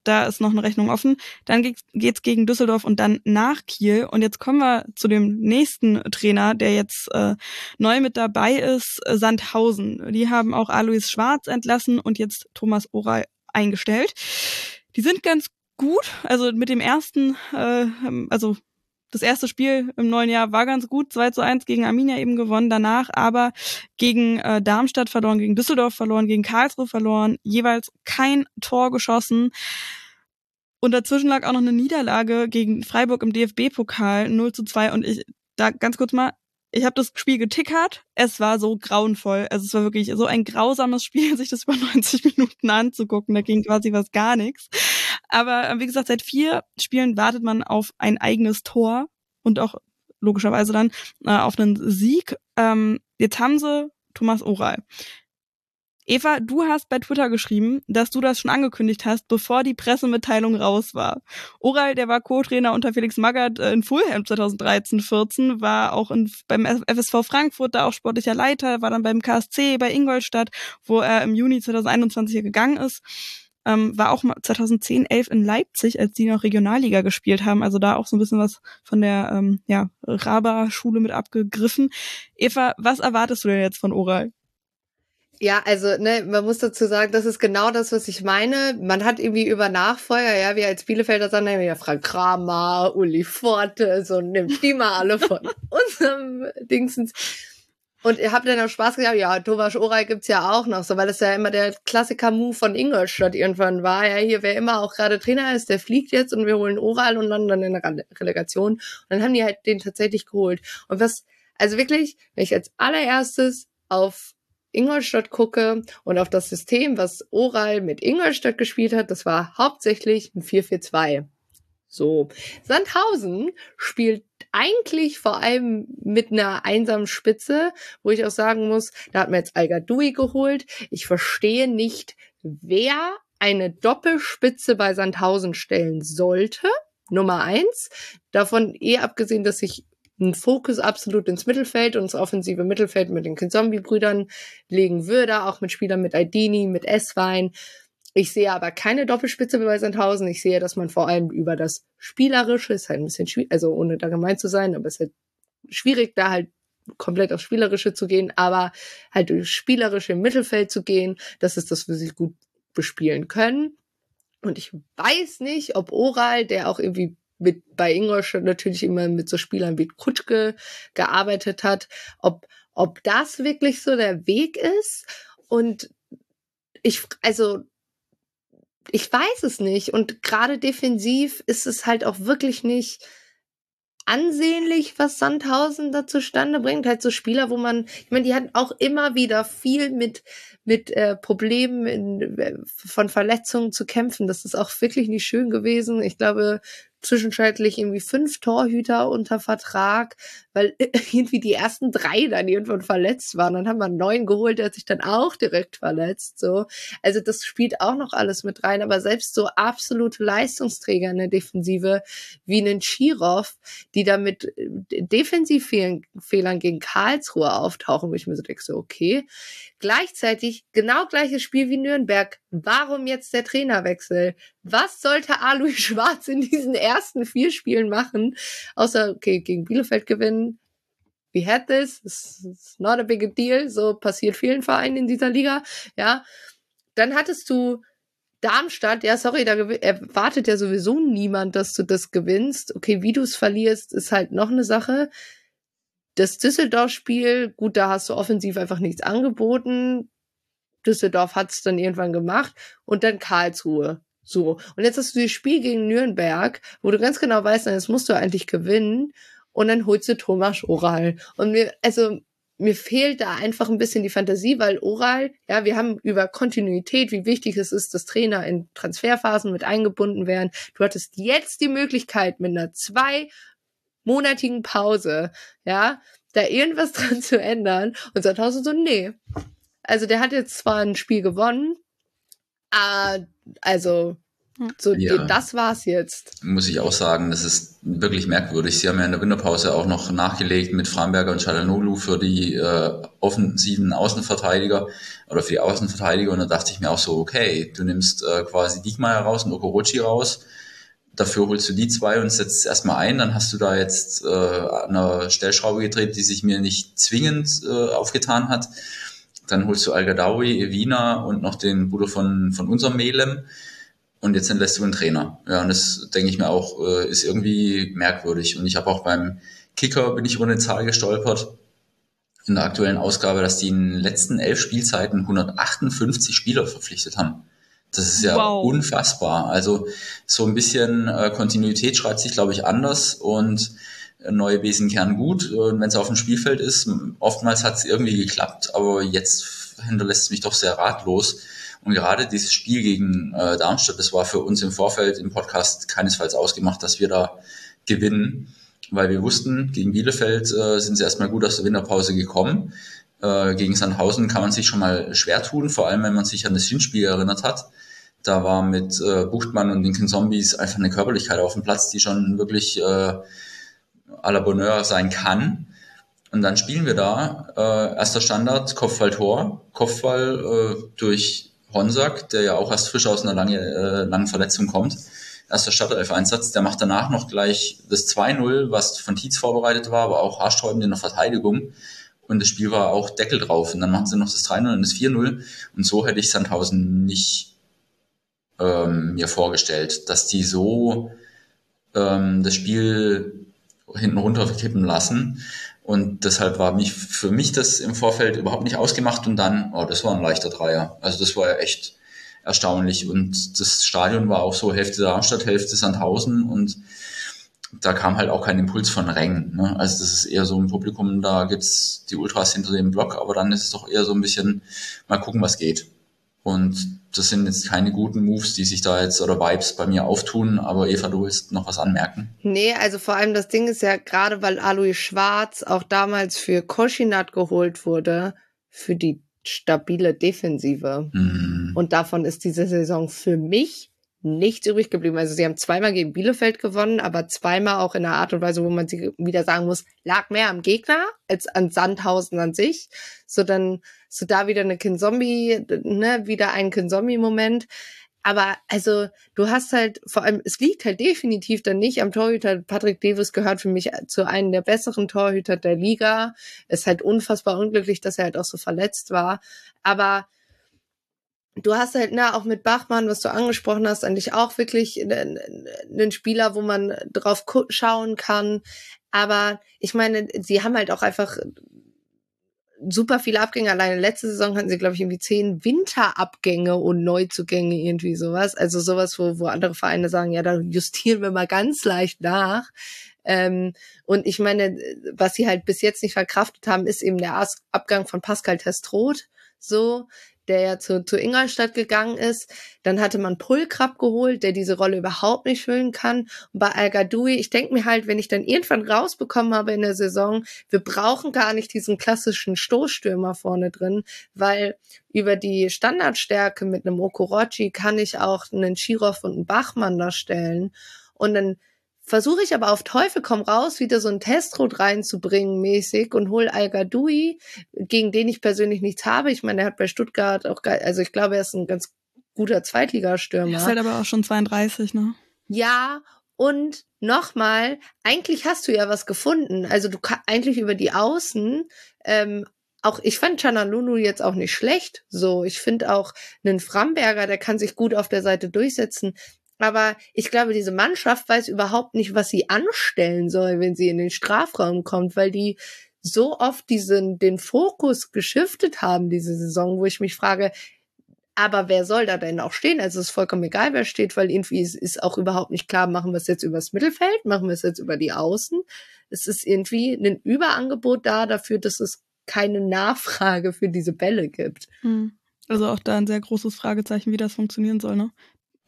Da ist noch eine Rechnung offen. Dann geht's gegen Düsseldorf und dann nach Kiel. Und jetzt kommen wir zu dem nächsten Trainer, der jetzt äh, neu mit dabei ist, äh, Sandhausen. Die haben auch Alois Schwarz entlassen und jetzt Thomas Oral eingestellt. Die sind ganz gut. Also mit dem ersten, äh, also das erste Spiel im neuen Jahr war ganz gut, 2 zu 1 gegen Arminia eben gewonnen, danach aber gegen äh, Darmstadt verloren, gegen Düsseldorf verloren, gegen Karlsruhe verloren, jeweils kein Tor geschossen. Und dazwischen lag auch noch eine Niederlage gegen Freiburg im DFB-Pokal 0 zu 2 und ich, da ganz kurz mal, ich habe das Spiel getickert. Es war so grauenvoll. Also es war wirklich so ein grausames Spiel, sich das über 90 Minuten anzugucken. Da ging quasi was gar nichts. Aber äh, wie gesagt, seit vier Spielen wartet man auf ein eigenes Tor und auch logischerweise dann äh, auf einen Sieg. Ähm, jetzt haben sie Thomas Oral. Eva, du hast bei Twitter geschrieben, dass du das schon angekündigt hast, bevor die Pressemitteilung raus war. Oral, der war Co-Trainer unter Felix Magath äh, in Fulham 2013-14, war auch in, beim FSV Frankfurt da auch sportlicher Leiter, war dann beim KSC bei Ingolstadt, wo er im Juni 2021 gegangen ist ähm, war auch mal 2010, 11 in Leipzig, als die noch Regionalliga gespielt haben. Also da auch so ein bisschen was von der ähm, ja, Raba-Schule mit abgegriffen. Eva, was erwartest du denn jetzt von Oral? Ja, also ne, man muss dazu sagen, das ist genau das, was ich meine. Man hat irgendwie über Nachfolger, ja, wir als Bielefelder sagen, ja, Frank Kramer, Uli Forte, so nimmt die mal alle von unserem Dingsens. Und ihr habt dann auch Spaß gehabt, ja, Thomas Oray gibt's ja auch noch, so weil das ja immer der Klassiker-Move von Ingolstadt irgendwann war. Ja, hier, wer immer auch gerade Trainer ist, der fliegt jetzt und wir holen Oral und landen dann in der Relegation. Und dann haben die halt den tatsächlich geholt. Und was, also wirklich, wenn ich als allererstes auf Ingolstadt gucke und auf das System, was Oral mit Ingolstadt gespielt hat, das war hauptsächlich ein 4-4-2. So. Sandhausen spielt eigentlich vor allem mit einer einsamen Spitze, wo ich auch sagen muss, da hat man jetzt al geholt. Ich verstehe nicht, wer eine Doppelspitze bei Sandhausen stellen sollte. Nummer eins. Davon eh abgesehen, dass ich einen Fokus absolut ins Mittelfeld und ins offensive Mittelfeld mit den Zombie-Brüdern legen würde, auch mit Spielern mit Aldini, mit Esswein Ich sehe aber keine Doppelspitze bei Sandhausen. Ich sehe, dass man vor allem über das Spielerische, ist halt ein bisschen schwierig, also ohne da gemeint zu sein, aber es ist halt schwierig, da halt komplett aufs Spielerische zu gehen, aber halt durch Spielerische im Mittelfeld zu gehen, das ist das, was sie gut bespielen können. Und ich weiß nicht, ob Oral, der auch irgendwie mit bei Ingolstadt natürlich immer mit so Spielern wie Kutschke gearbeitet hat, ob, ob das wirklich so der Weg ist. Und ich, also ich weiß es nicht. Und gerade defensiv ist es halt auch wirklich nicht ansehnlich, was Sandhausen da zustande bringt. Halt so Spieler, wo man, ich meine, die hatten auch immer wieder viel mit mit äh, Problemen in, äh, von Verletzungen zu kämpfen. Das ist auch wirklich nicht schön gewesen. Ich glaube, zwischenzeitlich irgendwie fünf Torhüter unter Vertrag, weil irgendwie die ersten drei dann irgendwann verletzt waren. Dann haben wir einen neuen geholt, der hat sich dann auch direkt verletzt. So, also das spielt auch noch alles mit rein. Aber selbst so absolute Leistungsträger in der Defensive wie einen Chirov, die da mit äh, Defensivfehlern gegen Karlsruhe auftauchen, wo ich mir so denke, so okay. Gleichzeitig genau gleiches Spiel wie Nürnberg. Warum jetzt der Trainerwechsel? Was sollte Alois Schwarz in diesen ersten vier Spielen machen? Außer, okay, gegen Bielefeld gewinnen. We had this. It's not a big deal. So passiert vielen Vereinen in dieser Liga. Ja. Dann hattest du Darmstadt, ja, sorry, da erwartet ja sowieso niemand, dass du das gewinnst. Okay, wie du es verlierst, ist halt noch eine Sache. Das Düsseldorf-Spiel, gut, da hast du offensiv einfach nichts angeboten. Düsseldorf hat es dann irgendwann gemacht und dann Karlsruhe. So. Und jetzt hast du das Spiel gegen Nürnberg, wo du ganz genau weißt, jetzt musst du eigentlich gewinnen. Und dann holst du Thomas Oral. Und mir, also, mir fehlt da einfach ein bisschen die Fantasie, weil Oral, ja, wir haben über Kontinuität, wie wichtig es ist, dass Trainer in Transferphasen mit eingebunden werden. Du hattest jetzt die Möglichkeit mit einer zweimonatigen Pause, ja, da irgendwas dran zu ändern. Und Sandhausen so, nee. Also der hat jetzt zwar ein Spiel gewonnen, Ah, also so, ja. das war's jetzt. Muss ich auch sagen, das ist wirklich merkwürdig. Sie haben ja in der Winterpause auch noch nachgelegt mit Framberger und Chalanoglu für die äh, offensiven Außenverteidiger oder für die Außenverteidiger. Und da dachte ich mir auch so, okay, du nimmst äh, quasi Diekmeyer raus und Okorochi raus. Dafür holst du die zwei und setzt erstmal ein. Dann hast du da jetzt äh, an einer Stellschraube gedreht, die sich mir nicht zwingend äh, aufgetan hat. Dann holst du Al-Gadawi, Evina und noch den Bruder von, von unserem Melem. Und jetzt entlässt du einen Trainer. Ja, und das denke ich mir auch, äh, ist irgendwie merkwürdig. Und ich habe auch beim Kicker bin ich über eine Zahl gestolpert in der aktuellen Ausgabe, dass die in den letzten elf Spielzeiten 158 Spieler verpflichtet haben. Das ist ja wow. unfassbar. Also so ein bisschen äh, Kontinuität schreibt sich, glaube ich, anders und neue Besenkern gut. Und wenn es auf dem Spielfeld ist, oftmals hat es irgendwie geklappt, aber jetzt hinterlässt es mich doch sehr ratlos. Und gerade dieses Spiel gegen äh, Darmstadt, das war für uns im Vorfeld im Podcast keinesfalls ausgemacht, dass wir da gewinnen, weil wir wussten, gegen Bielefeld äh, sind sie erstmal gut aus der Winterpause gekommen. Äh, gegen Sandhausen kann man sich schon mal schwer tun, vor allem wenn man sich an das Hinspiel erinnert hat. Da war mit äh, Buchtmann und den Zombies einfach eine Körperlichkeit auf dem Platz, die schon wirklich äh, à la Bonheur sein kann. Und dann spielen wir da, äh, erster Standard, Kopfball-Tor, Kopfball äh, durch Honsack, der ja auch erst frisch aus einer lange, äh, langen Verletzung kommt. Erster Startelf-Einsatz, der macht danach noch gleich das 2-0, was von Tietz vorbereitet war, aber auch haarsträubend in der Verteidigung. Und das Spiel war auch Deckel drauf. Und dann machen sie noch das 3-0 und das 4-0. Und so hätte ich Sandhausen nicht ähm, mir vorgestellt, dass die so ähm, das Spiel hinten runterkippen lassen. Und deshalb war mich, für mich das im Vorfeld überhaupt nicht ausgemacht und dann, oh, das war ein leichter Dreier. Also das war ja echt erstaunlich. Und das Stadion war auch so Hälfte Darmstadt, Hälfte Sandhausen und da kam halt auch kein Impuls von Rängen. Ne? Also das ist eher so ein Publikum, da gibt's die Ultras hinter dem Block, aber dann ist es doch eher so ein bisschen, mal gucken, was geht. Und das sind jetzt keine guten Moves, die sich da jetzt oder Vibes bei mir auftun, aber Eva, du willst noch was anmerken? Nee, also vor allem das Ding ist ja gerade, weil Alois Schwarz auch damals für Koschinat geholt wurde, für die stabile Defensive. Mhm. Und davon ist diese Saison für mich nichts übrig geblieben. Also sie haben zweimal gegen Bielefeld gewonnen, aber zweimal auch in einer Art und Weise, wo man sie wieder sagen muss, lag mehr am Gegner als an Sandhausen an sich. So dann, so da wieder eine Kinzombie, ne, wieder ein Kinzombie-Moment. Aber also du hast halt vor allem, es liegt halt definitiv dann nicht am Torhüter. Patrick Davis gehört für mich zu einem der besseren Torhüter der Liga. Ist halt unfassbar unglücklich, dass er halt auch so verletzt war. Aber du hast halt, na, auch mit Bachmann, was du angesprochen hast, eigentlich auch wirklich einen Spieler, wo man drauf schauen kann. Aber ich meine, sie haben halt auch einfach super viele Abgänge. Alleine letzte Saison hatten sie, glaube ich, irgendwie zehn Winterabgänge und Neuzugänge, irgendwie sowas. Also sowas, wo, wo andere Vereine sagen, ja, da justieren wir mal ganz leicht nach. Ähm, und ich meine, was sie halt bis jetzt nicht verkraftet haben, ist eben der Abgang von Pascal Testroth. So, der ja zu, zu Ingolstadt gegangen ist. Dann hatte man Pulkrab geholt, der diese Rolle überhaupt nicht füllen kann. Und bei Al Gadoui, ich denke mir halt, wenn ich dann irgendwann rausbekommen habe in der Saison, wir brauchen gar nicht diesen klassischen Stoßstürmer vorne drin, weil über die Standardstärke mit einem Okorochi kann ich auch einen Schirov und einen Bachmann darstellen. Und dann versuche ich aber auf Teufel komm raus, wieder so ein Testrot reinzubringen mäßig und hol Al Gadoui, gegen den ich persönlich nichts habe. Ich meine, er hat bei Stuttgart auch, also ich glaube, er ist ein ganz guter Zweitligastürmer. Er ist halt aber auch schon 32, ne? Ja, und nochmal, eigentlich hast du ja was gefunden. Also du kannst eigentlich über die Außen, ähm, auch ich fand Chanalulu jetzt auch nicht schlecht. So, ich finde auch einen Framberger, der kann sich gut auf der Seite durchsetzen. Aber ich glaube, diese Mannschaft weiß überhaupt nicht, was sie anstellen soll, wenn sie in den Strafraum kommt, weil die so oft diesen, den Fokus geschiftet haben diese Saison, wo ich mich frage, aber wer soll da denn auch stehen? Also es ist vollkommen egal, wer steht, weil irgendwie ist, ist auch überhaupt nicht klar, machen wir es jetzt übers Mittelfeld, machen wir es jetzt über die Außen. Es ist irgendwie ein Überangebot da dafür, dass es keine Nachfrage für diese Bälle gibt. Hm. Also auch da ein sehr großes Fragezeichen, wie das funktionieren soll, ne?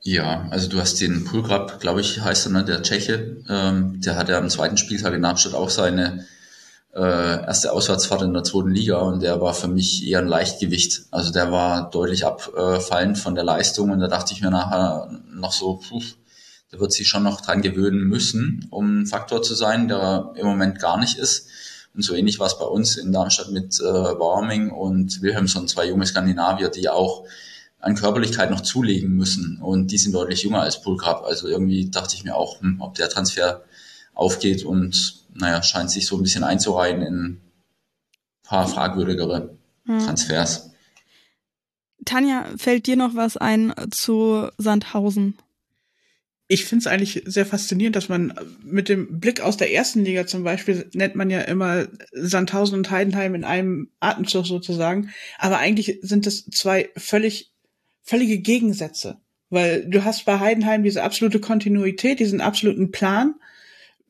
Ja, also du hast den Pulgrab, glaube ich, heißt er, ne, der Tscheche. Ähm, der hat ja am zweiten Spieltag in Darmstadt auch seine äh, erste Auswärtsfahrt in der zweiten Liga und der war für mich eher ein Leichtgewicht. Also der war deutlich abfallend von der Leistung und da dachte ich mir nachher noch so, puh, der wird sich schon noch dran gewöhnen müssen, um ein Faktor zu sein, der im Moment gar nicht ist. Und so ähnlich war es bei uns in Darmstadt mit äh, Warming und Wilhelmsson, zwei junge Skandinavier, die auch an Körperlichkeit noch zulegen müssen. Und die sind deutlich jünger als Pulkrab. Also irgendwie dachte ich mir auch, hm, ob der Transfer aufgeht und naja, scheint sich so ein bisschen einzureihen in ein paar fragwürdigere hm. Transfers. Tanja, fällt dir noch was ein zu Sandhausen? Ich finde es eigentlich sehr faszinierend, dass man mit dem Blick aus der ersten Liga zum Beispiel nennt man ja immer Sandhausen und Heidenheim in einem Atemzug sozusagen. Aber eigentlich sind es zwei völlig völlige Gegensätze. Weil du hast bei Heidenheim diese absolute Kontinuität, diesen absoluten Plan,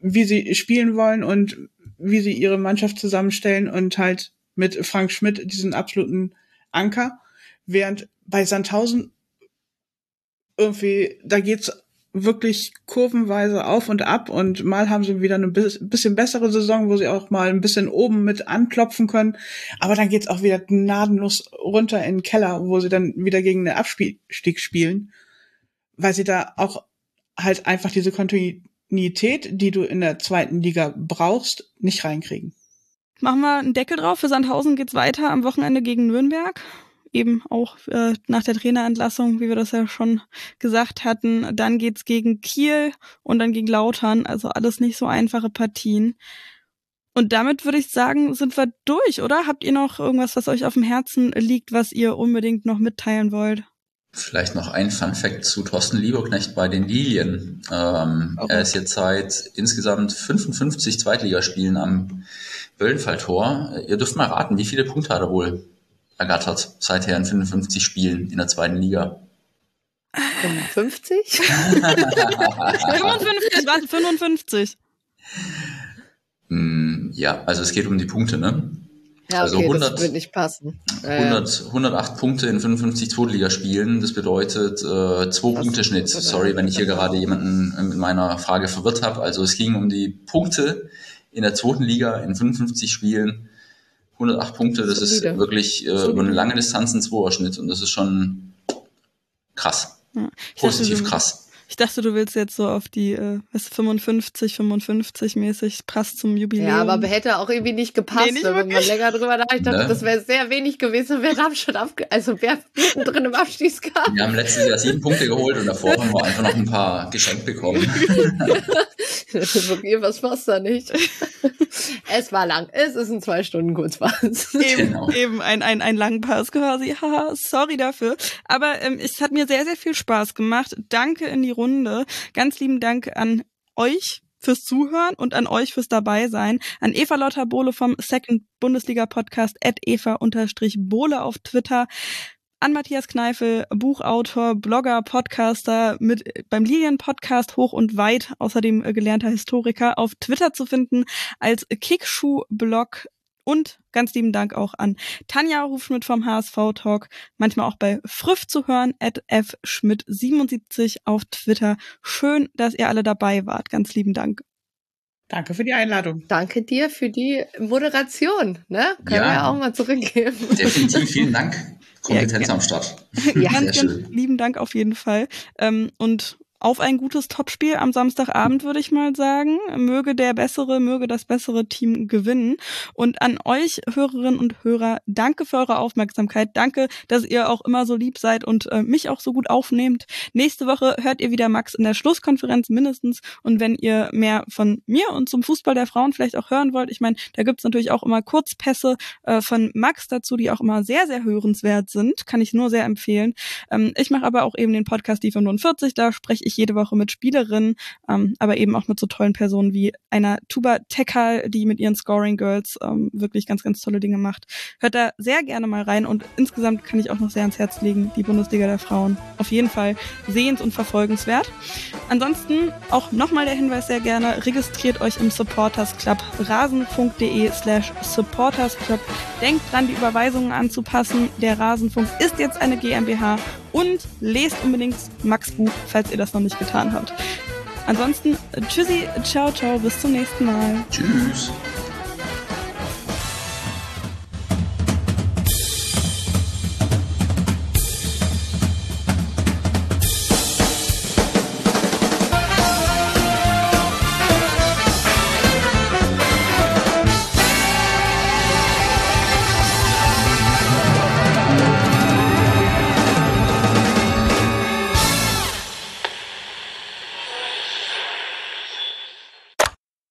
wie sie spielen wollen und wie sie ihre Mannschaft zusammenstellen und halt mit Frank Schmidt diesen absoluten Anker. Während bei Sandhausen irgendwie, da geht's wirklich kurvenweise auf und ab und mal haben sie wieder eine bisschen bessere Saison, wo sie auch mal ein bisschen oben mit anklopfen können, aber dann geht's auch wieder gnadenlos runter in den Keller, wo sie dann wieder gegen den Abstieg spielen, weil sie da auch halt einfach diese Kontinuität, die du in der zweiten Liga brauchst, nicht reinkriegen. Machen wir einen Deckel drauf. Für Sandhausen geht's weiter am Wochenende gegen Nürnberg eben auch äh, nach der Trainerentlassung, wie wir das ja schon gesagt hatten. Dann geht's gegen Kiel und dann gegen Lautern. Also alles nicht so einfache Partien. Und damit würde ich sagen, sind wir durch, oder? Habt ihr noch irgendwas, was euch auf dem Herzen liegt, was ihr unbedingt noch mitteilen wollt? Vielleicht noch ein Fun Fact zu Thorsten Lieberknecht bei den Lilien. Ähm, okay. Er ist jetzt seit insgesamt 55 Zweitligaspielen am Böllenfalltor. Ihr dürft mal raten, wie viele Punkte hat er wohl? Ergattert, seither in 55 Spielen in der zweiten Liga. 55? 55, warte, 55. Mm, ja, also es geht um die Punkte, ne? Ja, also okay, also 100, das wird nicht passen. 100, 108 Punkte in 55 Zweitligaspielen, das bedeutet äh, 2 Punkte Schnitt. Sorry, wenn ich hier gerade jemanden in meiner Frage verwirrt habe. Also es ging um die Punkte in der zweiten Liga in 55 Spielen 108 Punkte, das ist wirklich äh, über eine lange Distanz ein Zweier-Schnitt und das ist schon krass. Ja. Positiv dachte, krass. Ich dachte, du willst jetzt so auf die äh, was 55, 55 mäßig, passt zum Jubiläum. Ja, aber hätte auch irgendwie nicht gepasst, nee, nicht wenn man länger drüber nachdenkt. Ne? Das wäre sehr wenig gewesen, wer Darmstadt abge also wer drin im Abstiegskampf. Wir haben letztes Jahr sieben Punkte geholt und davor haben wir einfach noch ein paar geschenkt bekommen. was passt da nicht. es war lang. Es ist ein zwei Stunden Kurzpass. Eben, genau. eben ein, ein, ein Langpass quasi. Haha, sorry dafür. Aber ähm, es hat mir sehr, sehr viel Spaß gemacht. Danke in die Runde. Ganz lieben Dank an euch fürs Zuhören und an euch fürs Dabeisein. An Eva Lotta Bohle vom Second Bundesliga Podcast at Eva-Bohle auf Twitter an Matthias Kneifel, Buchautor, Blogger, Podcaster mit beim Lilien Podcast hoch und weit, außerdem äh, gelernter Historiker, auf Twitter zu finden als Kickschuh-Blog und ganz lieben Dank auch an Tanja Hufschmidt vom HSV Talk, manchmal auch bei Früff zu hören, at fschmidt77 auf Twitter. Schön, dass ihr alle dabei wart. Ganz lieben Dank. Danke für die Einladung. Danke dir für die Moderation. Ne? Können ja, wir ja auch mal zurückgeben. Definitiv, vielen Dank. Kompetenz ja, am Start. Ja, ganz, ganz lieben Dank auf jeden Fall. Ähm, und auf ein gutes Topspiel am Samstagabend, würde ich mal sagen. Möge der bessere, möge das bessere Team gewinnen. Und an euch, Hörerinnen und Hörer, danke für eure Aufmerksamkeit. Danke, dass ihr auch immer so lieb seid und äh, mich auch so gut aufnehmt. Nächste Woche hört ihr wieder Max in der Schlusskonferenz mindestens. Und wenn ihr mehr von mir und zum Fußball der Frauen vielleicht auch hören wollt, ich meine, da gibt's natürlich auch immer Kurzpässe äh, von Max dazu, die auch immer sehr, sehr hörenswert sind. Kann ich nur sehr empfehlen. Ähm, ich mache aber auch eben den Podcast Die 45, da spreche ich jede Woche mit Spielerinnen, ähm, aber eben auch mit so tollen Personen wie einer Tuba Tekal, die mit ihren Scoring Girls ähm, wirklich ganz, ganz tolle Dinge macht. Hört da sehr gerne mal rein und insgesamt kann ich auch noch sehr ans Herz legen, die Bundesliga der Frauen. Auf jeden Fall sehens- und verfolgenswert. Ansonsten auch nochmal der Hinweis sehr gerne, registriert euch im Supporters Club rasenfunk.de slash Supporters Club. Denkt dran, die Überweisungen anzupassen. Der Rasenfunk ist jetzt eine GmbH und lest unbedingt Max Buch, falls ihr das noch nicht getan habt. Ansonsten, tschüssi, ciao, ciao, bis zum nächsten Mal. Tschüss.